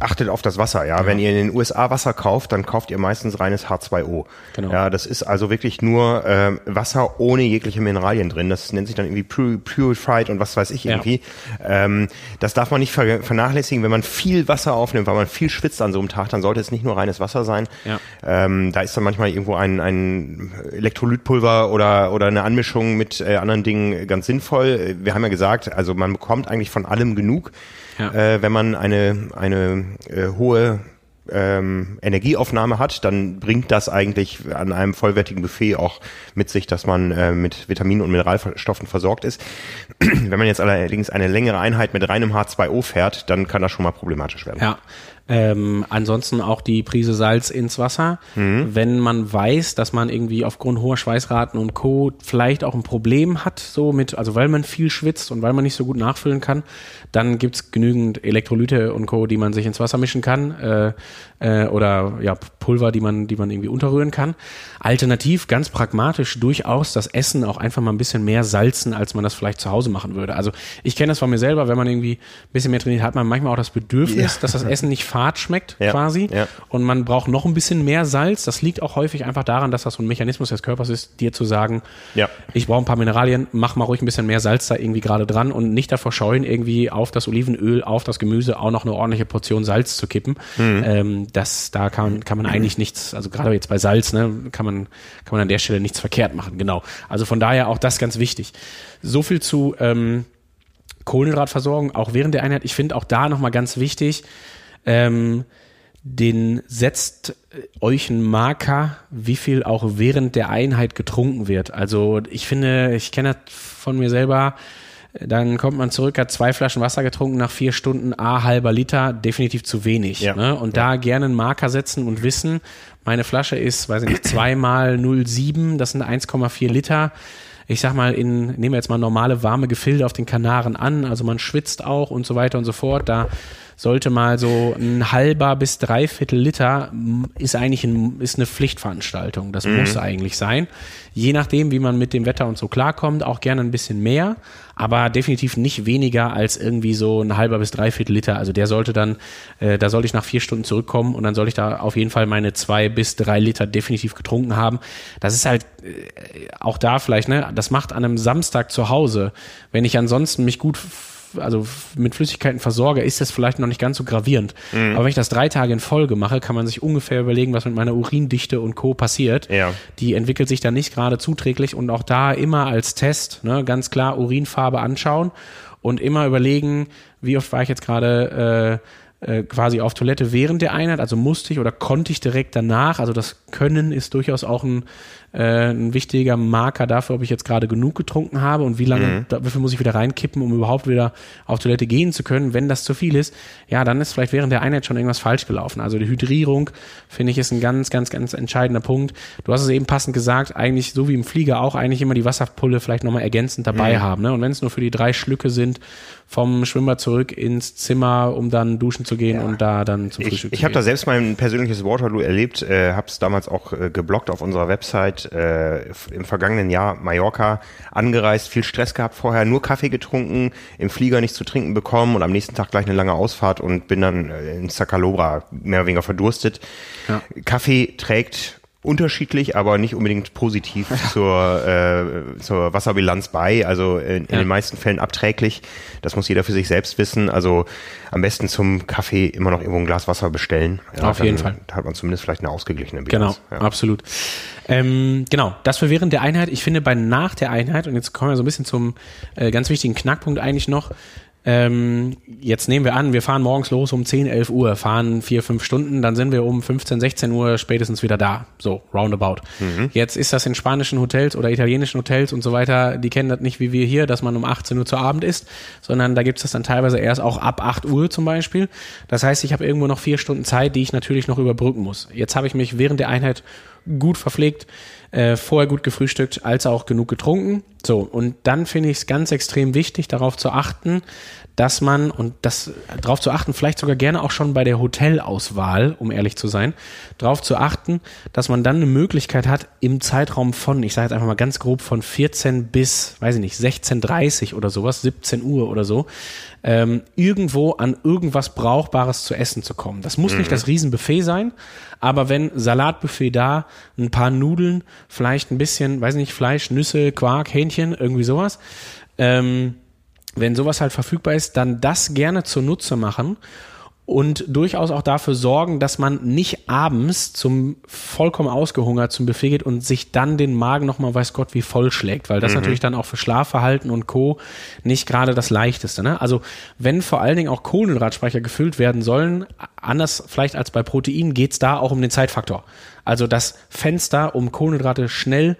achtet auf das Wasser, ja. ja. Wenn ihr in den USA Wasser kauft, dann kauft ihr meistens reines H2O. Genau. Ja, das ist also wirklich nur äh, Wasser ohne jegliche Mineralien drin. Das nennt sich dann irgendwie Purified und was weiß ich irgendwie. Ja. Ähm, das darf man nicht vernachlässigen. Wenn man viel Wasser aufnimmt, weil man viel schwitzt an so einem Tag, dann sollte es nicht nur reines Wasser sein. Ja. Ähm, da ist dann manchmal irgendwo ein, ein Elektrolytpulver oder, oder eine Anmischung mit äh, anderen Dingen ganz sinnvoll. Wir haben ja gesagt, also man bekommt eigentlich von allem genug ja. äh, wenn man eine, eine äh, hohe ähm, Energieaufnahme hat, dann bringt das eigentlich an einem vollwertigen Buffet auch mit sich, dass man äh, mit Vitaminen und Mineralstoffen versorgt ist. (clears throat) Wenn man jetzt allerdings eine längere Einheit mit reinem H2O fährt, dann kann das schon mal problematisch werden. Ja, ähm, ansonsten auch die Prise Salz ins Wasser. Mhm. Wenn man weiß, dass man irgendwie aufgrund hoher Schweißraten und Co. vielleicht auch ein Problem hat, so mit, also weil man viel schwitzt und weil man nicht so gut nachfüllen kann, dann gibt's genügend Elektrolyte und Co., die man sich ins Wasser mischen kann. Äh, äh, oder ja, Pulver, die man, die man irgendwie unterrühren kann. Alternativ, ganz pragmatisch, durchaus das Essen auch einfach mal ein bisschen mehr salzen, als man das vielleicht zu Hause machen würde. Also ich kenne das von mir selber, wenn man irgendwie ein bisschen mehr trainiert, hat man manchmal auch das Bedürfnis, ja. dass das Essen nicht (laughs) fad schmeckt ja. quasi. Ja. Und man braucht noch ein bisschen mehr Salz. Das liegt auch häufig einfach daran, dass das so ein Mechanismus des Körpers ist, dir zu sagen, ja. ich brauche ein paar Mineralien, mach mal ruhig ein bisschen mehr Salz da irgendwie gerade dran und nicht davor scheuen, irgendwie auf das Olivenöl, auf das Gemüse auch noch eine ordentliche Portion Salz zu kippen. Mhm. Ähm, das, da kann, kann man eigentlich nichts, also gerade jetzt bei Salz, ne, kann man, kann man an der Stelle nichts verkehrt machen, genau. Also von daher auch das ganz wichtig. So viel zu ähm, Kohlenhydratversorgung, auch während der Einheit. Ich finde auch da nochmal ganz wichtig, ähm, den setzt euch einen Marker, wie viel auch während der Einheit getrunken wird. Also ich finde, ich kenne das von mir selber, dann kommt man zurück, hat zwei Flaschen Wasser getrunken, nach vier Stunden a halber Liter, definitiv zu wenig. Ja. Ne? Und ja. da gerne einen Marker setzen und wissen, meine Flasche ist, weiß ich nicht, zweimal (clears throat) 0,7, das sind 1,4 Liter. Ich sag mal, in, nehmen wir jetzt mal normale warme Gefilde auf den Kanaren an, also man schwitzt auch und so weiter und so fort. Da sollte mal so ein halber bis dreiviertel Liter ist eigentlich ein, ist eine Pflichtveranstaltung. Das mhm. muss eigentlich sein. Je nachdem, wie man mit dem Wetter und so klarkommt, auch gerne ein bisschen mehr, aber definitiv nicht weniger als irgendwie so ein halber bis dreiviertel Liter. Also der sollte dann, äh, da sollte ich nach vier Stunden zurückkommen und dann soll ich da auf jeden Fall meine zwei bis drei Liter definitiv getrunken haben. Das ist halt äh, auch da vielleicht, ne, das macht an einem Samstag zu Hause, wenn ich ansonsten mich gut also mit Flüssigkeiten versorge, ist das vielleicht noch nicht ganz so gravierend. Mhm. Aber wenn ich das drei Tage in Folge mache, kann man sich ungefähr überlegen, was mit meiner Urindichte und Co. passiert. Ja. Die entwickelt sich dann nicht gerade zuträglich und auch da immer als Test, ne, ganz klar Urinfarbe anschauen und immer überlegen, wie oft war ich jetzt gerade äh, äh, quasi auf Toilette während der Einheit, also musste ich oder konnte ich direkt danach. Also das Können ist durchaus auch ein äh, ein wichtiger Marker dafür, ob ich jetzt gerade genug getrunken habe und wie lange, mhm. viel muss ich wieder reinkippen, um überhaupt wieder auf Toilette gehen zu können. Wenn das zu viel ist, ja, dann ist vielleicht während der Einheit schon irgendwas falsch gelaufen. Also die Hydrierung, finde ich, ist ein ganz, ganz, ganz entscheidender Punkt. Du hast es eben passend gesagt, eigentlich so wie im Flieger auch eigentlich immer die Wasserpulle vielleicht nochmal ergänzend dabei mhm. haben. Ne? Und wenn es nur für die drei Schlücke sind, vom Schwimmbad zurück ins Zimmer, um dann duschen zu gehen ja. und da dann zum Frühstück ich, Ich habe da selbst mein persönliches Waterloo erlebt, äh, habe es damals auch äh, geblockt auf unserer Website. Äh, Im vergangenen Jahr Mallorca angereist, viel Stress gehabt vorher, nur Kaffee getrunken, im Flieger nichts zu trinken bekommen und am nächsten Tag gleich eine lange Ausfahrt und bin dann äh, in Sacalobra mehr oder weniger verdurstet. Ja. Kaffee trägt unterschiedlich, aber nicht unbedingt positiv zur, äh, zur Wasserbilanz bei. Also in, in Ja. den meisten Fällen abträglich. Das muss jeder für sich selbst wissen. Also am besten zum Kaffee immer noch irgendwo ein Glas Wasser bestellen. Ja, Auf jeden Fall. hat man zumindest vielleicht eine ausgeglichene Genau, Bilanz. Ja. absolut. Ähm, genau, das für während der Einheit. Ich finde bei nach der Einheit, und jetzt kommen wir so ein bisschen zum äh, ganz wichtigen Knackpunkt eigentlich noch, ähm, jetzt nehmen wir an, wir fahren morgens los um 10, 11 Uhr, fahren vier, fünf Stunden, dann sind wir um 15, 16 Uhr spätestens wieder da. So, roundabout. Jetzt ist das in spanischen Hotels oder italienischen Hotels und so weiter, die kennen das nicht wie wir hier, dass man um 18 Uhr zu Abend isst, sondern da gibt es das dann teilweise erst auch ab 8 Uhr zum Beispiel. Das heißt, ich habe irgendwo noch vier Stunden Zeit, die ich natürlich noch überbrücken muss. Jetzt habe ich mich während der Einheit gut verpflegt, äh, vorher gut gefrühstückt, als auch genug getrunken. So, und dann finde ich es ganz extrem wichtig, darauf zu achten, dass man, und das darauf zu achten, vielleicht sogar gerne auch schon bei der Hotelauswahl, um ehrlich zu sein, darauf zu achten, dass man dann eine Möglichkeit hat, im Zeitraum von, ich sage jetzt einfach mal ganz grob, von 14 bis, weiß ich nicht, 16.30 oder sowas, 17 Uhr oder so, ähm, irgendwo an irgendwas Brauchbares zu essen zu kommen. Das muss nicht das Riesenbuffet sein, aber wenn Salatbuffet da, ein paar Nudeln, vielleicht ein bisschen, weiß nicht, Fleisch, Nüsse, Quark, Hähnchen, irgendwie sowas, ähm, wenn sowas halt verfügbar ist, dann das gerne zunutze machen und durchaus auch dafür sorgen, dass man nicht abends zum vollkommen ausgehungert zum Buffet geht und sich dann den Magen nochmal weiß Gott wie voll schlägt, weil das natürlich dann auch für Schlafverhalten und Co. nicht gerade das leichteste. Ne? Also wenn vor allen Dingen auch Kohlenhydratspeicher gefüllt werden sollen, anders vielleicht als bei Protein, geht's da auch um den Zeitfaktor. Also das Fenster, um Kohlenhydrate schnell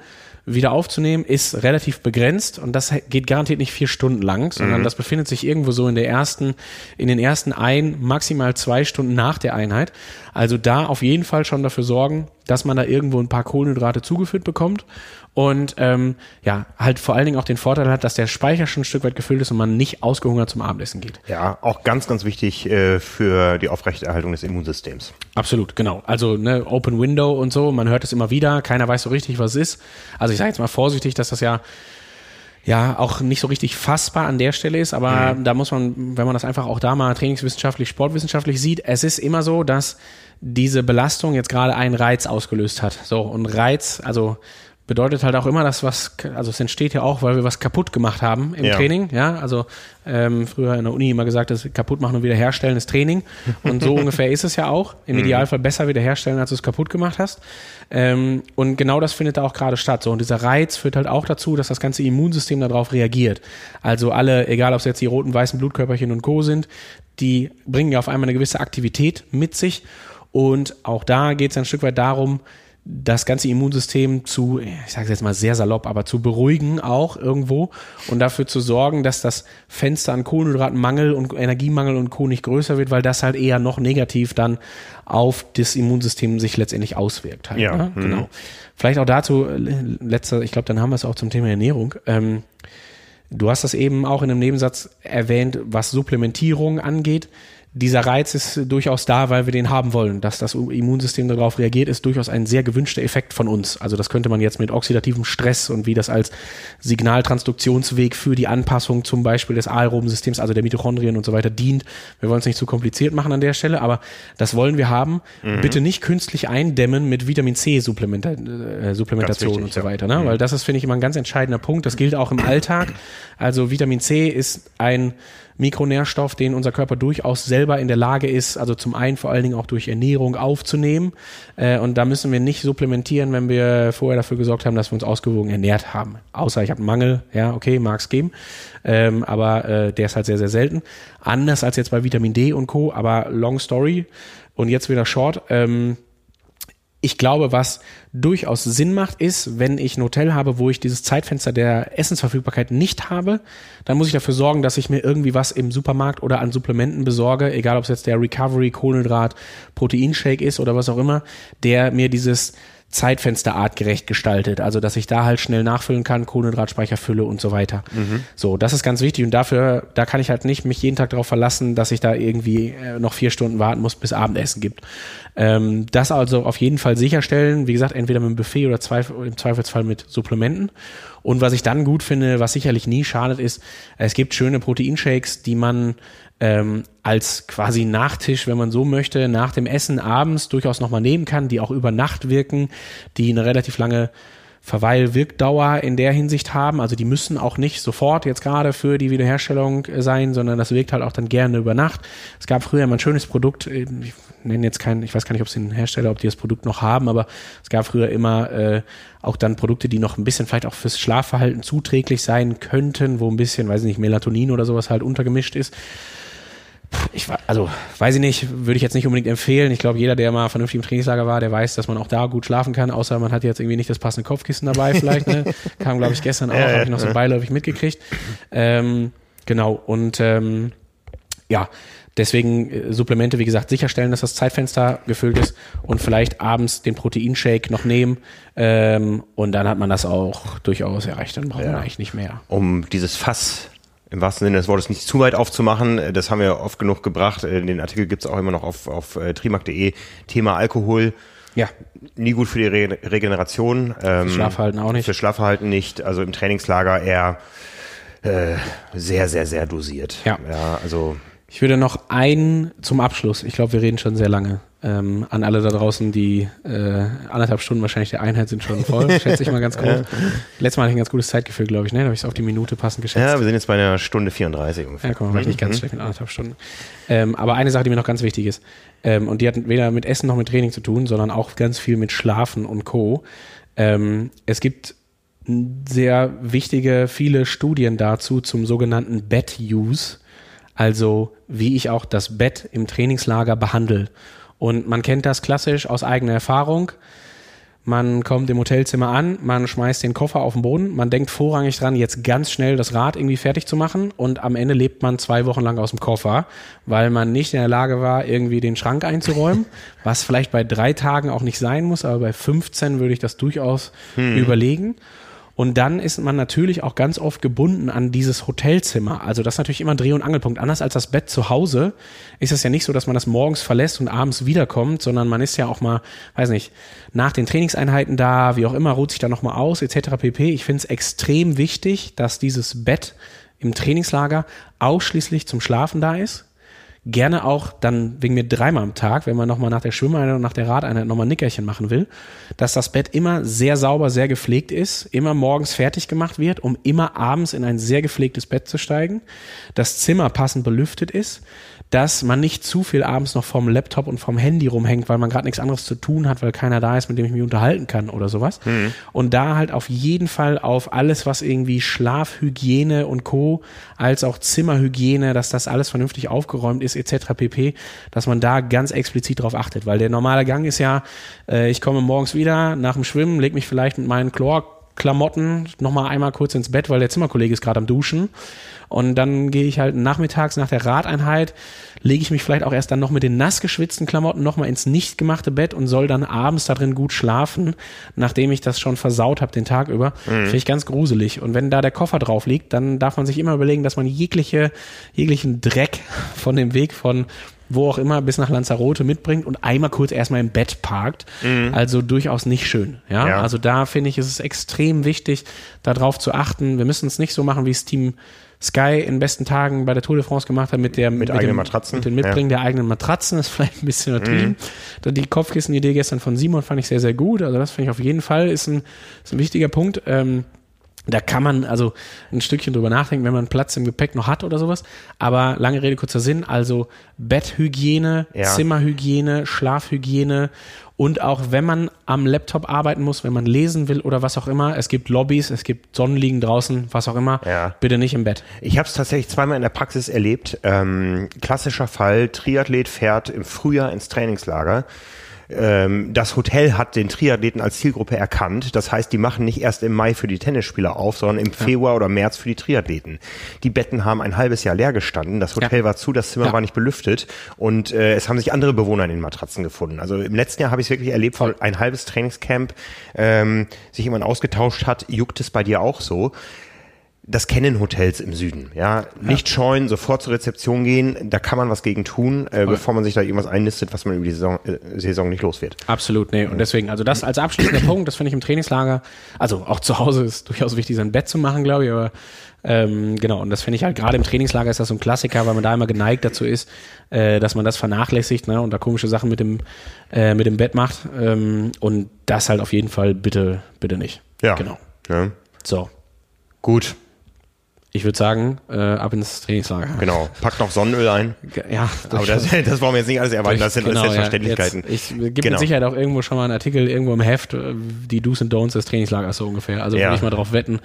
wieder aufzunehmen, ist relativ begrenzt und das geht garantiert nicht vier Stunden lang, sondern das befindet sich irgendwo so in der ersten, in den ersten ein, maximal zwei Stunden nach der Einheit. Also da auf jeden Fall schon dafür sorgen, dass man da irgendwo ein paar Kohlenhydrate zugeführt bekommt und ähm, ja, halt vor allen Dingen auch den Vorteil hat, dass der Speicher schon ein Stück weit gefüllt ist und man nicht ausgehungert zum Abendessen geht. Ja, auch ganz, ganz wichtig äh, für die Aufrechterhaltung des Immunsystems. Absolut, genau. Also ne, Open Window und so, man hört es immer wieder, keiner weiß so richtig, was es ist. Also ich sage jetzt mal vorsichtig, dass das ja ja auch nicht so richtig fassbar an der Stelle ist, aber da muss man, wenn man das einfach auch da mal trainingswissenschaftlich, sportwissenschaftlich sieht, es ist immer so, dass diese Belastung jetzt gerade einen Reiz ausgelöst hat. So und Reiz, also bedeutet halt auch immer, dass was, also es entsteht ja auch, weil wir was kaputt gemacht haben im Ja. Training, ja, also ähm, früher in der Uni immer gesagt, das kaputt machen und wiederherstellen ist Training. Und so (laughs) ungefähr ist es ja auch, im Idealfall besser wiederherstellen, als du es kaputt gemacht hast. Ähm, und genau das findet da auch gerade statt, so und dieser Reiz führt halt auch dazu, dass das ganze Immunsystem darauf reagiert, also alle, egal ob es jetzt die roten, weißen Blutkörperchen und Co. sind, die bringen ja auf einmal eine gewisse Aktivität mit sich. Und auch da geht es ein Stück weit darum, das ganze Immunsystem zu, ich sage jetzt mal sehr salopp, aber zu beruhigen auch irgendwo und dafür zu sorgen, dass das Fenster an Kohlenhydratenmangel und Energiemangel und Co. nicht größer wird, weil das halt eher noch negativ dann auf das Immunsystem sich letztendlich auswirkt. Halt, Ja, ne? mhm. genau. Vielleicht auch dazu, äh, letzter, ich glaube, dann haben wir es auch zum Thema Ernährung. Ähm, Du hast das eben auch in einem Nebensatz erwähnt, was Supplementierung angeht. Dieser Reiz ist durchaus da, weil wir den haben wollen. Dass das Immunsystem darauf reagiert, ist durchaus ein sehr gewünschter Effekt von uns. Also das könnte man jetzt mit oxidativem Stress und wie das als Signaltransduktionsweg für die Anpassung zum Beispiel des aeroben Systems, also der Mitochondrien und so weiter dient. Wir wollen es nicht zu kompliziert machen an der Stelle, aber das wollen wir haben. Bitte nicht künstlich eindämmen mit Vitamin C Supplementa äh, Supplementation wichtig, und so weiter, ne? weil das ist, finde ich, immer ein ganz entscheidender Punkt. Das gilt auch im Alltag. Also Vitamin C ist ein Mikronährstoff, den unser Körper durchaus selber in der Lage ist, also zum einen vor allen Dingen auch durch Ernährung aufzunehmen. Äh, und da müssen wir nicht supplementieren, wenn wir vorher dafür gesorgt haben, dass wir uns ausgewogen ernährt haben. Außer ich habe einen Mangel, ja, okay, mag es geben. Ähm, aber äh, der ist halt sehr, sehr selten. Anders als jetzt bei Vitamin D und Co. Aber long story. Und jetzt wieder short. Ähm, ich glaube, was durchaus Sinn macht, ist, wenn ich ein Hotel habe, wo ich dieses Zeitfenster der Essensverfügbarkeit nicht habe, dann muss ich dafür sorgen, dass ich mir irgendwie was im Supermarkt oder an Supplementen besorge, egal ob es jetzt der Recovery, Kohlenhydrat, Proteinshake ist oder was auch immer, der mir dieses Zeitfenster artgerecht gestaltet. Also, dass ich da halt schnell nachfüllen kann, Kohlenhydratspeicher fülle und so weiter. So, das ist ganz wichtig und dafür, da kann ich halt nicht mich jeden Tag darauf verlassen, dass ich da irgendwie äh, noch vier Stunden warten muss, bis Abendessen gibt. Ähm, das also auf jeden Fall sicherstellen, wie gesagt, entweder mit einem Buffet oder Zweif im Zweifelsfall mit Supplementen. Und was ich dann gut finde, was sicherlich nie schadet, ist, es gibt schöne Proteinshakes, die man ähm, als quasi Nachtisch, wenn man so möchte, nach dem Essen abends durchaus nochmal nehmen kann, die auch über Nacht wirken, die eine relativ lange Verweilwirkdauer in der Hinsicht haben. Also die müssen auch nicht sofort jetzt gerade für die Wiederherstellung sein, sondern das wirkt halt auch dann gerne über Nacht. Es gab früher mal ein schönes Produkt, ich nenne jetzt keinen, ich weiß gar nicht, ob es den Hersteller, ob die das Produkt noch haben, aber es gab früher immer äh, auch dann Produkte, die noch ein bisschen vielleicht auch fürs Schlafverhalten zuträglich sein könnten, wo ein bisschen, weiß ich nicht, Melatonin oder sowas halt untergemischt ist ich also weiß ich nicht, würde ich jetzt nicht unbedingt empfehlen. Ich glaube, jeder, der mal vernünftig im Trainingslager war, der weiß, dass man auch da gut schlafen kann, außer man hat jetzt irgendwie nicht das passende Kopfkissen dabei vielleicht. Ne? (laughs) Kam, glaube ich, gestern auch, ja, habe ich noch so beiläufig mitgekriegt. Ähm, genau, und ähm, ja, deswegen äh, Supplemente, wie gesagt, sicherstellen, dass das Zeitfenster gefüllt ist und vielleicht abends den Proteinshake noch nehmen ähm, und dann hat man das auch durchaus erreicht. Dann braucht ja. man eigentlich nicht mehr. Um dieses Fass im wahrsten Sinne des Wortes nicht zu weit aufzumachen. Äh, das haben wir oft genug gebracht. Äh, den Artikel gibt's auch immer noch auf, auf äh, trimark.de. Thema Alkohol. Ja. Nie gut für die Re Regeneration. Ähm, für Schlafverhalten auch nicht. Für Schlafverhalten nicht. Also im Trainingslager eher äh, sehr, sehr, sehr dosiert. Ja. ja also ich würde noch ein zum Abschluss. Ich glaube, wir reden schon sehr lange. Ähm, an alle da draußen, die äh, anderthalb Stunden wahrscheinlich der Einheit sind schon voll, (laughs) schätze ich mal ganz grob. Letztes Mal hatte ich ein ganz gutes Zeitgefühl, glaube ich, ne? Da habe ich es auf die Minute passend geschätzt. Ja, wir sind jetzt bei einer Stunde 34 ungefähr. Ja, komm, mhm. nicht ganz schlecht mit anderthalb Stunden. Ähm, aber eine Sache, die mir noch ganz wichtig ist, ähm, und die hat weder mit Essen noch mit Training zu tun, sondern auch ganz viel mit Schlafen und Co. Ähm, es gibt sehr wichtige, viele Studien dazu zum sogenannten Bed-Use, also wie ich auch das Bett im Trainingslager behandle. Und man kennt das klassisch aus eigener Erfahrung. Man kommt im Hotelzimmer an, man schmeißt den Koffer auf den Boden, man denkt vorrangig dran, jetzt ganz schnell das Rad irgendwie fertig zu machen und am Ende lebt man zwei Wochen lang aus dem Koffer, weil man nicht in der Lage war, irgendwie den Schrank einzuräumen, (laughs) was vielleicht bei drei Tagen auch nicht sein muss, aber bei 15 würde ich das durchaus hm. überlegen. Und dann ist man natürlich auch ganz oft gebunden an dieses Hotelzimmer. Also das ist natürlich immer Dreh- und Angelpunkt. Anders als das Bett zu Hause ist es ja nicht so, dass man das morgens verlässt und abends wiederkommt, sondern man ist ja auch mal, weiß nicht, nach den Trainingseinheiten da, wie auch immer, ruht sich da nochmal aus, etc. pp. Ich finde es extrem wichtig, dass dieses Bett im Trainingslager ausschließlich zum Schlafen da ist gerne auch dann wegen mir dreimal am Tag, wenn man nochmal nach der Schwimmeinheit und nach der Radeinheit nochmal ein Nickerchen machen will, dass das Bett immer sehr sauber, sehr gepflegt ist, immer morgens fertig gemacht wird, um immer abends in ein sehr gepflegtes Bett zu steigen, das Zimmer passend belüftet ist, dass man nicht zu viel abends noch vom Laptop und vom Handy rumhängt, weil man gerade nichts anderes zu tun hat, weil keiner da ist, mit dem ich mich unterhalten kann oder sowas. Mhm. Und da halt auf jeden Fall auf alles, was irgendwie Schlafhygiene und Co., als auch Zimmerhygiene, dass das alles vernünftig aufgeräumt ist, etc. pp., dass man da ganz explizit drauf achtet. Weil der normale Gang ist ja, äh, ich komme morgens wieder nach dem Schwimmen, leg mich vielleicht mit meinen Chlor Klamotten nochmal einmal kurz ins Bett, weil der Zimmerkollege ist gerade am Duschen. Und dann gehe ich halt nachmittags nach der Radeinheit, lege ich mich vielleicht auch erst dann noch mit den nass geschwitzten Klamotten nochmal ins nicht gemachte Bett und soll dann abends da drin gut schlafen, nachdem ich das schon versaut habe den Tag über. Mhm. Finde ich ganz gruselig. Und wenn da der Koffer drauf liegt, dann darf man sich immer überlegen, dass man jegliche, jeglichen Dreck von dem Weg von wo auch immer, bis nach Lanzarote mitbringt und einmal kurz erstmal im Bett parkt. Mhm. Also durchaus nicht schön. Ja? ja. Also da finde ich, ist es extrem wichtig, darauf zu achten. Wir müssen es nicht so machen, wie es Team Sky in besten Tagen bei der Tour de France gemacht hat mit der mit, mit eigenen dem, Matratzen. Mit dem Mitbringen ja. der eigenen Matratzen ist vielleicht ein bisschen übertrieben. Mhm. Die Kopfkissen-Idee gestern von Simon fand ich sehr, sehr gut. Also das finde ich auf jeden Fall ist ein, ist ein wichtiger Punkt. Ähm, da kann man also ein Stückchen drüber nachdenken, wenn man Platz im Gepäck noch hat oder sowas. Aber lange Rede, kurzer Sinn. Also Betthygiene, ja. Zimmerhygiene, Schlafhygiene und auch wenn man am Laptop arbeiten muss, wenn man lesen will oder was auch immer, es gibt Lobbys, es gibt Sonnenliegen draußen, was auch immer, ja. bitte nicht im Bett. Ich habe es tatsächlich zweimal in der Praxis erlebt. Ähm, klassischer Fall, Triathlet fährt im Frühjahr ins Trainingslager ähm, das Hotel hat den Triathleten als Zielgruppe erkannt. Das heißt, die machen nicht erst im Mai für die Tennisspieler auf, sondern im ja. Februar oder März für die Triathleten. Die Betten haben ein halbes Jahr leer gestanden. Das Hotel ja. war zu, das Zimmer ja. war nicht belüftet und äh, es haben sich andere Bewohner in den Matratzen gefunden. Also im letzten Jahr habe ich es wirklich erlebt, weil ein halbes Trainingscamp ähm, sich jemand ausgetauscht hat. Juckt es bei dir auch so? Das kennen Hotels im Süden. Ja, nicht scheuen, sofort zur Rezeption gehen. Da kann man was gegen tun, äh, bevor man sich da irgendwas einlistet, was man über die Saison, äh, Saison nicht los wird. Absolut, nee. Und deswegen, also das als abschließender (clears throat) Punkt, das finde ich im Trainingslager, also auch zu Hause ist durchaus wichtig, sein Bett zu machen, glaube ich, aber ähm, genau, und das finde ich halt gerade im Trainingslager ist das so ein Klassiker, weil man da immer geneigt dazu ist, äh, dass man das vernachlässigt ne, und da komische Sachen mit dem, äh, mit dem Bett macht. Ähm, und das halt auf jeden Fall bitte, bitte nicht. Ja. Genau. Ja. So, Gut, ich würde sagen, äh, ab ins Trainingslager. genau. Pack noch Sonnenöl ein. Ja, Aber das, (laughs) das wollen wir jetzt nicht alles erweitern, das sind alles Genau, ja. Selbstverständlichkeiten. Jetzt, ich gibt Genau. mit Sicherheit auch irgendwo schon mal einen Artikel irgendwo im Heft, äh, die Do's und Don'ts des Trainingslagers so ungefähr. Also Ja. würde ich mal drauf wetten.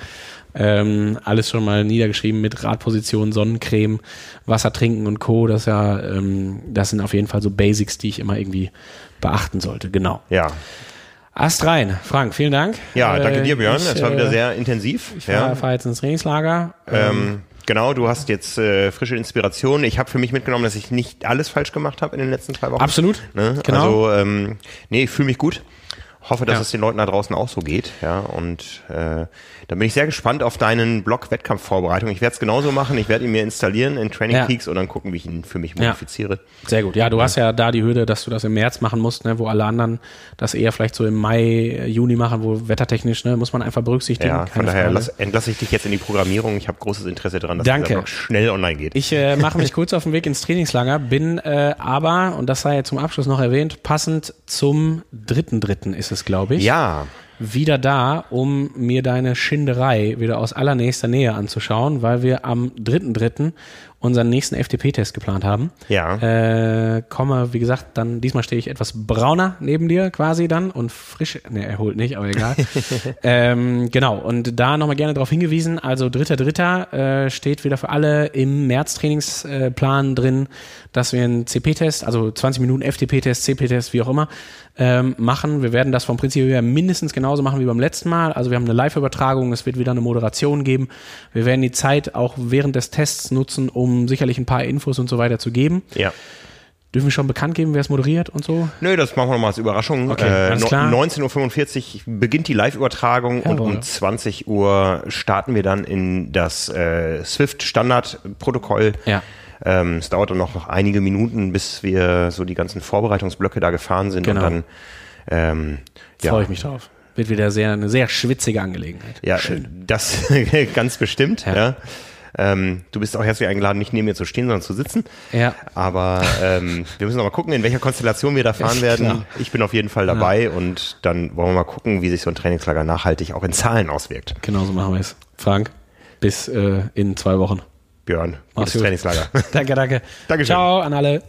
Ähm, alles schon mal niedergeschrieben mit Radposition, Sonnencreme, Wasser trinken und Co. Das ja, ähm, das sind auf jeden Fall so Basics, die ich immer irgendwie beachten sollte. Genau. Ja. Ast rein. Frank, vielen Dank. Ja, danke Äh, dir, Björn. ich, Das war wieder äh, sehr intensiv. Ich ja. fahre fahr jetzt ins Trainingslager. Ähm, genau, du hast jetzt äh, frische Inspiration. Ich habe für mich mitgenommen, dass ich nicht alles falsch gemacht habe in den letzten zwei Wochen. Absolut. Ne? Genau. Also, ähm, nee, ich fühle mich gut. Hoffe, dass Ja. es den Leuten da draußen auch so geht. Ja, und äh, da bin ich sehr gespannt auf deinen Blog Wettkampfvorbereitung. Ich werde es genauso machen. Ich werde ihn mir installieren in Training Ja. Peaks und dann gucken, wie ich ihn für mich Ja. modifiziere. Sehr gut. Ja, du hast ja da die Hürde, dass du das im März machen musst, ne, wo alle anderen das eher vielleicht so im Mai, äh, Juni machen, wo wettertechnisch, ne, muss man einfach berücksichtigen. Ja, von daher lass, entlasse ich dich jetzt in die Programmierung. Ich habe großes Interesse daran, dass Danke. dieser Blog schnell online geht. Ich äh, mache mich (laughs) kurz auf den Weg ins Trainingslager, bin äh, aber, und das sei jetzt zum Abschluss noch erwähnt, passend zum dritten Dritten ist es, glaube ich, ja, wieder da, um mir deine Schinderei wieder aus allernächster Nähe anzuschauen, weil wir am dritten Dritten unseren nächsten FTP-Test geplant haben. ja. Äh, komme, wie gesagt, dann diesmal stehe ich etwas brauner neben dir quasi dann und frisch. Ne, er holt nicht, aber egal. (laughs) ähm, genau, und da nochmal gerne darauf hingewiesen, also dritter, dritter äh, steht wieder für alle im März-Trainingsplan drin, dass wir einen CP-Test, also 20 Minuten FTP-Test, CP-Test, wie auch immer, ähm, machen. Wir werden das vom Prinzip her mindestens genauso machen wie beim letzten Mal. Also wir haben eine Live-Übertragung, es wird wieder eine Moderation geben. Wir werden die Zeit auch während des Tests nutzen, um sicherlich ein paar Infos und so weiter zu geben. ja. Dürfen wir schon bekannt geben, wer es moderiert und so? Nö, das machen wir nochmal als Überraschung. Okay, äh, alles no- klar. 19.45 Uhr beginnt die Live-Übertragung und um 20 Uhr starten wir dann in das äh, Swift-Standard-Protokoll. Ja. Ähm, es dauert dann noch, noch einige Minuten, bis wir so die ganzen Vorbereitungsblöcke da gefahren sind Genau. und dann ähm, ja, Freue ich mich drauf. Wird wieder sehr, eine sehr schwitzige Angelegenheit. ja, das (laughs) ganz bestimmt. Ja. Ja. Ähm, du bist auch herzlich eingeladen, nicht neben mir zu stehen, sondern zu sitzen. Ja. Aber ähm, (laughs) wir müssen noch mal gucken, in welcher Konstellation wir da fahren werden. Klar. Ich bin auf jeden Fall dabei und dann wollen wir mal gucken, wie sich so ein Trainingslager nachhaltig auch in Zahlen auswirkt. Genauso machen wir es. Frank, bis äh, in zwei Wochen. Björn, gutes gut. Trainingslager. (laughs) Danke, danke. Dankeschön. Ciao an alle.